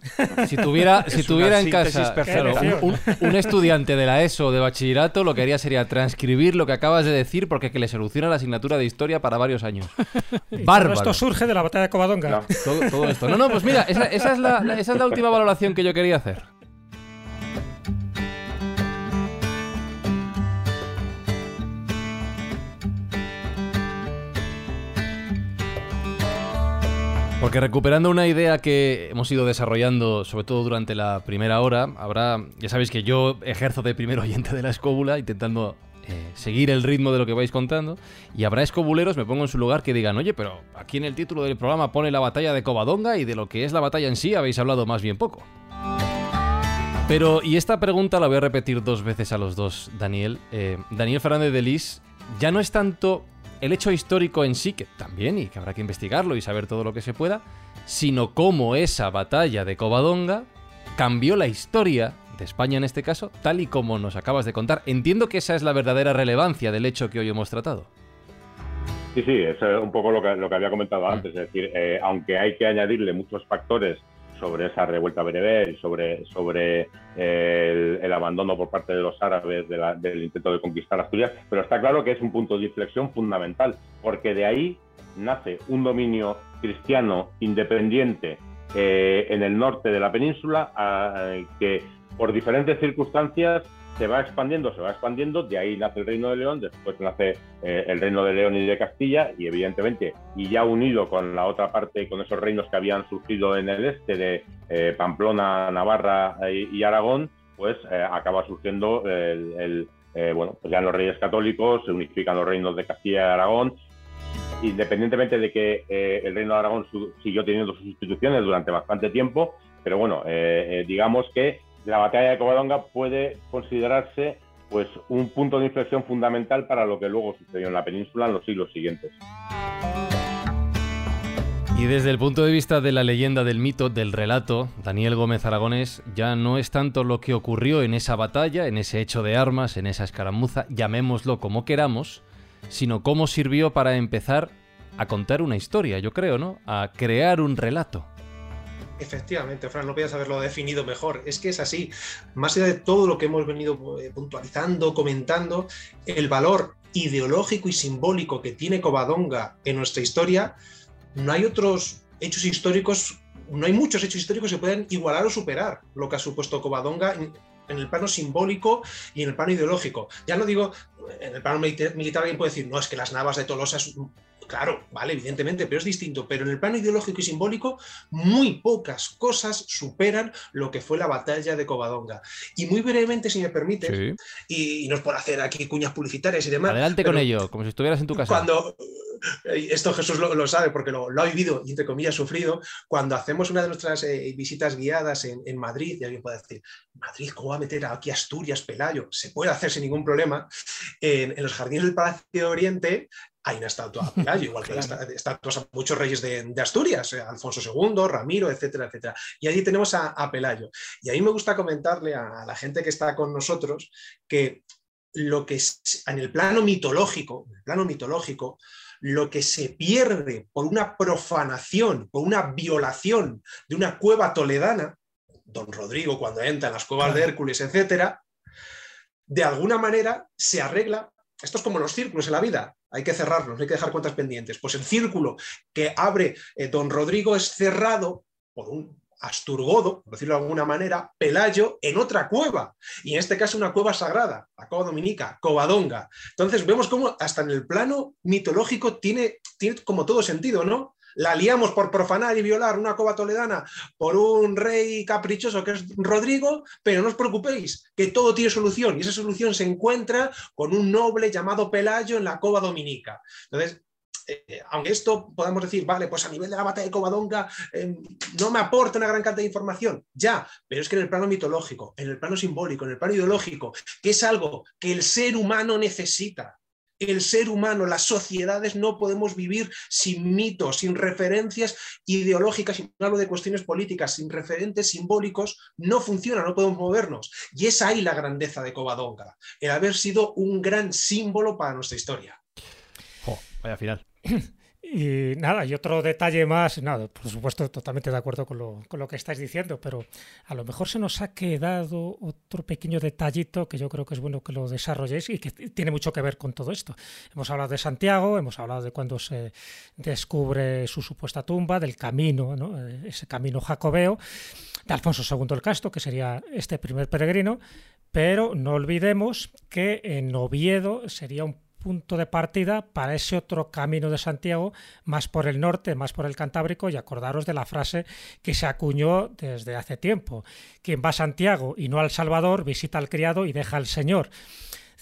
si tuviera, (laughs) si tuviera en casa claro, un, un, estudiante de la ESO de bachillerato, lo que haría sería transcribir lo que acabas de decir porque que le soluciona la asignatura de historia para varios años. (laughs) Bárbaro. Esto surge de la batalla de Covadonga. No. Todo, todo, esto. No, no, pues mira, esa, esa, es la, esa es la última valoración que yo quería hacer. Porque recuperando una idea que hemos ido desarrollando, sobre todo durante la primera hora, habrá, ya sabéis que yo ejerzo de primer oyente de la escóbula, intentando eh, seguir el ritmo de lo que vais contando, y habrá escobuleros, me pongo en su lugar, que digan, oye, pero aquí en el título del programa pone la batalla de Covadonga y de lo que es la batalla en sí habéis hablado más bien poco. Pero, y esta pregunta la voy a repetir dos veces a los dos, Daniel. Eh, Daniel Fernández de Lis, ya no es tanto el hecho histórico en sí, que también, y que habrá que investigarlo y saber todo lo que se pueda, sino cómo esa batalla de Covadonga cambió la historia de España en este caso, tal y como nos acabas de contar. Entiendo que esa es la verdadera relevancia del hecho que hoy hemos tratado. Sí, sí, es un poco lo que, lo que había comentado antes, es decir, eh, aunque hay que añadirle muchos factores sobre esa revuelta bereber y sobre, sobre el, el, abandono por parte de los árabes de la, del intento de conquistar Asturias, pero está claro que es un punto de inflexión fundamental, porque de ahí nace un dominio cristiano independiente eh, en el norte de la península eh, que por diferentes circunstancias se va expandiendo, se va expandiendo, de ahí nace el Reino de León, después nace eh, el Reino de León y de Castilla, y evidentemente, y ya unido con la otra parte, con esos reinos que habían surgido en el este de eh, Pamplona, Navarra y, y, Aragón, pues eh, acaba surgiendo el, bueno, pues ya los reyes católicos, se unifican los reinos de Castilla y Aragón, independientemente de que el Reino de Aragón siguió teniendo sus instituciones durante bastante tiempo, pero bueno, digamos que la batalla de Covadonga puede considerarse pues un punto de inflexión fundamental para lo que luego sucedió en la península en los siglos siguientes. Y desde el punto de vista de la leyenda, del mito, del relato, Daniel Gómez Aragones ya no es tanto lo que ocurrió en esa batalla, en ese hecho de armas, en esa escaramuza, llamémoslo como queramos, sino cómo sirvió para empezar a contar una historia, yo creo, ¿no? A crear un relato. Efectivamente, Fran, no podías haberlo definido mejor. Es que es así. Más allá de todo lo que hemos venido puntualizando, comentando, el valor ideológico y simbólico que tiene Covadonga en nuestra historia, no hay otros hechos históricos, no hay muchos hechos históricos que puedan igualar o superar lo que ha supuesto Covadonga en, el plano simbólico y en el plano ideológico. Ya no digo, en el plano militar alguien puede decir, no, es que las navas de Tolosa es Claro, vale, evidentemente, pero es distinto. Pero en el plano ideológico y simbólico, muy pocas cosas superan lo que fue la batalla de Covadonga. Y muy brevemente, si me permite, sí. y, y, no es por hacer aquí cuñas publicitarias y demás. Adelante con ello, como si estuvieras en tu casa. Cuando, esto Jesús lo, lo sabe porque lo, lo, ha vivido y entre comillas sufrido, cuando hacemos una de nuestras eh, visitas guiadas en, en, Madrid, y alguien puede decir, Madrid, ¿cómo va a meter aquí Asturias, Pelayo? Se puede hacer sin ningún problema. En, en los jardines del Palacio de Oriente hay una estatua (laughs) a Pelayo, igual que claro. estatuas a muchos reyes de, de, Asturias, eh, Alfonso II, Ramiro, etcétera, etcétera. Y allí tenemos a, a, Pelayo. Y ahí me gusta comentarle a, a la gente que está con nosotros que lo que es, en el plano mitológico, en el plano mitológico, lo que se pierde por una profanación, por una violación de una cueva toledana, don Rodrigo cuando entra en las cuevas de Hércules, etcétera, de alguna manera se arregla. Esto es como los círculos en la vida, hay que cerrarlos, hay que dejar cuentas pendientes. Pues el círculo que abre eh, don Rodrigo es cerrado por un Asturgodo, por decirlo de alguna manera, Pelayo en otra cueva, y en este caso una cueva sagrada, la cueva dominica, Covadonga. Entonces vemos cómo hasta en el plano mitológico tiene, tiene como todo sentido, ¿no? La liamos por profanar y violar una cova toledana por un rey caprichoso que es Rodrigo, pero no os preocupéis, que todo tiene solución, y esa solución se encuentra con un noble llamado Pelayo en la cova dominica. Entonces, eh, aunque esto podamos decir, vale, pues a nivel de la batalla de Covadonga eh, no me aporta una gran cantidad de información, ya, pero es que en el plano mitológico, en el plano simbólico, en el plano ideológico, que es algo que el ser humano necesita, el ser humano, las sociedades no podemos vivir sin mitos, sin referencias ideológicas, sin hablo de cuestiones políticas, sin referentes simbólicos, no funciona, no podemos movernos. Y es ahí la grandeza de Covadonga, el haber sido un gran símbolo para nuestra historia. vaya final. (clears throat) Y nada, y otro detalle más, nada, por supuesto, totalmente de acuerdo con lo, con lo, que estáis diciendo, pero a lo mejor se nos ha quedado otro pequeño detallito que yo creo que es bueno que lo desarrolléis y que tiene mucho que ver con todo esto. Hemos hablado de Santiago, hemos hablado de cuando se descubre su supuesta tumba, del camino, ¿no? ese camino jacobeo, de Alfonso II el Casto, que sería este primer peregrino, pero no olvidemos que en Oviedo sería un punto de partida para ese otro camino de Santiago, más por el norte, más por el Cantábrico, y acordaros de la frase que se acuñó desde hace tiempo. Quien va a Santiago y no al Salvador, visita al criado y deja al Señor.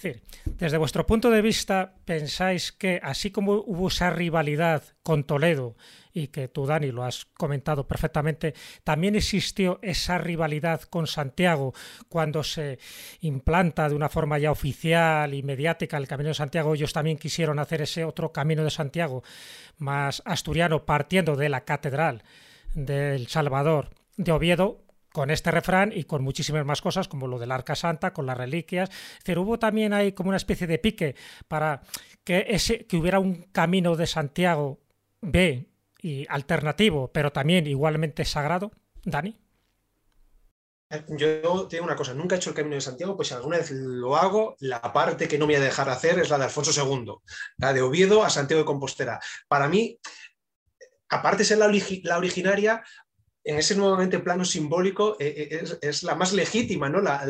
Decir, desde vuestro punto de vista, ¿pensáis que así como hubo esa rivalidad con Toledo y que tú, Dani, lo has comentado perfectamente, también existió esa rivalidad con Santiago cuando se implanta de una forma ya oficial y mediática el Camino de Santiago. Ellos también quisieron hacer ese otro Camino de Santiago más asturiano partiendo de la Catedral del Salvador de Oviedo, con este refrán y con muchísimas más cosas, como lo del Arca Santa, con las reliquias. Es hubo también ahí como una especie de pique para que, ese, que hubiera un camino de Santiago B y alternativo, pero también igualmente sagrado. Dani. Yo tengo una cosa, nunca he hecho el Camino de Santiago, pues si alguna vez lo hago, la parte que no me voy a dejar hacer es la de Alfonso II, la de Oviedo a Santiago de Compostela. Para mí, aparte de ser la, la originaria, en ese nuevamente plano simbólico eh, eh, es, la más legítima, ¿no? La,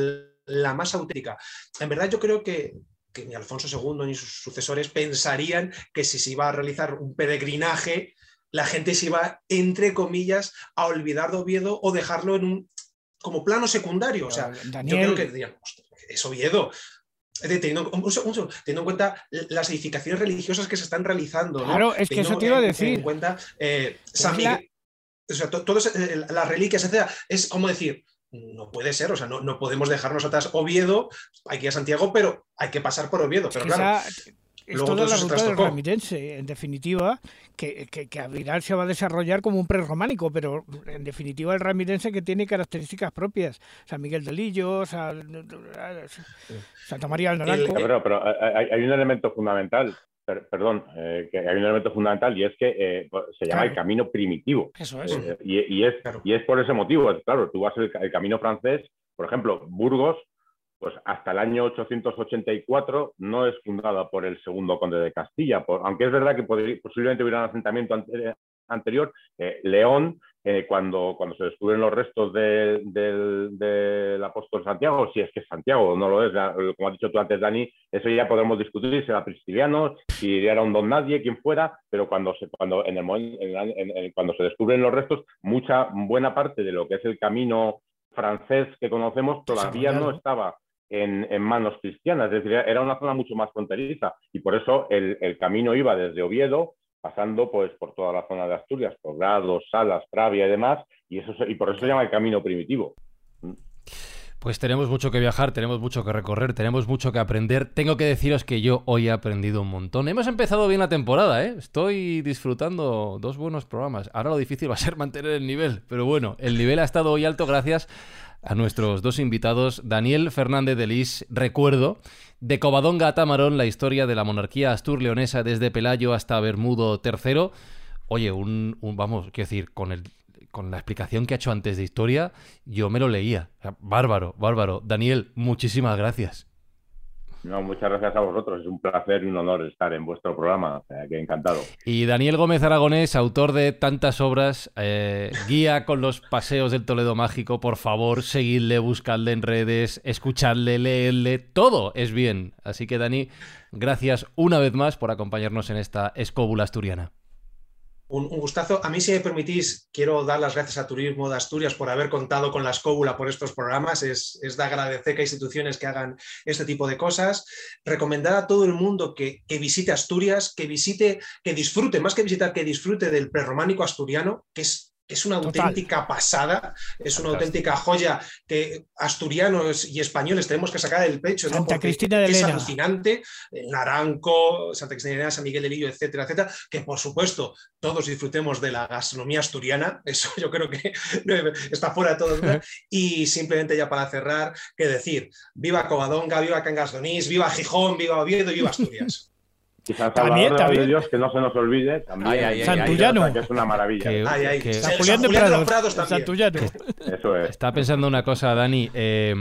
la, más auténtica. En verdad yo creo que, que, ni Alfonso II ni sus sucesores pensarían que si se iba a realizar un peregrinaje, la gente se iba, entre comillas, a olvidar de Oviedo o dejarlo en un como plano secundario. O sea, yo creo que dirían, es Oviedo, Teniendo, en cuenta las edificaciones religiosas que se están realizando. Claro, es que eso te iba a decir. En cuenta eh, San Miguel, o sea, todas eh, las reliquias, etcétera, es como decir, no puede ser, o sea, no, no, podemos dejarnos atrás Oviedo, hay que ir a Santiago, pero hay que pasar por Oviedo. Pero claro, es toda la ruta del ramirense, en definitiva, que, que, que al se va a desarrollar como un prerrománico, pero en definitiva el ramirense que tiene características propias. San Miguel de Lillo, Santa María del Naranco. Pero, pero hay, un elemento fundamental perdón, eh, que hay un elemento fundamental y es que eh, pues, se llama el camino primitivo. Eso es. Eh, y, es y es por ese motivo. Claro, tú vas el, el camino francés, por ejemplo, Burgos, pues hasta el año 884 no es fundada por el segundo conde de Castilla, aunque es verdad que posiblemente hubiera un asentamiento anterior, León, cuando, cuando se descubren los restos del apóstol Santiago, si es que es Santiago, no lo es, como has dicho tú antes, Dani, eso ya podemos discutir si era cristiano, si era un don nadie, quien fuera, pero cuando se, cuando, en el, cuando se descubren los restos, mucha buena parte de lo que es el camino francés que conocemos todavía no estaba en, manos cristianas, es decir, era una zona mucho más fronteriza y por eso el, camino iba desde Oviedo, pasando pues por toda la zona de Asturias, por Grados, Salas, Pravia y demás, y, eso, y por eso se llama el camino primitivo. Pues tenemos mucho que viajar, tenemos mucho que recorrer, tenemos mucho que aprender. Tengo que deciros que yo hoy he aprendido un montón. Hemos empezado bien la temporada, ¿eh? Estoy disfrutando dos buenos programas. Ahora lo difícil va a ser (laughs) mantener el nivel, pero bueno, el nivel ha estado hoy alto gracias a nuestros dos invitados, Daniel Fernández de Lis, recuerdo, de Covadonga a Tamarón, la historia de la monarquía astur-leonesa desde Pelayo hasta Bermudo III. Oye, un, vamos, quiero decir, con el con la explicación que ha hecho antes de historia, yo me lo leía. bárbaro, bárbaro. Daniel, muchísimas gracias. No, muchas gracias a vosotros. Es un placer y un honor estar en vuestro programa. O sea, que encantado. Y Daniel Gómez Aragonés, autor de tantas obras, eh, guía con los paseos del Toledo Mágico. Por favor, seguidle, buscadle en redes, escuchadle, leedle. Todo es bien. Así que, Dani, gracias una vez más por acompañarnos en esta escóbula asturiana un, gustazo. A mí, si me permitís, quiero dar las gracias a Turismo de Asturias por haber contado con la escóbula por estos programas. Es, de agradecer que hay instituciones que hagan este tipo de cosas. Recomendar a todo el mundo que, visite Asturias, que visite, que disfrute, más que visitar, que disfrute del prerrománico asturiano, que es que es una auténtica pasada, es una auténtica joya que asturianos y españoles tenemos que sacar del pecho. Santa Cristina de Elena. Es alucinante. Naranco, Santa Cristina de Elena, San Miguel de Lillo, etcétera, etcétera. Que por supuesto todos disfrutemos de la gastronomía asturiana. (laughs) Eso yo creo que está fuera de todo. (laughs) Y simplemente ya para cerrar, que decir, viva Covadonga, viva Cangas Donís, viva Gijón, viva Oviedo y viva Asturias. Quizás Salvador también, de Dios, que no se nos olvide, también. Ay, ay, Santullano. Que es una maravilla. Que, ay, ay. Que, San Julián de Prados, Prados Santullano. Eso es. Estaba pensando una cosa, Dani. Eh,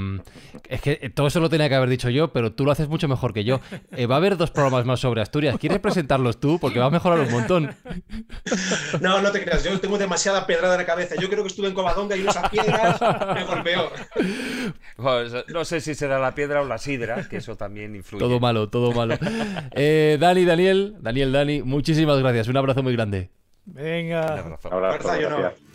es que todo eso lo tenía que haber dicho yo, pero tú lo haces mucho mejor que yo. Eh, va a haber dos programas más sobre Asturias. ¿Quieres presentarlos tú? Porque va a mejorar un montón. No, no te creas. Yo tengo demasiada pedrada en la cabeza. Yo creo que estuve en Covadonga y esas piedras me golpeó. Pues, no sé si será la piedra o la sidra, que eso también influye. Todo malo, todo malo. Eh, Dani, Daniel, Daniel, Dani, muchísimas gracias. Un abrazo muy grande. Venga. Un abrazo. abrazo gracias.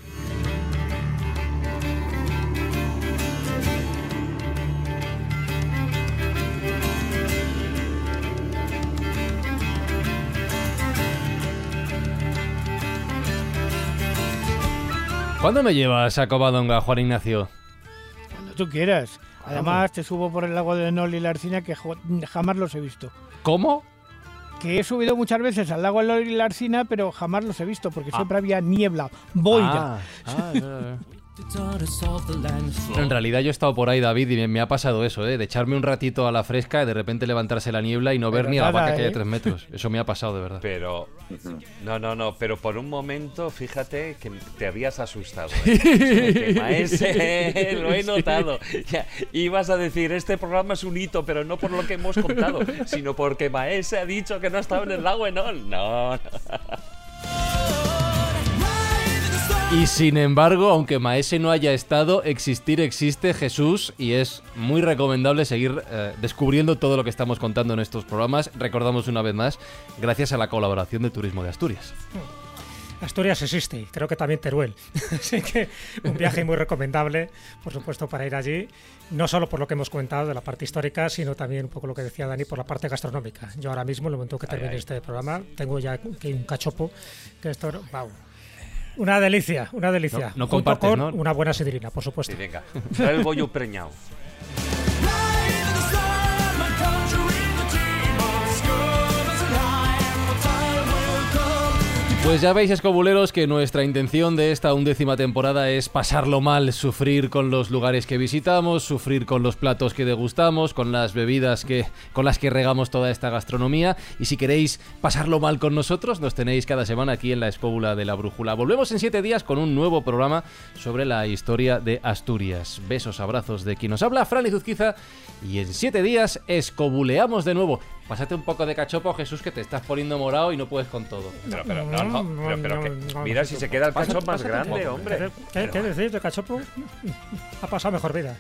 ¿Cuándo me llevas a Covadonga, Juan Ignacio? Cuando tú quieras. Además, te subo por el lago de Nol y la Arcina que jamás los he visto. ¿Cómo? Que he subido muchas veces al lago de Nol y la Arcina, pero jamás los he visto porque siempre había niebla, boira. Ah, ah, en realidad yo he estado por ahí, David, y me ha pasado eso, ¿eh? de echarme un ratito a la fresca y de repente levantarse la niebla y no ver ni a la vaca que hay de tres metros. Eso me ha pasado de verdad. Pero, no, no, no, pero por un momento, fíjate que te habías asustado. ¿eh? (laughs) Maese, lo he notado. Ya, ibas a decir, este programa es un hito, pero no por lo que hemos contado, sino porque Maese ha dicho que no ha estado en el lago Enol. No, no. Y sin embargo, aunque Maese no haya estado, existir existe Jesús y es muy recomendable seguir eh, descubriendo todo lo que estamos contando en estos programas. Recordamos una vez más, gracias a la colaboración de Turismo de Asturias. Asturias existe y creo que también Teruel. (laughs) Así que un viaje muy recomendable, por supuesto, para ir allí, no solo por lo que hemos comentado de la parte histórica, sino también un poco lo que decía Dani por la parte gastronómica. Yo ahora mismo, en el momento que termine este programa, tengo ya aquí un cachopo que esto, wow, una delicia, una delicia. No, no compartes, con ¿no? una buena sidrina, por supuesto. Sí, venga, el bollo preñado. Pues ya veis, escobuleros, que nuestra intención de esta undécima temporada es pasarlo mal, sufrir con los lugares que visitamos, sufrir con los platos que degustamos, con las bebidas que, con las que regamos toda esta gastronomía. Y si queréis pasarlo mal con nosotros, nos tenéis cada semana aquí en la Escóbula de la Brújula. Volvemos en siete días con un nuevo programa sobre la historia de Asturias. Besos, abrazos de quien nos habla, Fran Izuzquiza. Y en siete días escobuleamos de nuevo. Pásate un poco de cachopo, Jesús, que te estás poniendo morado y no puedes con todo. Pero, pero, no, no, pero, pero que, mira si se queda el cachopo más grande, hombre. ¿Qué, ¿Qué decís de cachopo? Ha pasado mejor vida.